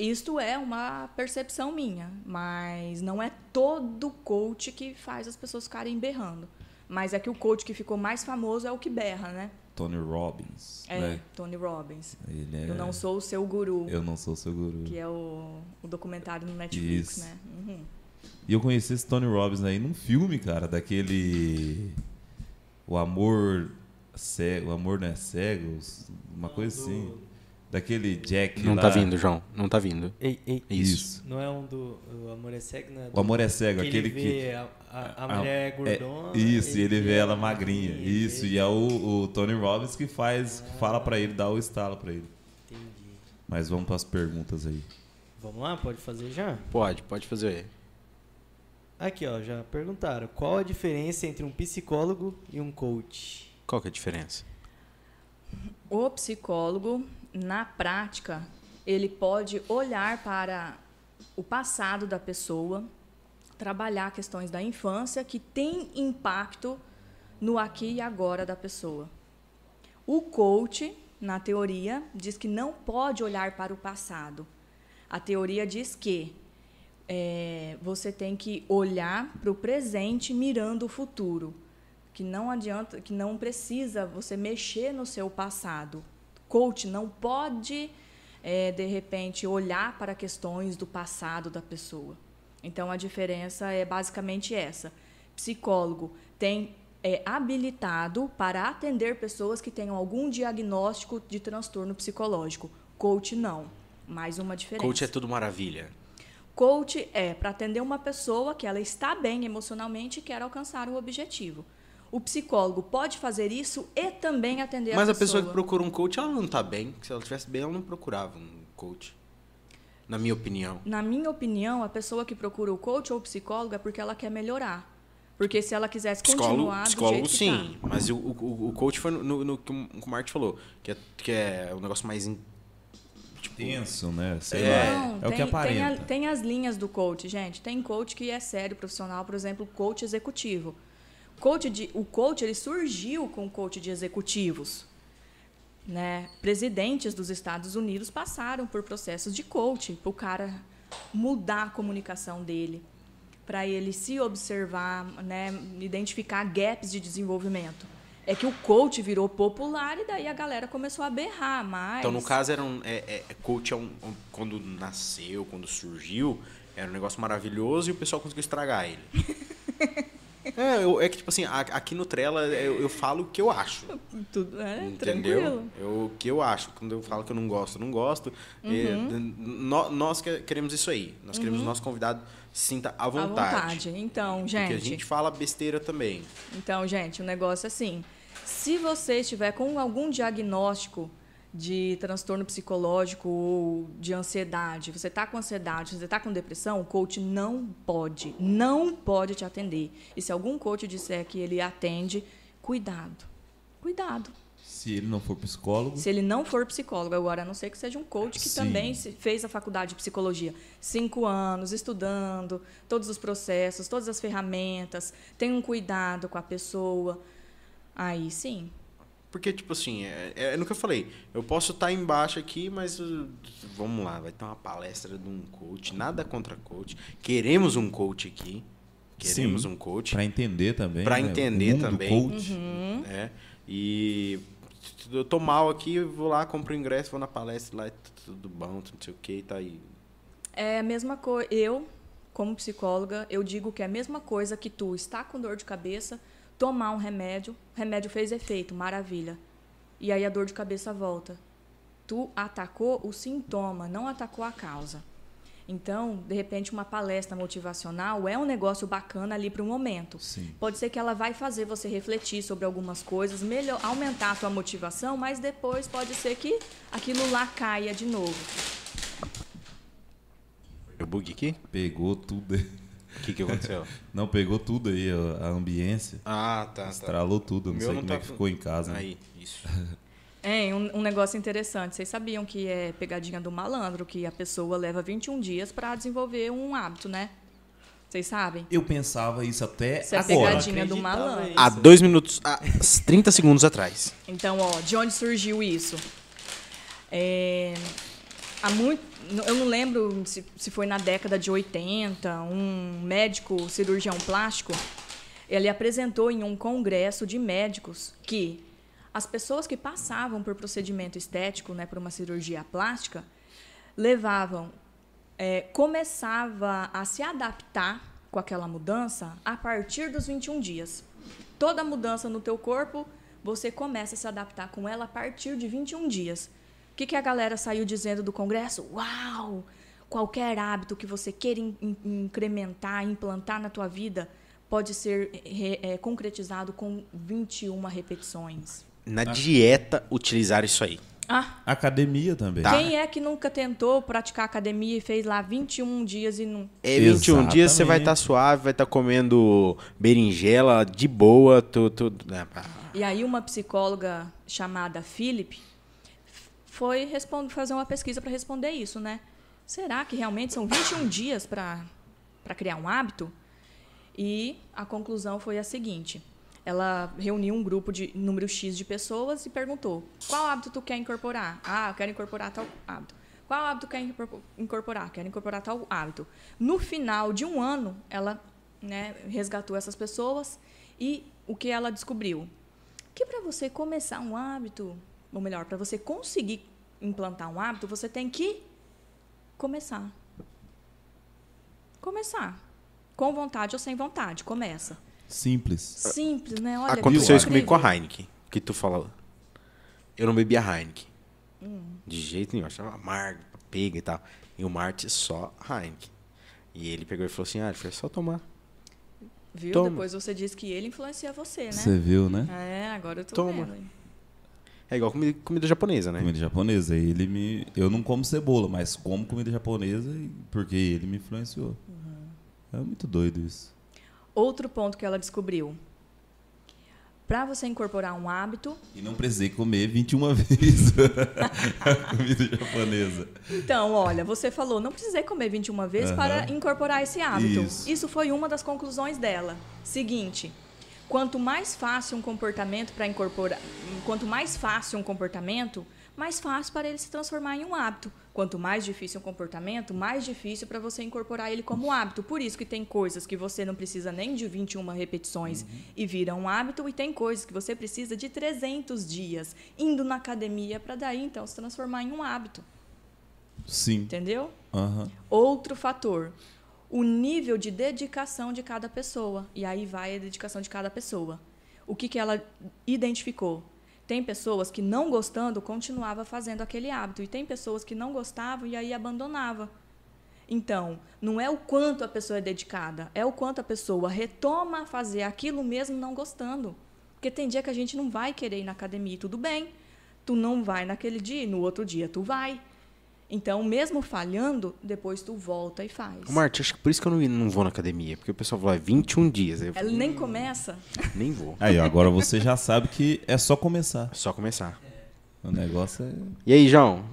Isto é uma percepção minha, mas não é todo coach que faz as pessoas ficarem berrando. Mas é que o coach que ficou mais famoso é o que berra, né? Tony Robbins. É, né? Tony Robbins. Ele é... Eu não sou o seu guru, Eu não sou seu guru. que é o, o documentário no Netflix, Isso. né? Uhum. E eu conheci esse Tony Robbins aí num filme, cara, daquele. O amor. Cego, o amor não é cego? Uma coisa assim. Daquele Jack. Não lá. tá vindo, João. Não tá vindo. Ei, ei, Isso. não é um do. O Amor é Cego, né? O amor é cego, que aquele ele que. vê A, a, a mulher é gordona. isso, e ele vê ela magrinha. magrinha, Isso, ele- e é o, o Tony Robbins que faz, que fala pra ele, dá o estalo pra ele. Entendi. Mas vamos pras perguntas aí. Vamos lá, pode fazer já? Pode, pode fazer. Aqui, ó, já perguntaram. Qual a diferença entre um psicólogo e um coach? Qual que é a diferença? O psicólogo, na prática, ele pode olhar para o passado da pessoa, trabalhar questões da infância que têm impacto no aqui e agora da pessoa. O coach, na teoria, diz que não pode olhar para o passado. A teoria diz que é, você tem que olhar para o presente mirando o futuro que não adianta, que não precisa você mexer no seu passado. Coach não pode, é, de repente, olhar para questões do passado da pessoa. Então, a diferença é basicamente essa. Psicólogo tem é habilitado para atender pessoas que tenham algum diagnóstico de transtorno psicológico. Coach não. Mais uma diferença. Coach é tudo maravilha. Coach é para atender uma pessoa que ela está bem emocionalmente e quer alcançar o objetivo. O psicólogo pode fazer isso e também atender Mas a a pessoa que procura um coach, ela não tá bem. Se ela estivesse bem, ela não procurava um coach. Na minha opinião. Na minha opinião, a pessoa que procura o coach ou o psicólogo é porque ela quer melhorar. Porque se ela quisesse Psicólogo, continuar do psicólogo jeito que sim. tá. Mas o, o, o coach foi no, no, no que o Martin falou. Que é, que é um negócio mais. in- Tipo, Tenso, né? Sei É. lá. Não, É o tem, que tem, a- aparenta. tem as linhas do coach, gente. Tem coach que é sério, profissional, por exemplo, coach executivo. Coach de, o coach ele surgiu com o coach de executivos. Né? Presidentes dos Estados Unidos passaram por processos de coach para o cara mudar a comunicação dele, para ele se observar, né? identificar gaps de desenvolvimento. É que o coach virou popular e daí a galera começou a berrar mais. Então, no caso, era um, é- é coach é um, um- quando nasceu, quando surgiu, era um negócio maravilhoso e o pessoal conseguiu estragar ele. É, eu- é que, tipo assim, aqui no Trela eu, eu falo o que eu acho. Tudo é Entendeu? tranquilo. Eu, o que eu acho. Quando eu falo que eu não gosto, eu não gosto. Uhum. É, nó- nós que- queremos isso aí. Nós queremos o nosso convidado sinta à À vontade. vontade. Então, Porque gente. a gente fala besteira também. Então, gente, o negócio é assim: se você estiver com algum diagnóstico de transtorno psicológico ou de ansiedade, você está com ansiedade, você está com depressão, o coach não pode, não pode te atender. E se algum coach disser que ele atende, cuidado. Cuidado. Se ele não for psicólogo, Se ele não for psicólogo, agora, a não ser que seja um coach que Sim. também fez a faculdade de psicologia. Cinco anos, estudando todos os processos, todas as ferramentas, tem um cuidado com a pessoa. Aí sim. Porque, tipo assim, é, é no que eu falei. Eu posso estar embaixo aqui, mas uh, vamos lá, vai ter uma palestra de um coach. Nada contra coach. Queremos um coach aqui. Queremos Sim. um coach. para entender também. Pra né? entender O mundo também. Coach. Uhum. né? E eu tô mal aqui, vou lá, compro o ingresso, vou na palestra lá, t- tudo bom, não sei o que, tá aí. É a mesma coisa. Eu, como psicóloga, eu digo que é a mesma coisa que tu está com dor de cabeça, tomar um remédio, o remédio fez efeito, maravilha. E aí a dor de cabeça volta. Tu atacou o sintoma, não atacou a causa. Então, de repente, uma palestra motivacional é um negócio bacana ali para o momento. Sim. Pode ser que ela vai fazer você refletir sobre algumas coisas, melhor, aumentar a tua motivação, mas depois pode ser que aquilo lá caia de novo. Eu bug aqui? Pegou tudo. O que, que aconteceu? Não, pegou tudo aí, a, a ambiência. ah, tá, tá. Estralou tudo. O Não meu sei não como tá- é que ficou em casa. né? Aí, isso. É, um, um negócio interessante. Vocês sabiam que é pegadinha do malandro, que a pessoa leva 21 dias para desenvolver um hábito, né? Vocês sabem? Eu pensava isso até Isso é agora. pegadinha do malandro. Há dois minutos, há 30 segundos atrás. Então, ó, de onde surgiu isso? É, há muito, eu não lembro se, se foi na década de 80, um médico cirurgião plástico, ele apresentou em um congresso de médicos que as pessoas que passavam por procedimento estético, né, por uma cirurgia plástica, levavam, é, começava a se adaptar com aquela mudança a partir dos 21 dias. Toda mudança no teu corpo, você começa a se adaptar com ela a partir de 21 dias. O que, que a galera saiu dizendo do congresso? Uau! Qualquer hábito que você queira in- in- incrementar, implantar na tua vida, pode ser re- é, concretizado com 21 repetições. Na dieta, utilizar isso aí. Ah, Academia também. Tá. quem é que nunca tentou praticar academia e fez lá 21 dias e não. É 21 dias, você vai Exatamente. estar suave, vai estar comendo berinjela de boa, tudo. Tu, né. E aí uma psicóloga chamada Philip foi fazer uma pesquisa para responder isso, né? Será que realmente são 21 dias para criar um hábito? E a conclusão foi a seguinte: ela reuniu um grupo de número X de pessoas e perguntou: qual hábito tu quer incorporar? Ah, eu quero incorporar tal hábito. Qual hábito quer incorpor- incorporar? Quero incorporar tal hábito. No final de um ano, ela né, resgatou essas pessoas e o que ela descobriu? Que para você começar um hábito, ou melhor, para você conseguir implantar um hábito, você tem que começar. Começar. Com vontade ou sem vontade, começa. Simples. Simples, né? Olha, Aconteceu isso comigo com a Heineken, que tu falou. Eu não bebia Heineken. De jeito nenhum, eu achava amargo, pega e tal. E o Marte só Heineken. E ele pegou e falou assim: ah, foi só tomar. Viu? Toma. Depois você disse que ele influencia você, né? Você viu, né? É, agora eu tô Toma. vendo. É igual comida, comida japonesa, né? Comida japonesa. Ele me. Eu não como cebola, mas como comida japonesa porque ele me influenciou. É muito doido isso. Outro ponto que ela descobriu. Para você incorporar um hábito, E não precisei comer 21 vezes a comida japonesa. Então, olha, você falou, não precisei comer 21 vezes para Aham. incorporar esse hábito. Isso. foi uma das conclusões dela. Seguinte, quanto mais fácil um comportamento para incorporar, quanto mais fácil um comportamento, mais fácil para ele se transformar em um hábito. Quanto mais difícil um comportamento, mais difícil para você incorporar ele como hábito. Por isso que tem coisas que você não precisa nem de 21 repetições e vira um hábito, e tem coisas que você precisa de 300 dias indo na academia para daí então se transformar em um hábito. Sim. Entendeu? Aham. Outro fator. O nível de dedicação de cada pessoa. E aí vai a dedicação de cada pessoa. O que, que ela identificou? Tem pessoas que não gostando continuava fazendo aquele hábito e tem pessoas que não gostavam e aí abandonava. Então, não é o quanto a pessoa é dedicada, é o quanto a pessoa retoma a fazer aquilo mesmo não gostando. Porque tem dia que a gente não vai querer ir na academia, e tudo bem. Tu não vai naquele dia e no outro dia tu vai. Então, mesmo falhando, depois tu volta e faz. Ô, Marte, acho que por isso que eu não, não vou na academia. Porque o pessoal vai 21 dias. Eu Ela nem começa. nem vou. Aí, ó, agora você já sabe que é só começar. É só começar. O negócio é. E aí, João?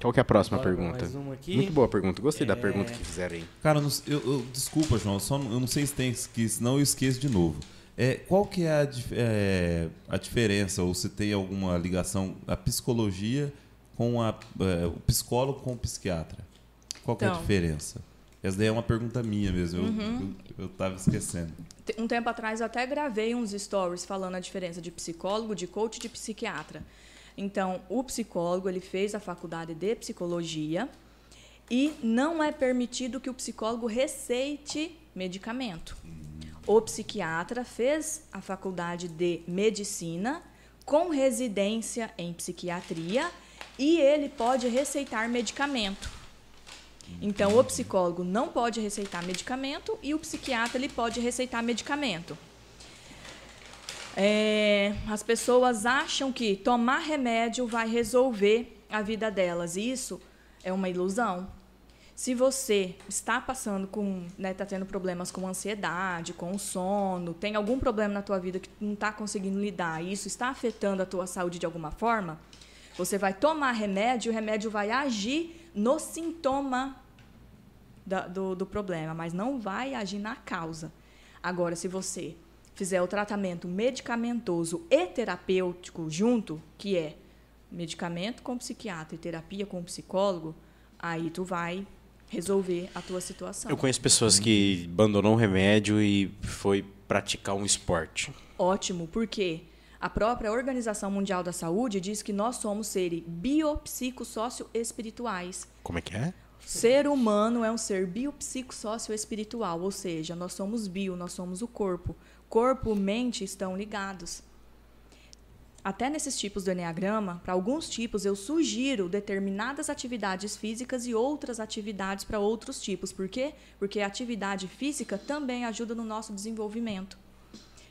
Qual que é a próxima Bora pergunta? mais uma aqui. Muito boa pergunta. Gostei da É. pergunta que fizeram aí. Cara, eu não- eu, eu- desculpa, João, eu, só, não- eu não sei se tem, que senão eu esqueço de novo. É, qual que é a, é, a diferença, ou se tem alguma ligação, a psicologia com a, é, o psicólogo com o psiquiatra? Qual que é a Então. diferença? Essa daí é uma pergunta minha mesmo, eu, Uhum. eu, eu tava esquecendo. Um tempo atrás eu até gravei uns stories falando a diferença de psicólogo, de coach e de psiquiatra. Então, o psicólogo, ele fez a faculdade de psicologia e não é permitido que o psicólogo receite medicamento. O psiquiatra fez a faculdade de medicina com residência em psiquiatria e ele pode receitar medicamento. Então, o psicólogo não pode receitar medicamento e o psiquiatra ele pode receitar medicamento. É, as pessoas acham que tomar remédio vai resolver a vida delas. E isso é uma ilusão. Se você está passando com, né, está tendo problemas com ansiedade, com sono, tem algum problema na tua vida que não está conseguindo lidar, e isso está afetando a tua saúde de alguma forma, você vai tomar remédio, o remédio vai agir no sintoma da- do, do problema, mas não vai agir na causa. Agora, se você fizer o tratamento medicamentoso e terapêutico junto, que é medicamento com psiquiatra e terapia com psicólogo, aí tu vai resolver a tua situação. Eu conheço pessoas que abandonou o remédio e foi praticar um esporte. Ótimo, porque a própria Organização Mundial da Saúde diz que nós somos seres biopsicossócio-espirituais. Como é que é? Ser humano é um ser biopsicossócio-espiritual, ou seja, nós somos bio, nós somos o corpo. Corpo e mente estão ligados. Até nesses tipos do Enneagrama, para alguns tipos eu sugiro determinadas atividades físicas e outras atividades para outros tipos. Por quê? Porque a atividade física também ajuda no nosso desenvolvimento.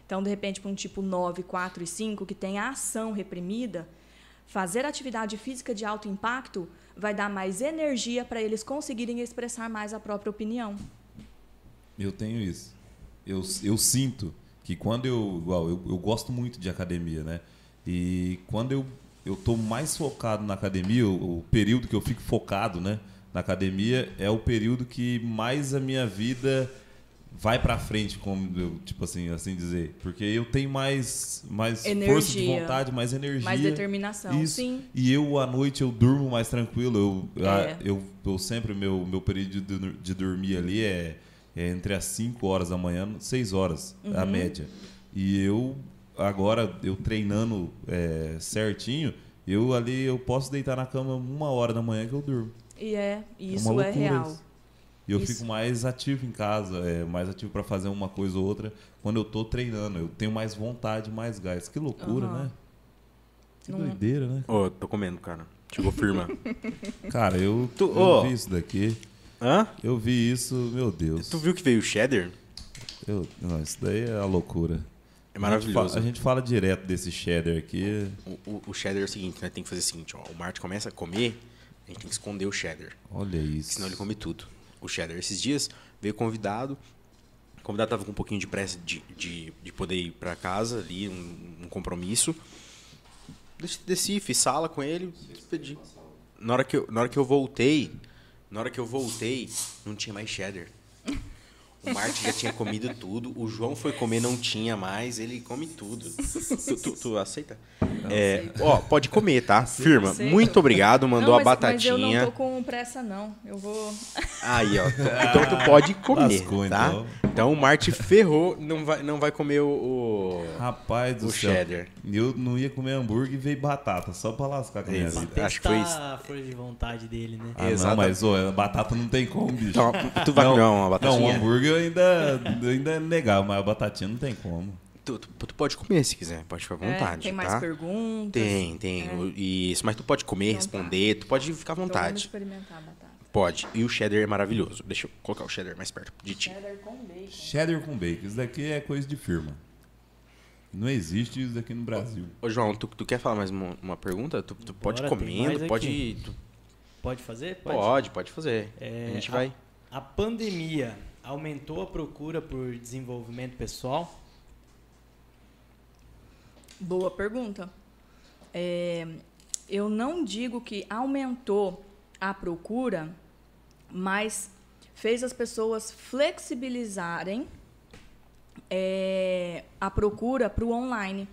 Então, de repente, para um tipo 9, 4 e 5, que tem a ação reprimida, fazer atividade física de alto impacto vai dar mais energia para eles conseguirem expressar mais a própria opinião. Eu tenho isso. Eu, eu sinto que quando eu. Igual, eu, eu gosto muito de academia, né? E quando eu, eu mais focado na academia, o, o período que eu fico focado, né? Na academia é o período que mais a minha vida vai pra frente, como eu, tipo assim, assim dizer. Porque eu tenho mais, mais força de Energia. vontade, mais energia. Mais determinação, Isso. sim. E eu, à noite, eu durmo mais tranquilo. Eu, É. a- eu, eu sempre, meu, meu período de, de dormir ali é, é entre as 5 horas da manhã e 6 horas, a Uhum. média. E eu, agora, eu treinando é, certinho, eu ali, eu posso deitar na cama uma hora da manhã que eu durmo. E é, isso uma é loucura real. isso. E eu Isso. fico mais ativo em casa, é, mais ativo para fazer uma coisa ou outra quando eu tô treinando. Eu tenho mais vontade, mais gás. Que loucura, Aham. né? Que Não- doideira, né? Ô, tô comendo, cara. Chegou firma. Cara, eu, Tu- eu ô. vi isso daqui. Hã? Eu vi isso, meu Deus. Tu viu que veio o cheddar? Eu, não, isso daí é a loucura. É maravilhoso. A gente, fala, a gente fala direto desse cheddar aqui. O, o- o cheddar é o seguinte, né? Tem que fazer o seguinte, ó. O Marte começa a comer, a gente tem que esconder o cheddar. Olha isso. Senão ele come tudo. O cheddar. Esses dias veio convidado. O convidado tava com um pouquinho de pressa de, de, de poder ir pra casa ali, um, um compromisso. Des- Desci, fiz sala com ele, despedi. Na hora, que eu, na hora que eu voltei, na hora que eu voltei, não tinha mais cheddar. O Marte já tinha comido tudo. O João foi comer, não tinha mais. Ele come tudo. Tu, tu- tu aceita? É, ó, pode comer, tá? Firma. Muito obrigado. Mandou não, a mas, Mas eu batatinha. não tô com pressa, não. Eu vou. Aí, ó. Então tu pode comer, Lascou, tá? então. Então o Marte ferrou, não vai, não vai comer o... o- Rapaz do O céu. cheddar. Eu não ia comer hambúrguer e veio batata, só pra lascar com a minha vida. Acho que foi a força de vontade dele, né? Ah, não, Exato. mas ô, a batata não tem como, bicho. Então, tu vai comer uma Não, batatinha? um hambúrguer ainda, ainda é legal, mas a batatinha não tem como. Tu, tu- tu pode comer se quiser, pode ficar à É, vontade, tem mais tá? perguntas. Tem, tem. É. Isso, mas tu pode comer, Então tá. responder, tu pode ficar à Então vontade. experimentar a batata. Pode. E o cheddar é maravilhoso. Deixa eu colocar o cheddar mais perto de ti. Cheddar com bacon. Cheddar com bacon, isso daqui é coisa de firma. Não existe isso daqui no Brasil. Ô, João, tu, tu quer falar mais uma, uma pergunta? Tu, tu pode Bora, tem comendo, pode, tu- Pode fazer? pode, pode fazer. É, a gente a- vai. A pandemia aumentou a procura por desenvolvimento pessoal? Boa pergunta. É, eu não digo que aumentou a procura, mas fez as pessoas flexibilizarem é, a procura para o online.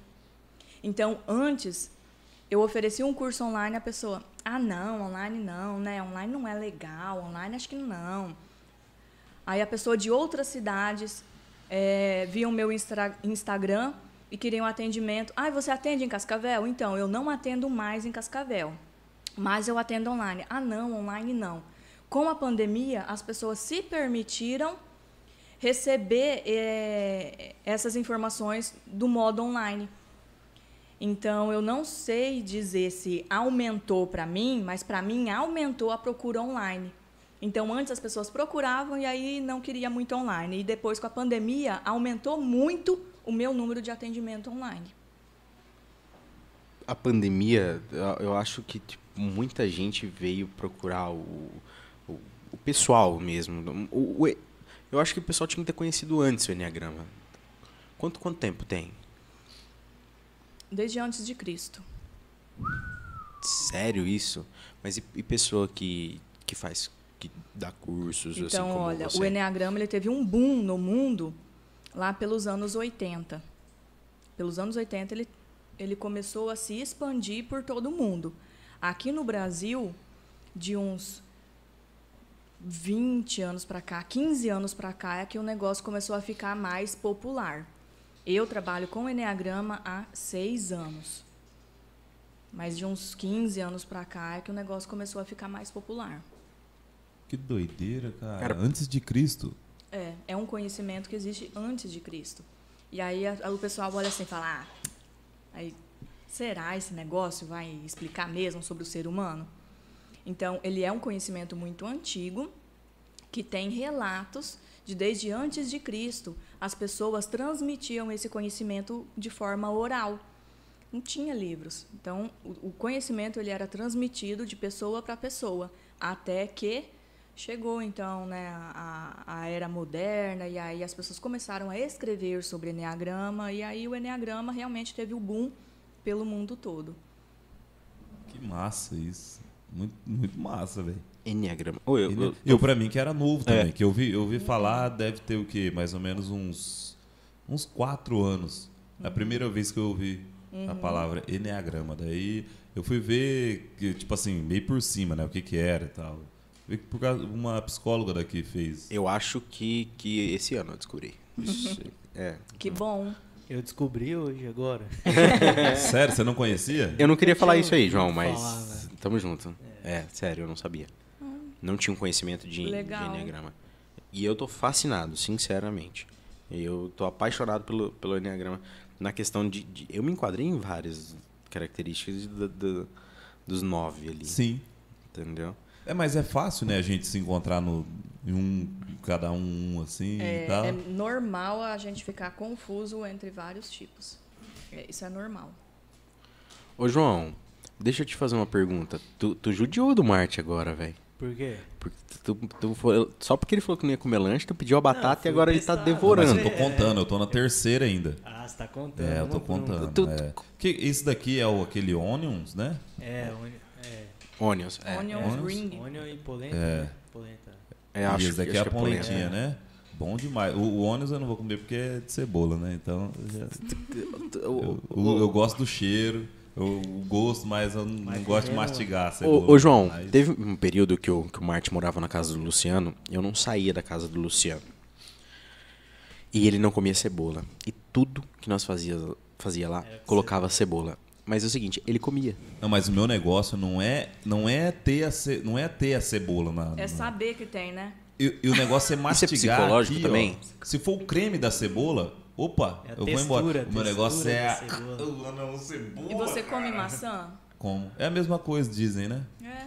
Então, antes, eu oferecia um curso online, a pessoa, ah, não, online não, né? Online não é legal, online acho que não. Aí a pessoa de outras cidades é, via o meu Instagram e queria um atendimento. Ah, você atende em Cascavel? Então, eu não atendo mais em Cascavel, mas eu atendo online. Ah, não, online não. Com a pandemia, as pessoas se permitiram receber é, essas informações do modo online. Então, eu não sei dizer se aumentou para mim, mas para mim aumentou a procura online. Então, antes as pessoas procuravam e aí não queria muito online. E depois, com a pandemia, aumentou muito o meu número de atendimento online. A pandemia, eu- acho que tipo, muita gente veio procurar o, o, o pessoal mesmo. O- eu acho que o pessoal tinha que ter conhecido antes o Enneagrama. Quanto, quanto tempo tem? Desde antes de Cristo. Sério isso? Mas e, e pessoa que, que faz, que dá cursos assim Então, como olha, você? o Enneagrama ele teve um boom no mundo lá pelos anos 80. Pelos anos 80, ele, ele começou a se expandir por todo o mundo. Aqui no Brasil, de uns 20 anos para cá, 15 anos para cá, é que o negócio começou a ficar mais popular. Eu trabalho com Enneagrama há seis anos. Mas de uns 15 anos para cá é que o negócio começou a ficar mais popular. Que doideira, cara. Cara, Antes de Cristo. É, é um conhecimento que existe antes de Cristo. E aí a- o pessoal olha assim e fala, ah, aí, será esse negócio vai explicar mesmo sobre o ser humano? Então, ele é um conhecimento muito antigo, que tem relatos de desde antes de Cristo, as pessoas transmitiam esse conhecimento de forma oral. Não tinha livros. Então, o, o conhecimento ele era transmitido de pessoa para pessoa, até que chegou então né, a, a era moderna e aí as pessoas começaram a escrever sobre enneagrama e aí o enneagrama realmente teve o boom pelo mundo todo. Que massa isso. Muito, muito massa, velho. Enneagrama. Ô, eu, Eu, eu, eu, pra mim, que era novo também. É. Que eu vi, eu vi falar, deve ter o quê? Mais ou menos uns, uns quatro anos. É a primeira vez que eu ouvi a palavra Enneagrama. Daí eu fui ver, tipo assim, meio por cima, né? O que que era e tal. Vi que por causa uma psicóloga daqui fez. eu acho que, que esse ano eu descobri. Isso, é. Que bom. Eu descobri hoje, agora. Sério, você não conhecia? Eu não queria falar tinha isso aí, João, mas falar, né? tamo junto. É. sério, eu não sabia. Não tinha um conhecimento de, de Legal. Enneagrama. E eu tô fascinado, sinceramente. Eu tô apaixonado pelo, pelo Enneagrama na questão de, de- Eu me enquadrei em várias características do- do- dos nove ali. Sim. Entendeu? É, mas é fácil, né, a gente se encontrar no, em um, cada um, assim e É, tal. é normal a gente ficar confuso entre vários tipos. É, isso é normal. Ô, João, deixa eu te fazer uma pergunta. Tu, tu judiou do Marte agora, velho. Por quê? Porque tu, tu foi- só porque ele falou que não ia comer lanche, tu pediu a batata fui e agora ele tá testar. Mas devorando. eu tô contando, eu tô na terceira ainda. Ah, você tá contando. É, eu tô um por um. contando. Tu- é. Que, esse daqui é o, aquele Onions, né? É, onion, é, Onions. É, Onions é. ring. onion e polenta. É. né? Polenta. é, acho, esse daqui acho é a polentinha, né? Bom demais. O, o ônibus eu não vou comer porque é de cebola, né? Então, eu, já- eu, eu- eu gosto do cheiro, eu, o gosto, mas eu não Mas gosto de comendo- mastigar a cebola. Ô, ô, João, Mas- teve um período que o, que o Marte morava na casa do Luciano, eu não saía da casa do Luciano. E ele não comia cebola. E tudo que nós fazia, fazia lá, colocava cebola. Mas é o seguinte, ele comia. Não, mas o meu negócio não é, não é ter a, ce, não é ter a cebola na. É na- saber que tem, né? E, e o negócio é mastigar. psicológico aqui, ó. também? Se for o creme da cebola, opa, É eu vou textura, embora. a O meu negócio textura é. a- cebola. Não, cebola. E você come maçã? Como? É a mesma coisa, dizem, né? É.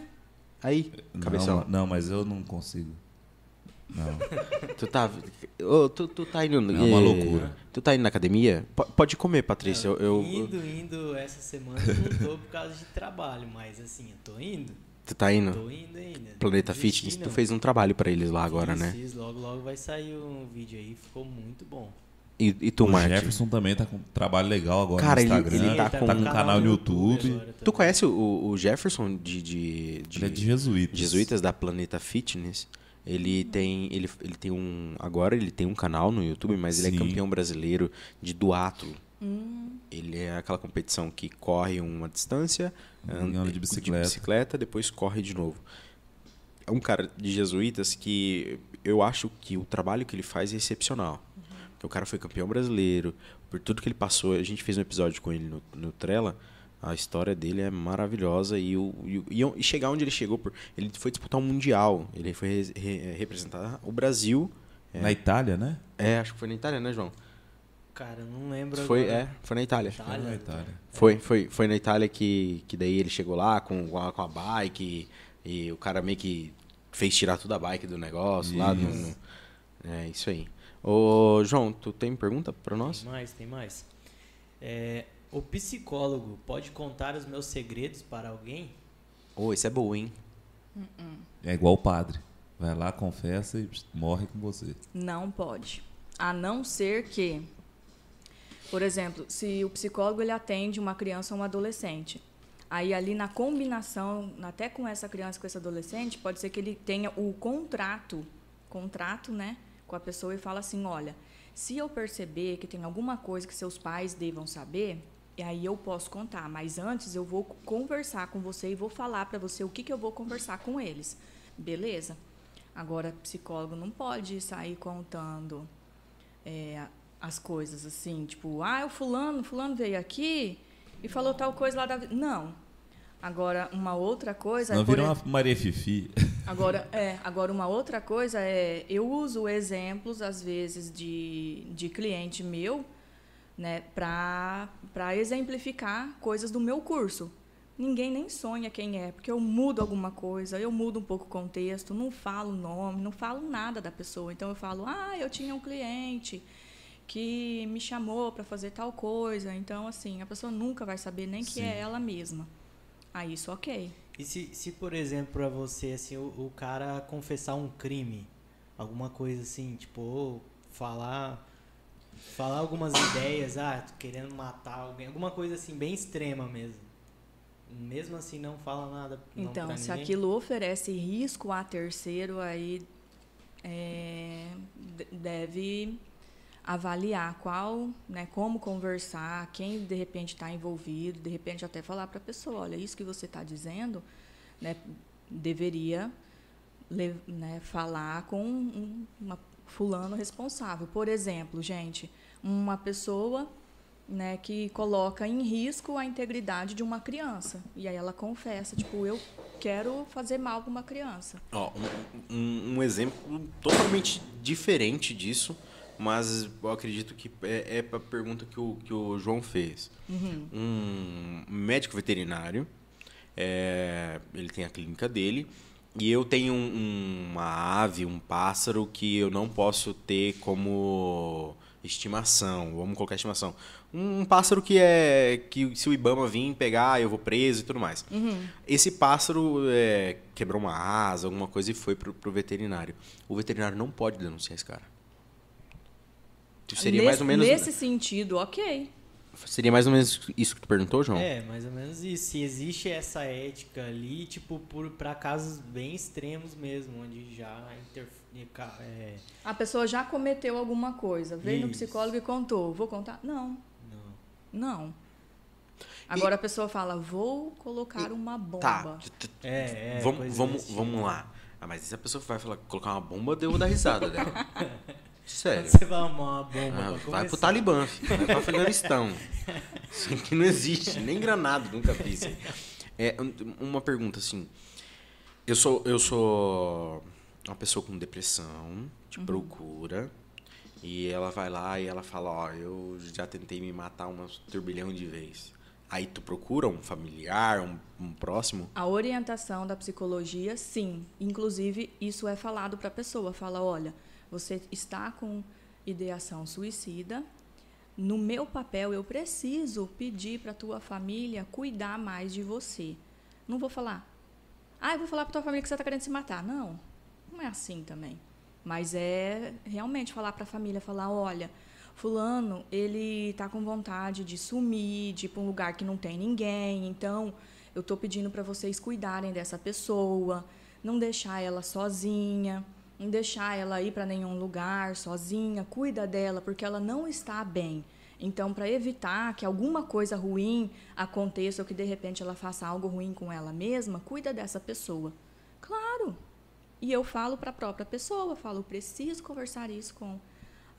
Aí, cabeção, Não, não, mas eu não consigo. Não. tu tá. ô, tu, tu tá indo. É uma eh, loucura. Tu tá indo na academia? P- pode comer, Patrícia. Eu, eu- Indo, indo essa semana eu não tô por causa de trabalho, mas assim, eu tô indo. tu tá indo? Tô indo ainda. Planeta Desisti, Fitness, tu não. fez um trabalho pra eles lá agora, Fiz, né? Fiz, logo, logo vai sair um vídeo aí, ficou muito bom. E, e tu, o Marte? Jefferson também tá com um trabalho legal agora Cara, no ele- Instagram. ele tá tá com com um canal no YouTube. agora Tu conhece o, o Jefferson de, de, de- Ele é de jesuítas. Jesuítas da Planeta Fitness? Ele tem, ele, ele tem um. Agora ele tem um canal no YouTube, mas ele Sim. é campeão brasileiro de duatlo. Ele é aquela competição que corre uma distância, Anda de bicicleta. bicicleta, depois corre de novo. É um cara de jesuítas que eu acho que o trabalho que ele faz é excepcional. Porque o cara foi campeão brasileiro, por tudo que ele passou, a gente fez um episódio com ele no, no Trela, a história dele é maravilhosa e, o, e, o- e o- chegar onde ele chegou, por, ele foi disputar um mundial, ele foi re- re- representar o Brasil. É, Na Itália, né? é, acho que foi na Itália, né, João? Cara, não lembro Foi, agora. é, foi na Itália. Itália? Na Itália. Foi, foi, foi na Itália que, que daí ele chegou lá com, com, a, com a bike e, e o cara meio que fez tirar toda a bike do negócio lá. No, Isso. no- é isso aí. Ô, João, tu tem pergunta pra nós? Tem mais, tem mais. É, o psicólogo pode contar os meus segredos para alguém? Ô, isso é bom, hein? É igual o padre. Vai lá, confessa e morre com você. Não pode. A não ser que, por exemplo, se o psicólogo ele atende uma criança ou um adolescente, aí ali na combinação, até com essa criança com esse adolescente, pode ser que ele tenha o contrato, contrato, né, com a pessoa e fala assim, olha, se eu perceber que tem alguma coisa que seus pais devam saber, e aí eu posso contar, mas antes eu vou conversar com você e vou falar para você o que, que eu vou conversar com eles. Beleza? Agora, psicólogo não pode sair contando é, as coisas assim, tipo, ah, o fulano, fulano veio aqui e falou tal coisa lá da. Não. Agora, uma outra coisa Não é. vira e- uma Maria Fifi. Agora, é, agora, uma outra coisa é, eu uso exemplos, às vezes, de, de cliente meu, né, para exemplificar coisas do meu curso. Ninguém nem sonha quem é, porque eu mudo alguma coisa, eu mudo um pouco o contexto, não falo o nome, não falo nada da pessoa. Então, eu falo, ah, eu tinha um cliente que me chamou para fazer tal coisa. Então, assim, a pessoa nunca vai saber nem que Sim. é ela mesma. Aí, isso ok. E se, se por exemplo, pra você, assim, o, o cara confessar um crime, alguma coisa assim, tipo, falar falar algumas ideias, ah, tô querendo matar alguém, alguma coisa assim, bem extrema mesmo. Mesmo assim, não fala nada não Então, se ninguém? aquilo oferece risco a terceiro, aí é, de- deve avaliar qual, né, como conversar, quem de repente está envolvido, de repente até falar para a pessoa, olha, isso que você está dizendo, né, deveria né, falar com um uma fulano responsável. Por exemplo, gente, uma pessoa né, que coloca em risco a integridade de uma criança. E aí ela confessa, tipo, eu quero fazer mal para uma criança. Ó, um, um- um exemplo totalmente diferente disso, mas eu acredito que é, é a pergunta que o, que o João fez. Um médico veterinário, é, ele tem a clínica dele, e eu tenho um- uma ave, um pássaro que eu não posso ter como estimação, vamos colocar estimação. Um pássaro que é que se o Ibama vir pegar, eu vou preso e tudo mais. Esse pássaro é, quebrou uma asa, alguma coisa e foi pro, pro veterinário. O veterinário não pode denunciar esse cara. Seria nesse, mais ou menos Nesse sentido, ok. Seria mais ou menos isso que tu perguntou, João? É, mais ou menos isso. Se existe essa ética ali, tipo, por, pra casos bem extremos mesmo, onde já interfere. É... A pessoa já cometeu alguma coisa, veio no Isso. psicólogo e contou. Vou contar? Não, Não. não. Agora a pessoa fala, vou colocar uma bomba. Tá. É, é. vamos vamos, vamos tipo. lá. Ah, mas se a pessoa vai falar, colocar uma bomba, eu vou dar risada dela. Sério. Você vai arrumar uma bomba Ah, pra vai pro. Talibã, filho. vai pro Afeganistão. Isso aqui não existe, nem granado, nunca vi isso aí. É, um- uma pergunta assim. Eu sou, eu sou uma pessoa com depressão, te procura, e ela vai lá e ela fala, ó, eu já tentei me matar umas turbilhão de vezes. Aí tu procura um familiar, um, um próximo? A orientação da psicologia, sim. Inclusive, isso é falado para a pessoa. Fala, olha, você está com ideação suicida. No meu papel, eu preciso pedir para tua família cuidar mais de você. Não vou falar, ah, eu vou falar para tua família que você está querendo se matar. Não, não é assim também. Mas é realmente falar para a família, falar, olha, fulano, ele tá com vontade de sumir, de ir para um lugar que não tem ninguém, então eu tô pedindo para vocês cuidarem dessa pessoa, não deixar ela sozinha, não deixar ela ir para nenhum lugar sozinha, cuida dela porque ela não está bem. Então, para evitar que alguma coisa ruim aconteça ou que de repente ela faça algo ruim com ela mesma, cuida dessa pessoa. Claro. E eu falo para a própria pessoa, falo, preciso conversar isso com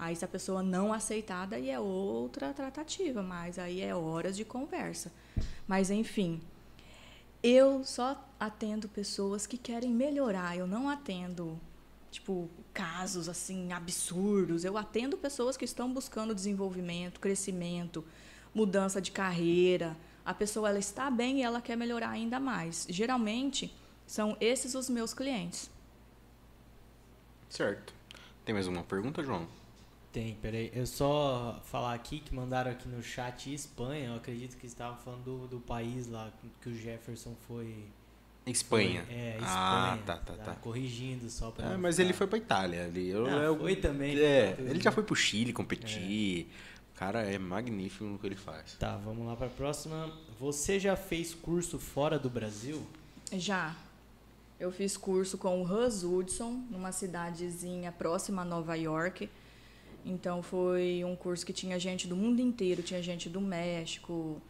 Aí se a pessoa não aceitar, daí é outra tratativa, mas aí é horas de conversa. Mas enfim, eu só atendo pessoas que querem melhorar, eu não atendo tipo casos assim absurdos. Eu atendo pessoas que estão buscando desenvolvimento, crescimento, mudança de carreira. A pessoa ela está bem e ela quer melhorar ainda mais. Geralmente são esses os meus clientes. Certo. Tem mais uma pergunta, João? Tem, peraí. Eu só falar aqui que mandaram aqui no chat Espanha. Eu acredito que estavam falando do, do país lá que o Jefferson foi. Espanha. foi- é, Espanha. Ah, tá, tá, tá. Corrigindo só pra. É, não mas ficar- ele foi pra Itália ali. Eu, Ah, eu- foi também, É, ele já foi pro Chile competir. O cara é magnífico no que ele faz. Tá, vamos lá pra próxima. Você já fez curso fora do Brasil? Já. Eu fiz curso com o Hus Hudson, numa cidadezinha próxima a Nova York. Então foi um curso que tinha gente do mundo inteiro, tinha gente do México,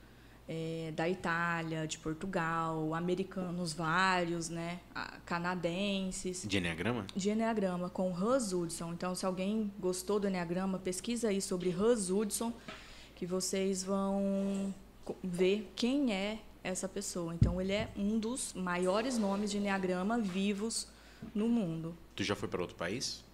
eh, da Itália, de Portugal, americanos vários, né, canadenses, De Enneagrama? de Enneagrama com Hus Hudson. Então se alguém gostou do Enneagrama, pesquisa aí sobre Hus Hudson, que vocês vão ver quem é essa pessoa. Então ele é um dos maiores nomes de Enneagrama vivos no mundo. Tu já foi para outro país?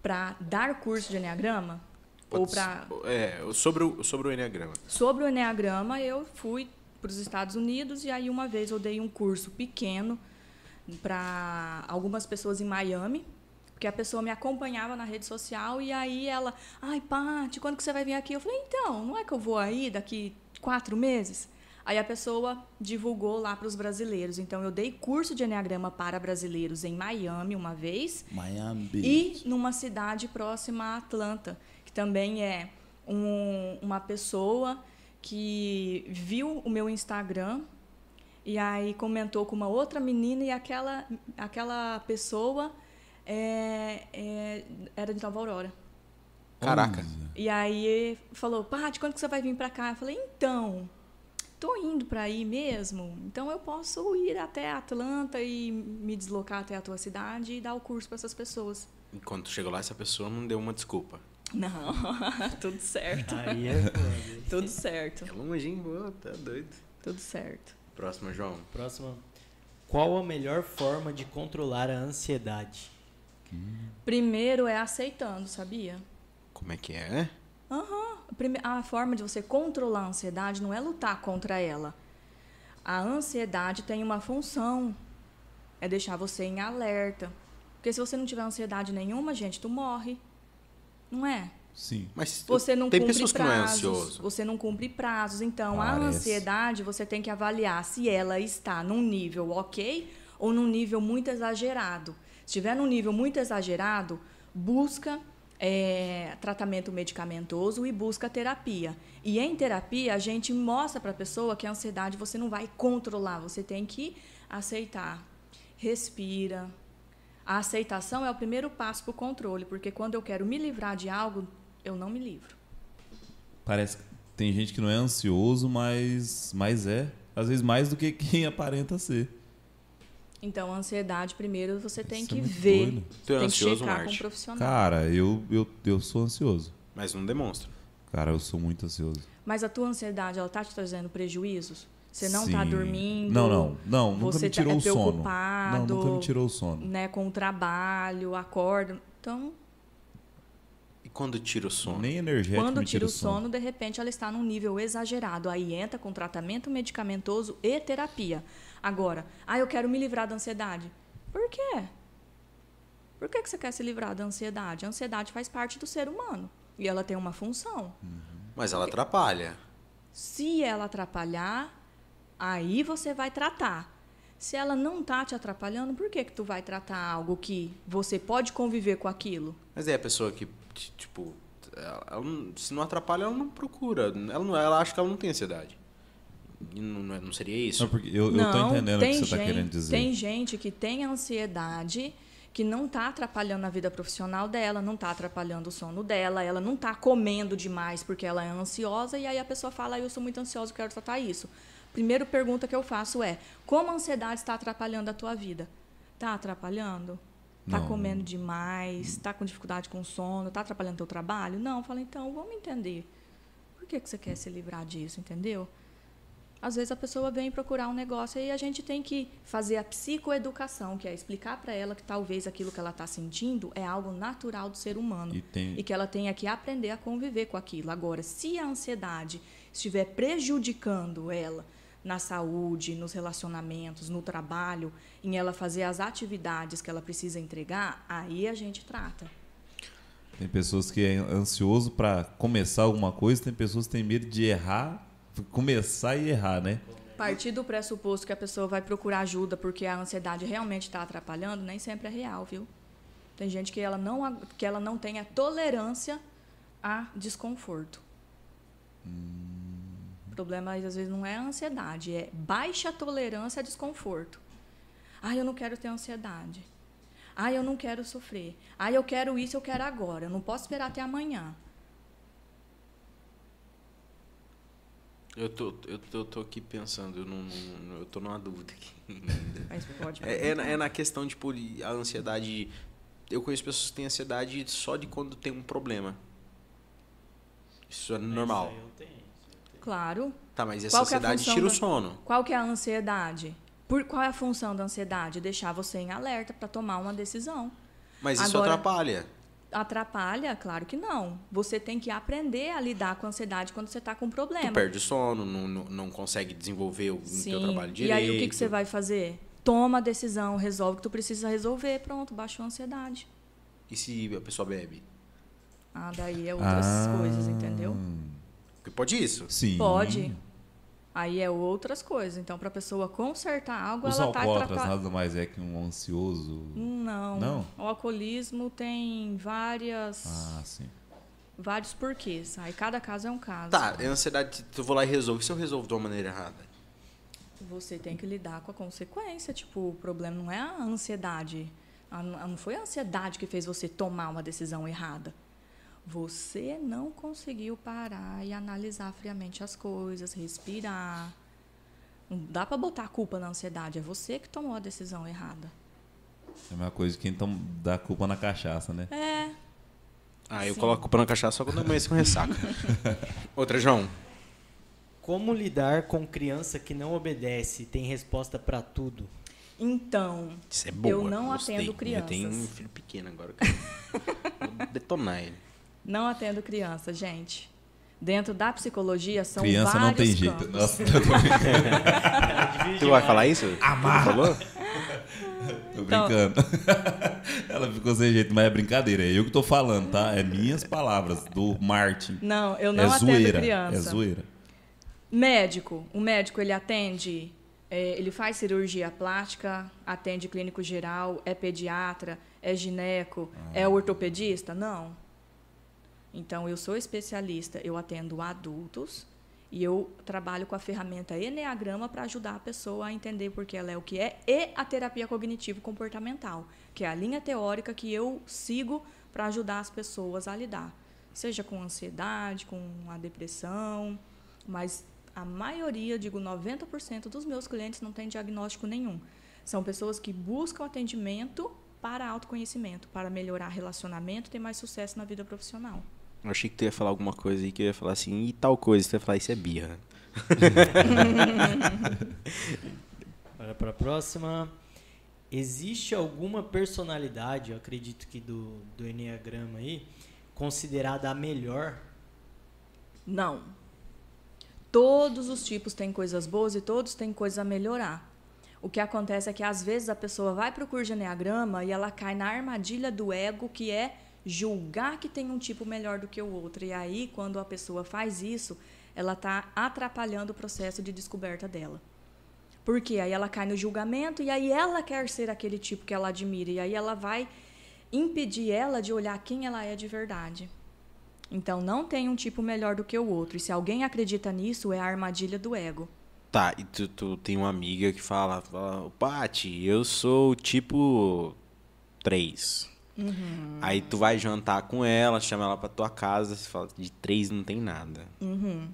Para dar curso de Enneagrama ou Pode- para É, sobre o, sobre o Enneagrama. Sobre o Enneagrama, eu fui para os Estados Unidos e aí uma vez eu dei um curso pequeno para algumas pessoas em Miami, porque a pessoa me acompanhava na rede social e aí ela, ai, Paty, quando que você vai vir aqui? Eu falei, então, não é que eu vou aí daqui quatro meses? Aí a pessoa divulgou lá para os brasileiros. Então eu dei curso de Enneagrama para brasileiros em Miami uma vez Miami. e numa cidade próxima a Atlanta, também é um- uma pessoa que viu o meu Instagram e aí comentou com uma outra menina e aquela, aquela pessoa é, é, era de Nova Aurora. Caraca. E aí falou, Paty, quando que você vai vir para cá? Eu falei, então, tô indo para aí mesmo, então eu posso ir até Atlanta e me deslocar até a tua cidade e dar o curso para essas pessoas. Enquanto chegou lá, essa pessoa não deu uma desculpa. Não, tudo certo. Aí é foda. Tudo certo. É longe, hein? Pô, tá doido. Tudo certo. Próximo, João. Próxima. Qual a melhor forma de controlar a ansiedade? Primeiro é aceitando, sabia? Como é que é? Aham. Prime- A forma de você controlar a ansiedade não é lutar contra ela. A ansiedade tem uma função. É deixar você em alerta. Porque se você não tiver ansiedade nenhuma, gente, tu morre. Não é? Sim. Mas Você não tem cumpre pessoas que prazos. não é ansioso. Você não cumpre prazos. Então, a Parece. ansiedade, você tem que avaliar se ela está num nível ok ou num nível muito exagerado. Se estiver num nível muito exagerado, busca é, tratamento medicamentoso e busca terapia. E em terapia, a gente mostra para a pessoa que a ansiedade você não vai controlar, você tem que aceitar. Respira. A aceitação é o primeiro passo para o controle, porque quando eu quero me livrar de algo, eu não me livro. Parece que tem gente que não é ansioso, mas, mas é. Às vezes mais do que quem aparenta ser. Então, a ansiedade, primeiro, você tem Isso é que muito ver. doido. É tem ansioso, que checar com um Marte? profissional. Cara, eu, eu, eu sou ansioso. Mas não demonstra. Cara, eu sou muito ansioso. Mas a tua ansiedade, ela tá te trazendo prejuízos? Você não tá Sim. dormindo? Não, não. Não, nunca você me tirou tá, é o sono. Não, nunca me tirou o sono. né, com o trabalho, acorda. Então, E quando tira o sono? Nem energético quando tira o sono, de repente ela está num nível exagerado. Aí entra com tratamento medicamentoso e terapia. Agora, ah, eu quero me livrar da ansiedade. Por quê? Por que que você quer se livrar da ansiedade? A ansiedade faz parte do ser humano. E ela tem uma função. Mas ela atrapalha. Se ela atrapalhar, aí você vai tratar. Se ela não tá te atrapalhando, por que que tu vai tratar algo que você pode conviver com aquilo? Mas é a pessoa que, tipo, ela- ela não- se não atrapalha, ela não procura. Ela, não, ela acha que ela não tem ansiedade. Não, não é- não seria isso? Não, porque eu, eu tô não, entendendo o tem que você gente, tá querendo dizer. Tem gente que tem ansiedade que não está atrapalhando a vida profissional dela, não está atrapalhando o sono dela, ela não está comendo demais porque ela é ansiosa e aí a pessoa fala, ah, eu sou muito ansiosa, eu quero tratar isso. Primeira pergunta que eu faço é, como a ansiedade está atrapalhando a tua vida? Está atrapalhando? Está comendo demais? Está com dificuldade com sono? Está atrapalhando teu trabalho? Não, eu falo, então, vamos entender. Por que, que você quer se livrar disso, entendeu? Às vezes a pessoa vem procurar um negócio e a gente tem que fazer a psicoeducação, que é explicar para ela que talvez aquilo que ela está sentindo é algo natural do ser humano E tem- e que ela tenha que aprender a conviver com aquilo. Agora, se a ansiedade estiver prejudicando ela na saúde, nos relacionamentos, no trabalho, em ela fazer as atividades que ela precisa entregar, aí a gente trata. Tem pessoas que é ansioso pra começar alguma coisa, tem pessoas que têm medo de errar, começar e errar, né? Partir do pressuposto que a pessoa vai procurar ajuda porque a ansiedade realmente está atrapalhando, nem sempre é real, viu? Tem gente que ela não, que ela não tem a tolerância a desconforto. O problema, às vezes, não é a ansiedade, é baixa tolerância a desconforto. Ah, eu não quero ter ansiedade. Ah, eu não quero sofrer. Ah, eu quero isso, eu quero agora. Eu não posso esperar até amanhã. Eu tô, eu tô, eu tô aqui pensando, eu, não, não- eu tô numa dúvida aqui. Mas pode É, é, na- é na questão de tipo, a ansiedade. Eu conheço pessoas que têm ansiedade só de quando tem um problema. Isso é normal. Isso aí eu tenho, Claro. Tá, mas essa Qual que é a ansiedade tira o da- sono. Qual que é a ansiedade? Por qual é a função da ansiedade? Deixar você em alerta para tomar uma decisão. Mas isso Agora- atrapalha. Atrapalha? Claro que não. Você tem que aprender a lidar com a ansiedade quando você está com um Tu problema. perde sono, não, não, não consegue desenvolver o o teu Sim. trabalho E direito. aí o que, que você vai fazer? Toma a decisão, resolve o que tu precisa resolver, pronto, baixou a ansiedade. E se a pessoa bebe? Ah, daí é outras Ah, coisas, entendeu? Porque pode isso. Sim. Pode. Aí é outras coisas. Então, para a pessoa consertar algo, Os ela está alcoólatras atrapalhando. nada mais é que um ansioso. Não. Não? O alcoolismo tem várias, Ah, sim. vários porquês. Aí cada caso é um caso. Tá, é ansiedade, eu vou lá e resolvo. E se eu resolvo de uma maneira errada? Você tem que lidar com a consequência. Tipo, o problema não é a ansiedade. A- Não foi a ansiedade que fez você tomar uma decisão errada. Você não conseguiu parar e analisar friamente as coisas, respirar. Não dá para botar a culpa na ansiedade. É você que tomou a decisão errada. É uma coisa que então dá culpa na cachaça, né? É. Ah, eu Sim. coloco a culpa na cachaça só quando eu amanheço com ressaca. Outra, João. Como lidar com criança que não obedece e tem resposta pra tudo? Então, Isso é boa. Eu não gostei. atendo Eu tenho um crianças. filho pequeno agora. Vou detonar ele. Não atendo criança, gente. Dentro da psicologia são Criança vários não tem jeito. campos. Nossa, tô Tu vai falar isso? Amar. falou? tô Então- brincando. Ela ficou sem jeito, mas é brincadeira. É eu que tô falando, tá? É minhas palavras, do Martin. Não, eu não é atendo zoeira. criança. É zoeira. Médico. O médico ele atende, é, ele faz cirurgia plástica, atende clínico geral, é pediatra, é gineco, é ortopedista? Não. Então, eu sou especialista, eu atendo adultos e eu trabalho com a ferramenta Enneagrama para ajudar a pessoa a entender porque ela é o que é e a terapia cognitivo-comportamental, que é a linha teórica que eu sigo para ajudar as pessoas a lidar, seja com ansiedade, com a depressão, mas a maioria, digo 90% dos meus clientes não tem diagnóstico nenhum. São pessoas que buscam atendimento para autoconhecimento, para melhorar relacionamento, ter mais sucesso na vida profissional. Eu achei que tu ia falar alguma coisa aí que eu ia falar assim, e tal coisa, tu ia falar, isso é birra. Bora para a próxima. Existe alguma personalidade, eu acredito que do, do Enneagrama aí, considerada a melhor? Não. Todos os tipos têm coisas boas e todos têm coisas a melhorar. O que acontece é que às vezes a pessoa vai para o curso de Enneagrama e ela cai na armadilha do ego, que é julgar que tem um tipo melhor do que o outro. E aí, quando a pessoa faz isso, ela está atrapalhando o processo de descoberta dela. Porque aí ela cai no julgamento e aí ela quer ser aquele tipo que ela admira. E aí ela vai impedir ela de olhar quem ela é de verdade. Então não tem um tipo melhor do que o outro. E se alguém acredita nisso, é a armadilha do ego. Tá, e tu, tu tem uma amiga que fala, fala Pati, eu sou tipo 3. Uhum. Aí tu vai jantar com ela, chama ela pra tua casa, você fala, de 3 não tem nada. Uhum.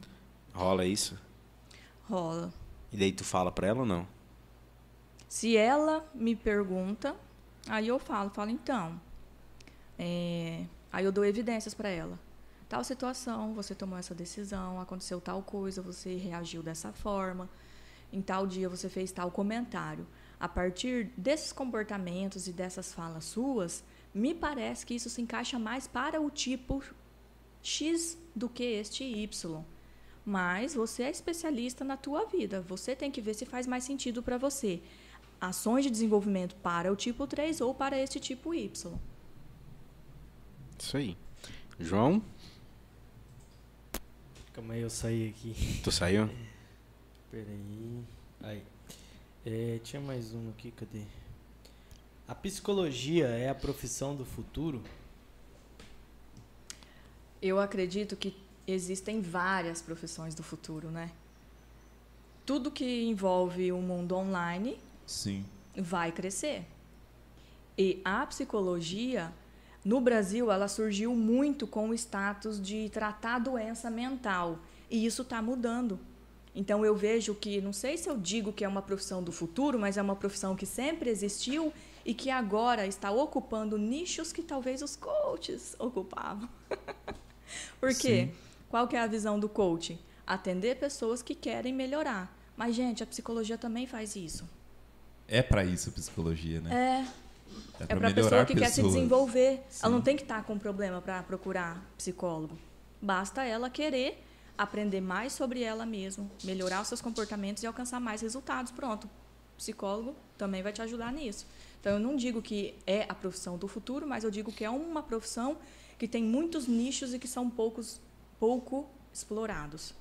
Rola isso? Rola. E daí tu fala pra ela ou não? Se ela me pergunta, aí eu falo, falo então. É, aí eu dou evidências para ela. Tal situação, você tomou essa decisão, aconteceu tal coisa, você reagiu dessa forma. Em tal dia você fez tal comentário. A partir desses comportamentos e dessas falas suas, me parece que isso se encaixa mais para o tipo X do que este Y. Mas você é especialista na tua vida. Você tem que ver se faz mais sentido para você. Ações de desenvolvimento para o tipo 3 ou para este tipo Y. Isso aí. João, Calma aí, eu saí aqui. tu saiu? Peraí. Aí. É, tinha mais um aqui, cadê? A psicologia é a profissão do futuro? Eu acredito que existem várias profissões do futuro, né? Tudo que envolve o mundo online Sim. vai crescer. E a psicologia, no Brasil, ela surgiu muito com o status de tratar doença mental. E isso está mudando. Então eu vejo que, não sei se eu digo que é uma profissão do futuro, mas é uma profissão que sempre existiu e que agora está ocupando nichos que talvez os coaches ocupavam. Por quê? Sim. Qual que é a visão do coach? Atender pessoas que querem melhorar. Mas, gente, a psicologia também faz isso. É pra isso a psicologia, né? É, É, é pra para a pessoa que quer se pessoas. desenvolver. Sim. Ela não tem que estar com problema para procurar psicólogo. Basta ela querer aprender mais sobre ela mesma, melhorar os seus comportamentos e alcançar mais resultados. Pronto. O psicólogo também vai te ajudar nisso. Então, eu não digo que é a profissão do futuro, mas eu digo que é uma profissão que tem muitos nichos e que são poucos, pouco explorados.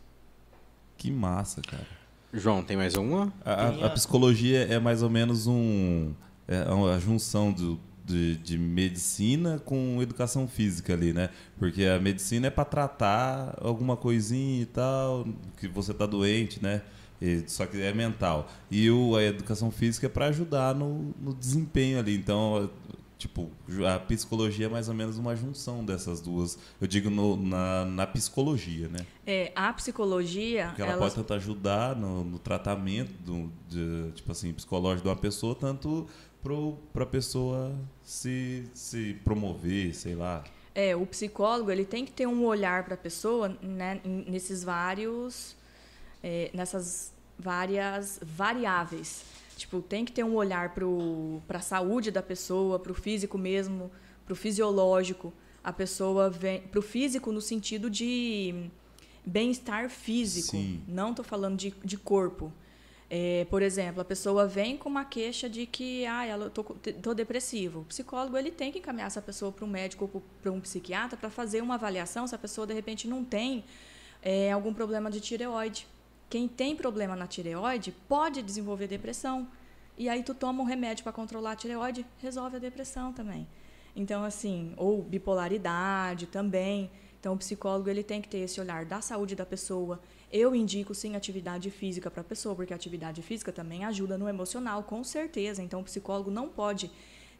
Que massa, cara. João, tem mais uma? A, a a- psicologia é mais ou menos um é uma junção do, de, de medicina com educação física ali, né? Porque a medicina é para tratar alguma coisinha e tal, que você tá doente, né? E- só que é mental. E o, a educação física é para ajudar no, no desempenho ali. Então, tipo, a psicologia é mais ou menos uma junção dessas duas. Eu digo no- na, na psicologia, né? É, a psicologia, Porque ela, ela- pode tanto ajudar no, no tratamento do, de, tipo assim, psicológico de uma pessoa, tanto para a pessoa se, se promover, sei lá. É, o psicólogo ele tem que ter um olhar para a pessoa né, nesses vários, é, nessas várias variáveis. Tipo, tem que ter um olhar para a saúde da pessoa, para o físico mesmo, para o fisiológico. A pessoa vem para o físico no sentido de bem-estar físico. Sim. Não estou falando de, de corpo. É, por exemplo, a pessoa vem com uma queixa de que ah, ela tô, tô depressivo. O psicólogo ele tem que encaminhar essa pessoa para um médico ou para um psiquiatra para fazer uma avaliação se a pessoa de repente não tem é, algum problema de tireoide. Quem tem problema na tireoide pode desenvolver depressão. E aí tu toma um remédio para controlar a tireoide, resolve a depressão também. Então assim, ou bipolaridade também. Então, o psicólogo ele tem que ter esse olhar da saúde da pessoa. Eu indico sim atividade física para a pessoa, porque atividade física também ajuda no emocional, com certeza. Então, o psicólogo não pode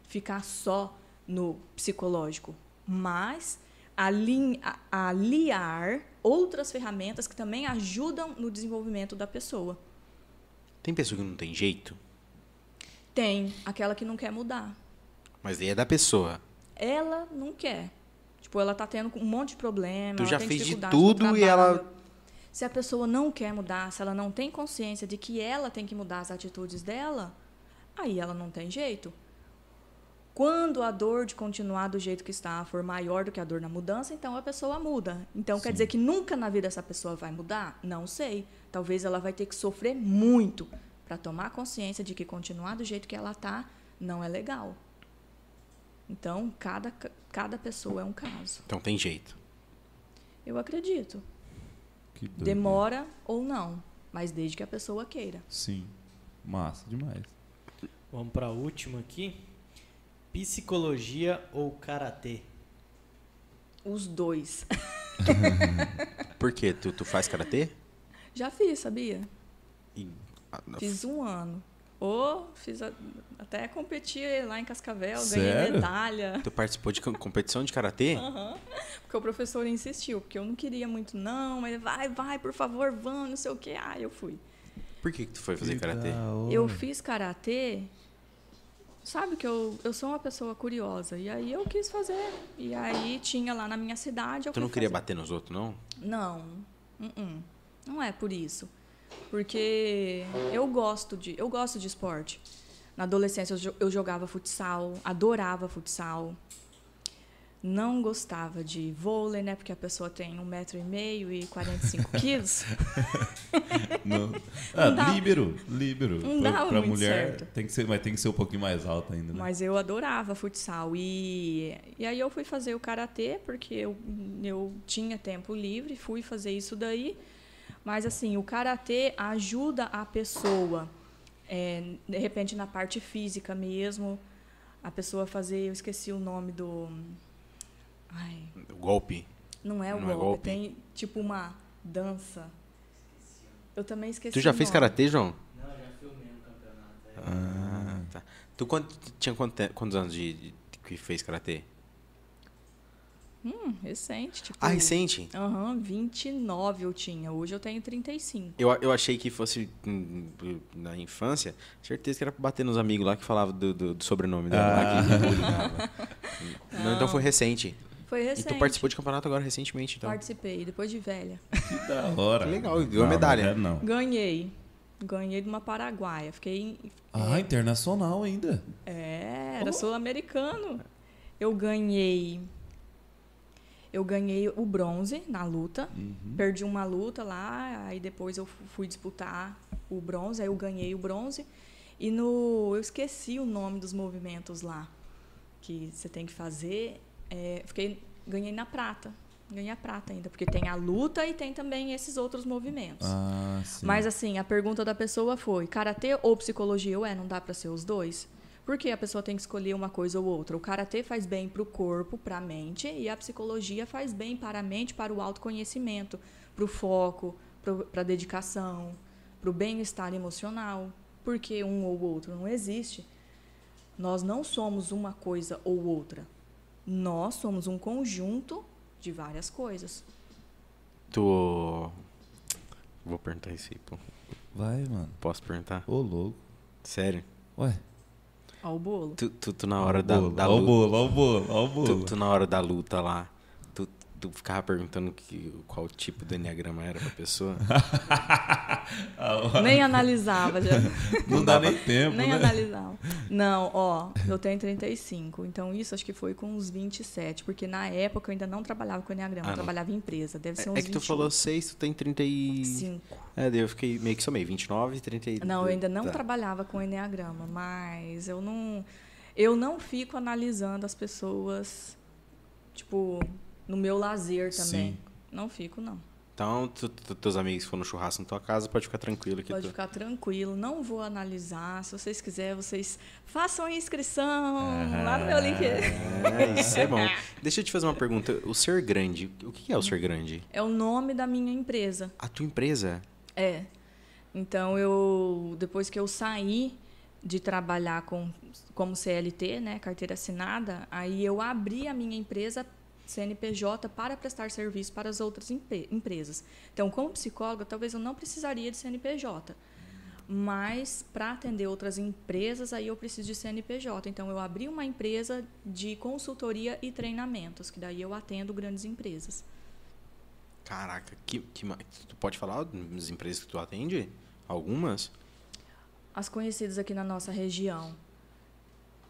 ficar só no psicológico, mas aliar outras ferramentas que também ajudam no desenvolvimento da pessoa. Tem pessoa que não tem jeito, Tem aquela que não quer mudar. mas aí é da pessoa. Ela não quer. Tipo, ela tá tendo um monte de problema. Tu ela já tem fez de tudo e ela-. Se a pessoa não quer mudar, se ela não tem consciência de que ela tem que mudar as atitudes dela, aí ela não tem jeito. Quando a dor de continuar do jeito que está for maior do que a dor na mudança, então a pessoa muda. Então quer dizer que nunca na vida essa pessoa vai mudar? Não sei. Talvez ela vai ter que sofrer muito para tomar consciência de que continuar do jeito que ela está não é legal. Então, cada, cada pessoa é um caso. Então tem jeito. Eu acredito. Demora ou não, mas desde que a pessoa queira. Sim. Massa demais. Vamos para a última aqui. Psicologia ou karatê? Os dois. Por quê? Tu, tu faz karatê? Já fiz, sabia? E- ah, Fiz um ano. Ou fiz a- até competi lá em Cascavel, Sério? ganhei medalha. Tu participou de com- competição de karatê? Aham. Porque o professor insistiu, porque eu não queria muito, não, mas vai, vai, por favor, vamos, não sei o quê. Ah, eu fui. Por que, que tu foi fazer karatê? Eu fiz karatê. Sabe que eu, eu sou uma pessoa curiosa. E aí eu quis fazer. E aí tinha lá na minha cidade. Tu não queria fazer. bater nos outros, não? Não. Uh-uh. Não é por isso. Porque eu gosto de, eu gosto de esporte. Na adolescência eu jogava futsal, adorava futsal. Não gostava de vôlei, né? Porque a pessoa tem um metro e meio e 45 quilos. Não. Ah, dá- líbero, líbero. Não pra, dava pra muito mulher certo. tem que ser, mas tem que ser um pouquinho mais alta ainda, né? Mas eu adorava futsal. E, e aí eu fui fazer o karatê, porque eu, eu tinha tempo livre, fui fazer isso daí. Mas assim, o karatê ajuda a pessoa, é, de repente na parte física mesmo, a pessoa fazer, eu esqueci o nome do. Ai, O golpe. não é o Não é golpe, golpe? tem tipo uma dança. Eu também esqueci. Tu já o fez karatê, João? Não, já filmei um campeonato. Ah, tá. Tu quant- tinha quanto te- quantos anos de, de- que fez karatê? Hum, recente, tipo. Ah, recente? Aham, 29 eu tinha. Hoje eu tenho 35. Eu, eu achei que fosse hum, na infância, certeza que era pra bater nos amigos lá que falavam do, do- do sobrenome dela lá, Ah. que bullyingava. Não, então foi recente. Foi E recente. tu participou de campeonato agora recentemente, então. Participei, depois de velha. Que da hora. Que legal, ganhou Não, medalha. Não, não. Ganhei. Ganhei de uma paraguaia. Fiquei. Ah, internacional ainda. É, era Oh. sul-americano. Eu ganhei. Eu ganhei o bronze na luta. Uhum. Perdi uma luta lá, aí depois eu fu- fui disputar o bronze, aí eu ganhei o bronze. E no. Eu esqueci o nome dos movimentos lá que você tem que fazer. É, fiquei, ganhei na prata. Ganhei a prata ainda, porque tem a luta e tem também esses outros movimentos. Ah. Mas assim, a pergunta da pessoa foi: karatê ou psicologia? Ué, não dá para ser os dois? Porque a pessoa tem que escolher uma coisa ou outra. O karatê faz bem para o corpo, para a mente, e a psicologia faz bem para a mente, para o autoconhecimento, para o foco, para a dedicação, para o bem-estar emocional. Porque um ou outro não existe. Nós não somos uma coisa ou outra. Nós somos um conjunto de várias coisas. Tu. Vou perguntar isso aí, pô. Vai, mano. Posso perguntar? Ô, louco. Sério? Ué. Ó, o bolo. Tu, tu, tu na hora da, bolo, da ó o luta. bolo, ó o bolo, ó o Tu, bolo. tu na hora da luta lá, tu, ficava perguntando que, qual tipo do enneagrama era pra pessoa? Nem analisava já. Não dá nem tempo, Nem né? analisava. Não, ó, eu tenho 35. Então, isso acho que foi com uns 27. Porque na época eu ainda não trabalhava com Enneagrama, Ah, eu trabalhava em empresa. Deve ser uns É que tu 28. falou 6, tu tem 30 e... 5. É, daí eu fiquei meio que somei, 29 e 30 Não, eu ainda não tá. trabalhava com Enneagrama, mas eu não. Eu não fico analisando as pessoas, tipo, no meu lazer também. Sim. Não fico, não. Então, tu, tu, teus amigos que foram no churrasco na tua casa, pode ficar tranquilo que Pode tu... ficar tranquilo, não vou analisar. Se vocês quiserem, vocês façam a inscrição lá no meu link. É, isso é bom. Deixa eu te fazer uma pergunta. O ser grande, o que é o ser grande? É o nome da minha empresa. A tua empresa? É. Então eu depois que eu saí de trabalhar com como CLT, né, carteira assinada, aí eu abri a minha empresa CNPJ para prestar serviço para as outras empre empresas. Então, como psicóloga, talvez eu não precisaria de CNPJ. Mas para atender outras empresas, aí eu preciso de CNPJ. Então, eu abri uma empresa de consultoria e treinamentos, que daí eu atendo grandes empresas. Caraca, que, que tu pode falar das empresas que tu atende? Algumas? As conhecidas aqui na nossa região.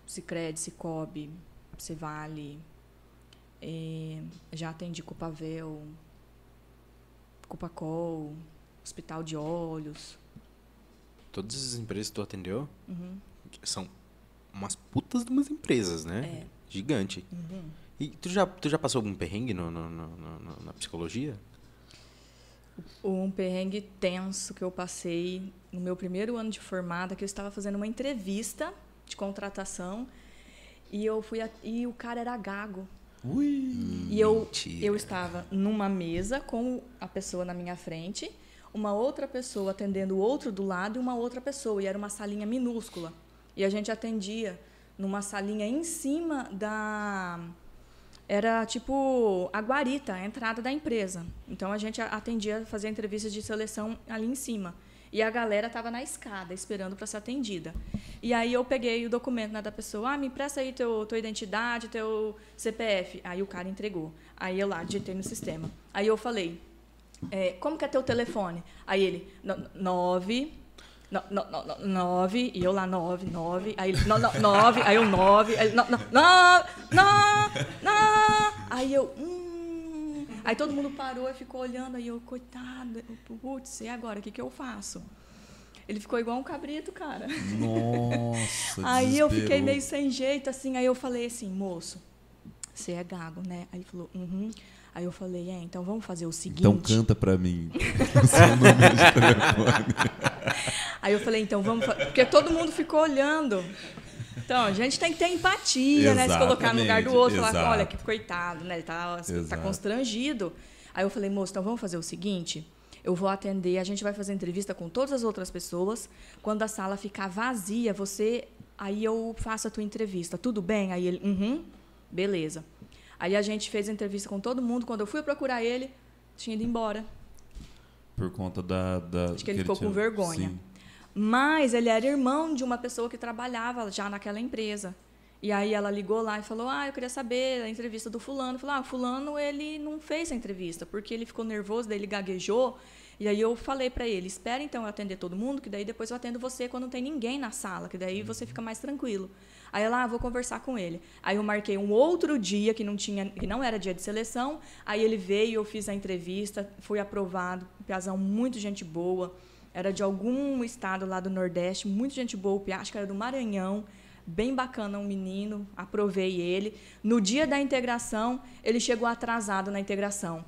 Cicred, Cicobi, Cevale, é, já atendi Copavel, Copacol, Hospital de Olhos. Todas as empresas que tu atendeu Uhum. são umas putas de umas empresas, né? É. Gigante. Uhum. E tu já, tu já passou algum perrengue no, no, no, no, na psicologia? Um perrengue tenso que eu passei no meu primeiro ano de formada, que eu estava fazendo uma entrevista de contratação e eu fui a, e o cara era gago. Ui. E eu, Mentira. eu estava numa mesa com a pessoa na minha frente, uma outra pessoa atendendo o outro do lado e uma outra pessoa. E era uma salinha minúscula. E a gente atendia numa salinha em cima da. Era tipo a guarita, a entrada da empresa. Então a gente atendia, fazia entrevistas de seleção ali em cima. E a galera estava na escada esperando para ser atendida. E aí eu peguei o documento né, da pessoa, ah, me empresta aí teu, tua identidade, teu CPF. Aí o cara entregou. Aí eu lá digitei no sistema. Aí eu falei, é, como que é teu telefone? Aí ele, "No- nove, no- no- no- no- nove, e eu lá, nove, nove, aí ele, no- no- nove, aí eu nove, aí ele, no- no- no- no- no. aí eu, hum. Aí todo mundo parou e ficou olhando, aí eu, coitado, putz, e agora, o que, que eu faço? Ele ficou igual um cabrito, cara. Nossa, Aí eu fiquei meio sem jeito, assim, aí eu falei assim, moço, você é gago, né? Aí ele falou, uhum. Aí eu falei, é, então vamos fazer o seguinte. Então canta pra mim. Aí eu falei, então vamos. Porque todo mundo ficou olhando. Então, a gente tem que ter empatia, né? Se colocar no lugar do outro, falar, Exatamente, olha, que coitado, né? Ele tá, tá Exato. constrangido. Aí eu falei, moço, então vamos fazer o seguinte. Eu vou atender, a gente vai fazer entrevista com todas as outras pessoas. Quando a sala ficar vazia, você. Aí eu faço a tua entrevista. Tudo bem? Aí ele, uhum, beleza. Aí a gente fez a entrevista com todo mundo. Quando eu fui procurar ele, tinha ido embora. Por conta da. da Acho que ele ficou com vergonha. Sim. Mas ele era irmão de uma pessoa que trabalhava já naquela empresa. E aí ela ligou lá e falou: "Ah, eu queria saber a entrevista do fulano". Falou: "Ah, o fulano ele não fez a entrevista porque ele ficou nervoso, daí ele gaguejou". E aí eu falei para ele: "Espera então eu atender todo mundo, que daí depois eu atendo você quando não tem ninguém na sala, que daí você fica mais tranquilo". Aí ela, ah, vou conversar com ele. Aí eu marquei um outro dia que não tinha, que não era dia de seleção. Aí ele veio, eu fiz a entrevista, fui aprovado. Piazão muito gente boa. Era de algum estado lá do Nordeste, muito gente boa, o que era do Maranhão. Bem bacana um menino, aprovei ele. No dia da integração, ele chegou atrasado na integração.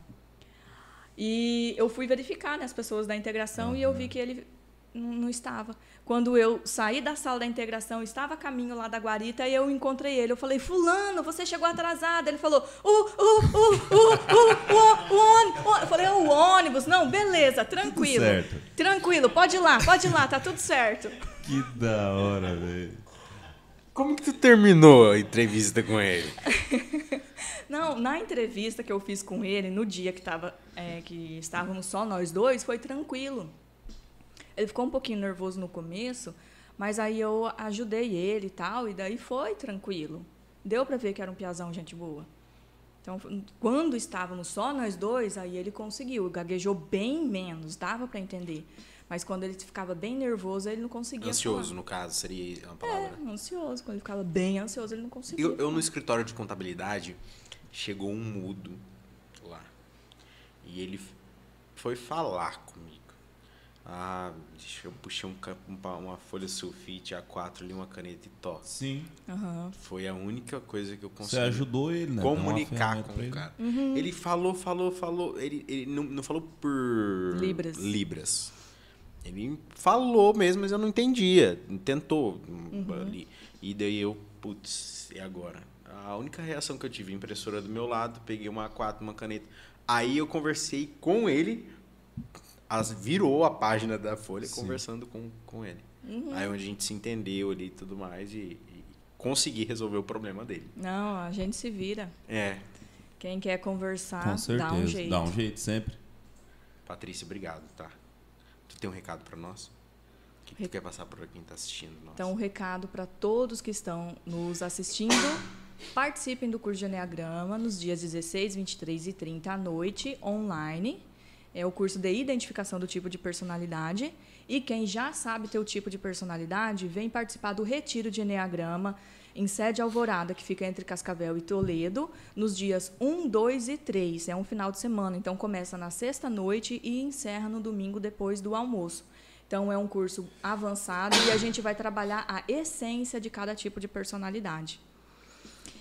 E eu fui verificar né, as pessoas da integração e eu vi que ele não estava. Quando eu saí da sala da integração, estava a caminho lá da guarita e eu encontrei ele. Eu falei, fulano, você chegou atrasado. Ele falou, o, o, o, o, o, o, o ônibus. Eu falei, o ônibus. Não, beleza, tranquilo. certo. Tranquilo, pode ir lá, pode ir lá, tá tudo certo. Que da hora, velho. Como que tu terminou a entrevista com ele? Não, na entrevista que eu fiz com ele, no dia que, tava, é, que estávamos só nós dois, foi tranquilo. Ele ficou um pouquinho nervoso no começo, mas aí eu ajudei ele e tal, e daí foi tranquilo. Deu para ver que era um piazão gente boa. Então, quando estávamos só nós dois, aí ele conseguiu. Gaguejou bem menos, dava para entender. Mas quando ele ficava bem nervoso, ele não conseguia Ansioso, falar. no caso, seria uma palavra. É, ansioso. Quando ele ficava bem ansioso, ele não conseguia. Eu, eu no escritório de contabilidade, chegou um mudo lá. E ele foi falar comigo. Ah, deixa eu puxar um, um uma folha sulfite A4 ali, uma caneta e tó. Sim. Aham. Foi a única coisa que eu Você consegui ajudou ele, né? Comunicar com o ele. cara. Uhum. Ele falou, falou, falou. Ele, ele não, não falou por Libras. libras. Ele falou mesmo, mas eu não entendia. Tentou Uhum. ali. E daí eu, putz, e agora? A única reação que eu tive, impressora do meu lado, peguei uma A4, uma caneta. Aí eu conversei com ele, as, virou a página da folha Sim. conversando com, com ele. Uhum. Aí onde a gente se entendeu ali e tudo mais e, e consegui resolver o problema dele. Não, a gente se vira. É, Quem quer conversar, Com certeza. dá um jeito. Dá um jeito sempre. Patrícia, obrigado, tá? Tu tem um recado pra nós? O que, que tu quer passar pra quem tá assistindo? Nós? Então, um recado para todos que estão nos assistindo. Participem do curso de Enneagrama nos dias 16, 23 e 30 à noite, online. É o curso de identificação do tipo de personalidade. E quem já sabe teu tipo de personalidade, vem participar do retiro de Enneagrama em sede Alvorada, que fica entre Cascavel e Toledo, nos dias 1, 2 e 3. É um final de semana, então começa na sexta noite e encerra no domingo depois do almoço. Então é um curso avançado e a gente vai trabalhar a essência de cada tipo de personalidade.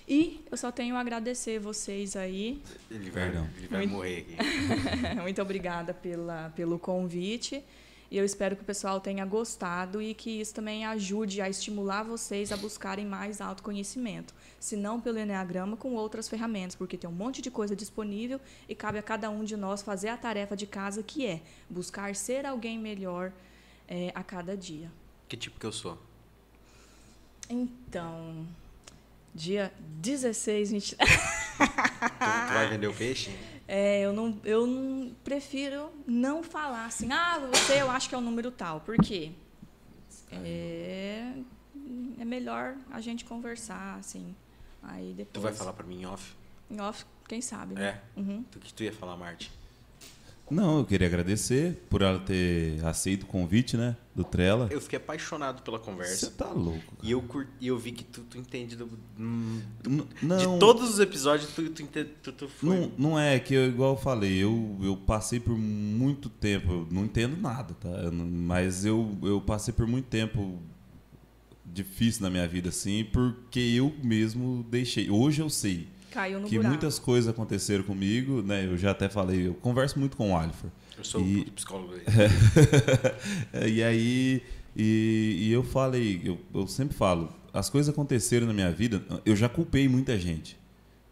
E eu só tenho a agradecer vocês aí. Ele vai, Perdão. ele vai Muito- morrer aqui. Muito obrigada pela, pelo convite. E eu espero que o pessoal tenha gostado e que isso também ajude a estimular vocês a buscarem mais autoconhecimento. Se não pelo Enneagrama, com outras ferramentas, porque tem um monte de coisa disponível e cabe a cada um de nós fazer a tarefa de casa que é buscar ser alguém melhor eh, a cada dia. Que tipo que eu sou? Então, dia 16, 20... Tu, tu vai vender o peixe? É, eu não, eu não- prefiro não falar assim, ah, você eu acho que é o número tal. Por quê? É, é melhor a gente conversar, assim. Aí depois. Tu vai falar pra mim em off? Em off, quem sabe, né? É. Uhum. Tu que tu ia falar, Marte? Não, eu queria agradecer por ela ter aceito o convite, né? Do Trela. Eu fiquei apaixonado pela Você conversa. tá louco. E eu, cur... e eu vi que tu, tu entende do. hum, Não, De todos os episódios, tu, tu, entende, tu, tu foi. Não, não é que, eu, igual eu falei, eu, eu passei por muito tempo, eu não entendo nada, tá? Eu não- mas eu, eu passei por muito tempo difícil na minha vida, assim, porque eu mesmo deixei. Hoje eu sei Caiu no que buraco. muitas coisas aconteceram comigo, né? Eu já até falei, eu converso muito com o Alifer. Eu sou E- o psicólogo aí. e aí, e, e eu falei, eu, eu sempre falo, as coisas aconteceram na minha vida, eu já culpei muita gente.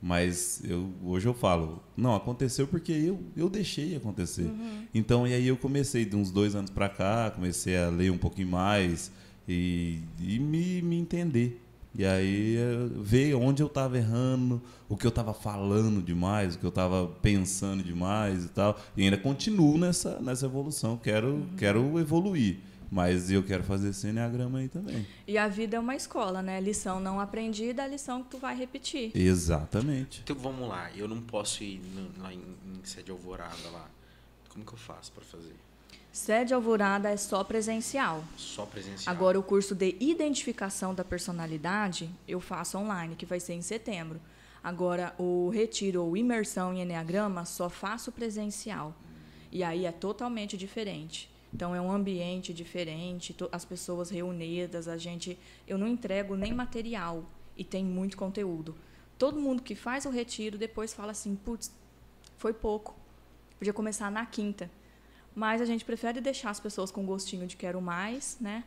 Mas eu, hoje eu falo, não, aconteceu porque eu, eu deixei acontecer. Então, e aí eu comecei, de uns dois anos pra cá, comecei a ler um pouquinho mais e, e me, me entender. E aí eh, ver onde eu estava errando, o que eu estava falando demais, o que eu estava pensando demais e tal. E ainda continuo nessa, nessa evolução, quero, quero evoluir. Mas eu quero fazer esse Enneagrama aí também. E a vida é uma escola, né? Lição não aprendida é a lição que tu vai repetir. Exatamente. Então vamos lá, eu não posso ir no- lá em, em sede alvorada lá. Como que eu faço pra fazer? Sede Alvorada é só presencial. Só presencial. Agora, o curso de identificação da personalidade eu faço online, que vai ser em setembro. Agora, o retiro ou imersão em Enneagrama só faço presencial. E aí é totalmente diferente. Então, é um ambiente diferente, as pessoas reunidas, a gente. Eu não entrego nem material e tem muito conteúdo. Todo mundo que faz o retiro depois fala assim: putz, foi pouco. Podia começar na quinta. Mas a gente prefere deixar as pessoas com gostinho de quero mais, né?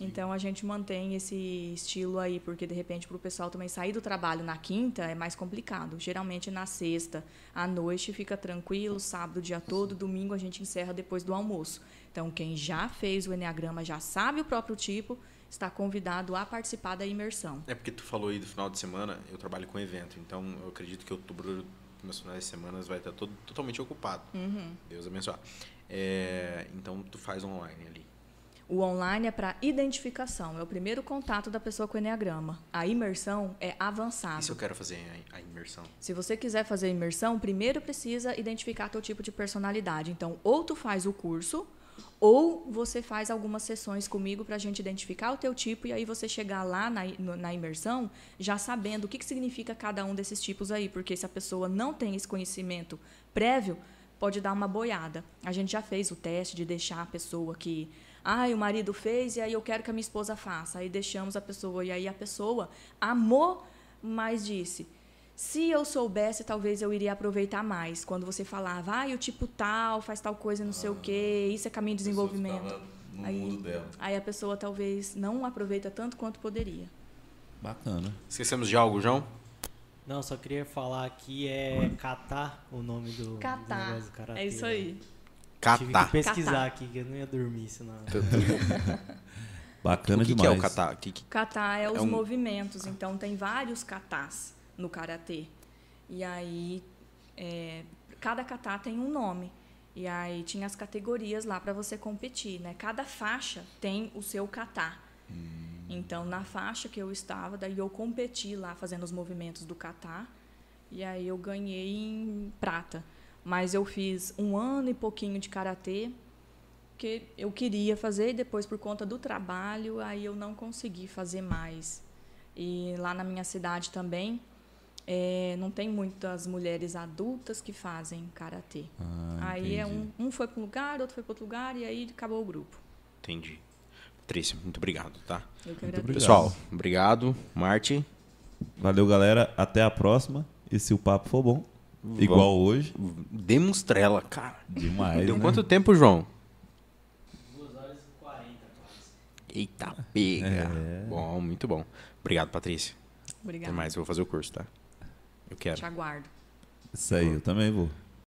Então a gente mantém esse estilo aí, porque de repente para o pessoal também sair do trabalho na quinta é mais complicado. Geralmente na sexta, à noite fica tranquilo, sábado o dia todo, domingo a gente encerra depois do almoço. Então quem já fez o Enneagrama, já sabe o próprio tipo, está convidado a participar da imersão. É porque tu falou aí do final de semana, eu trabalho com evento, então eu acredito que outubro, meus finais de semana, vai estar todo, totalmente ocupado. Uhum. Deus abençoe. É, então tu faz online ali. O online é para identificação, é o primeiro contato da pessoa com o Enneagrama. A imersão é avançado. E se eu quero fazer a, imersão? Se você quiser fazer a imersão, primeiro precisa identificar teu tipo de personalidade. Então, ou tu faz o curso, ou você faz algumas sessões comigo para a gente identificar o teu tipo e aí você chegar lá na, na imersão já sabendo o que, que significa cada um desses tipos aí. Porque se a pessoa não tem esse conhecimento prévio, pode dar uma boiada. A gente já fez o teste de deixar a pessoa que, ah, o marido fez e aí eu quero que a minha esposa faça. Aí deixamos a pessoa e aí a pessoa amou, mas disse: se eu soubesse, talvez eu iria aproveitar mais. Quando você falava, ah, o tipo tal, faz tal coisa, não sei o quê, isso é caminho de desenvolvimento. No Aí- mundo dela. Aí a pessoa talvez não aproveita tanto quanto poderia. Bacana. Esquecemos de algo, João? Não, só queria falar aqui é catar o nome do, do Catar. negócio do karatê, É isso né? aí. Tive Catar. que pesquisar Catar. aqui, que eu não ia dormir senão. Bacana O que, que demais. é o catar? O que que- Kata é os um- movimentos, então tem vários katas no karatê. E aí é, cada kata tem um nome. E aí tinha as categorias lá para você competir, né? Cada faixa tem o seu kata. Então na faixa que eu estava, daí eu competi lá fazendo os movimentos do kata. E aí eu ganhei em prata. Mas eu fiz um ano e pouquinho de karatê que eu queria fazer e depois por conta do trabalho aí eu não consegui fazer mais e lá na minha cidade também eh, não tem muitas mulheres adultas que fazem karatê Ah, aí é um, um foi para um lugar outro foi para outro lugar e aí acabou o grupo Entendi. Patrícia, muito obrigado, tá? eu que Muito agradeço. obrigado. Pessoal, obrigado. Marte, Valeu, galera. Até a próxima. E se o papo for bom, igual hoje, demonstrela, cara. demais. Deu né? quanto tempo, João? 2 horas e 40 quase. Eita, pega. É. Bom, muito bom. Obrigado, Patrícia. Até obrigada mais, eu vou fazer o curso, tá? Eu quero. te aguardo Isso aí, eu também vou.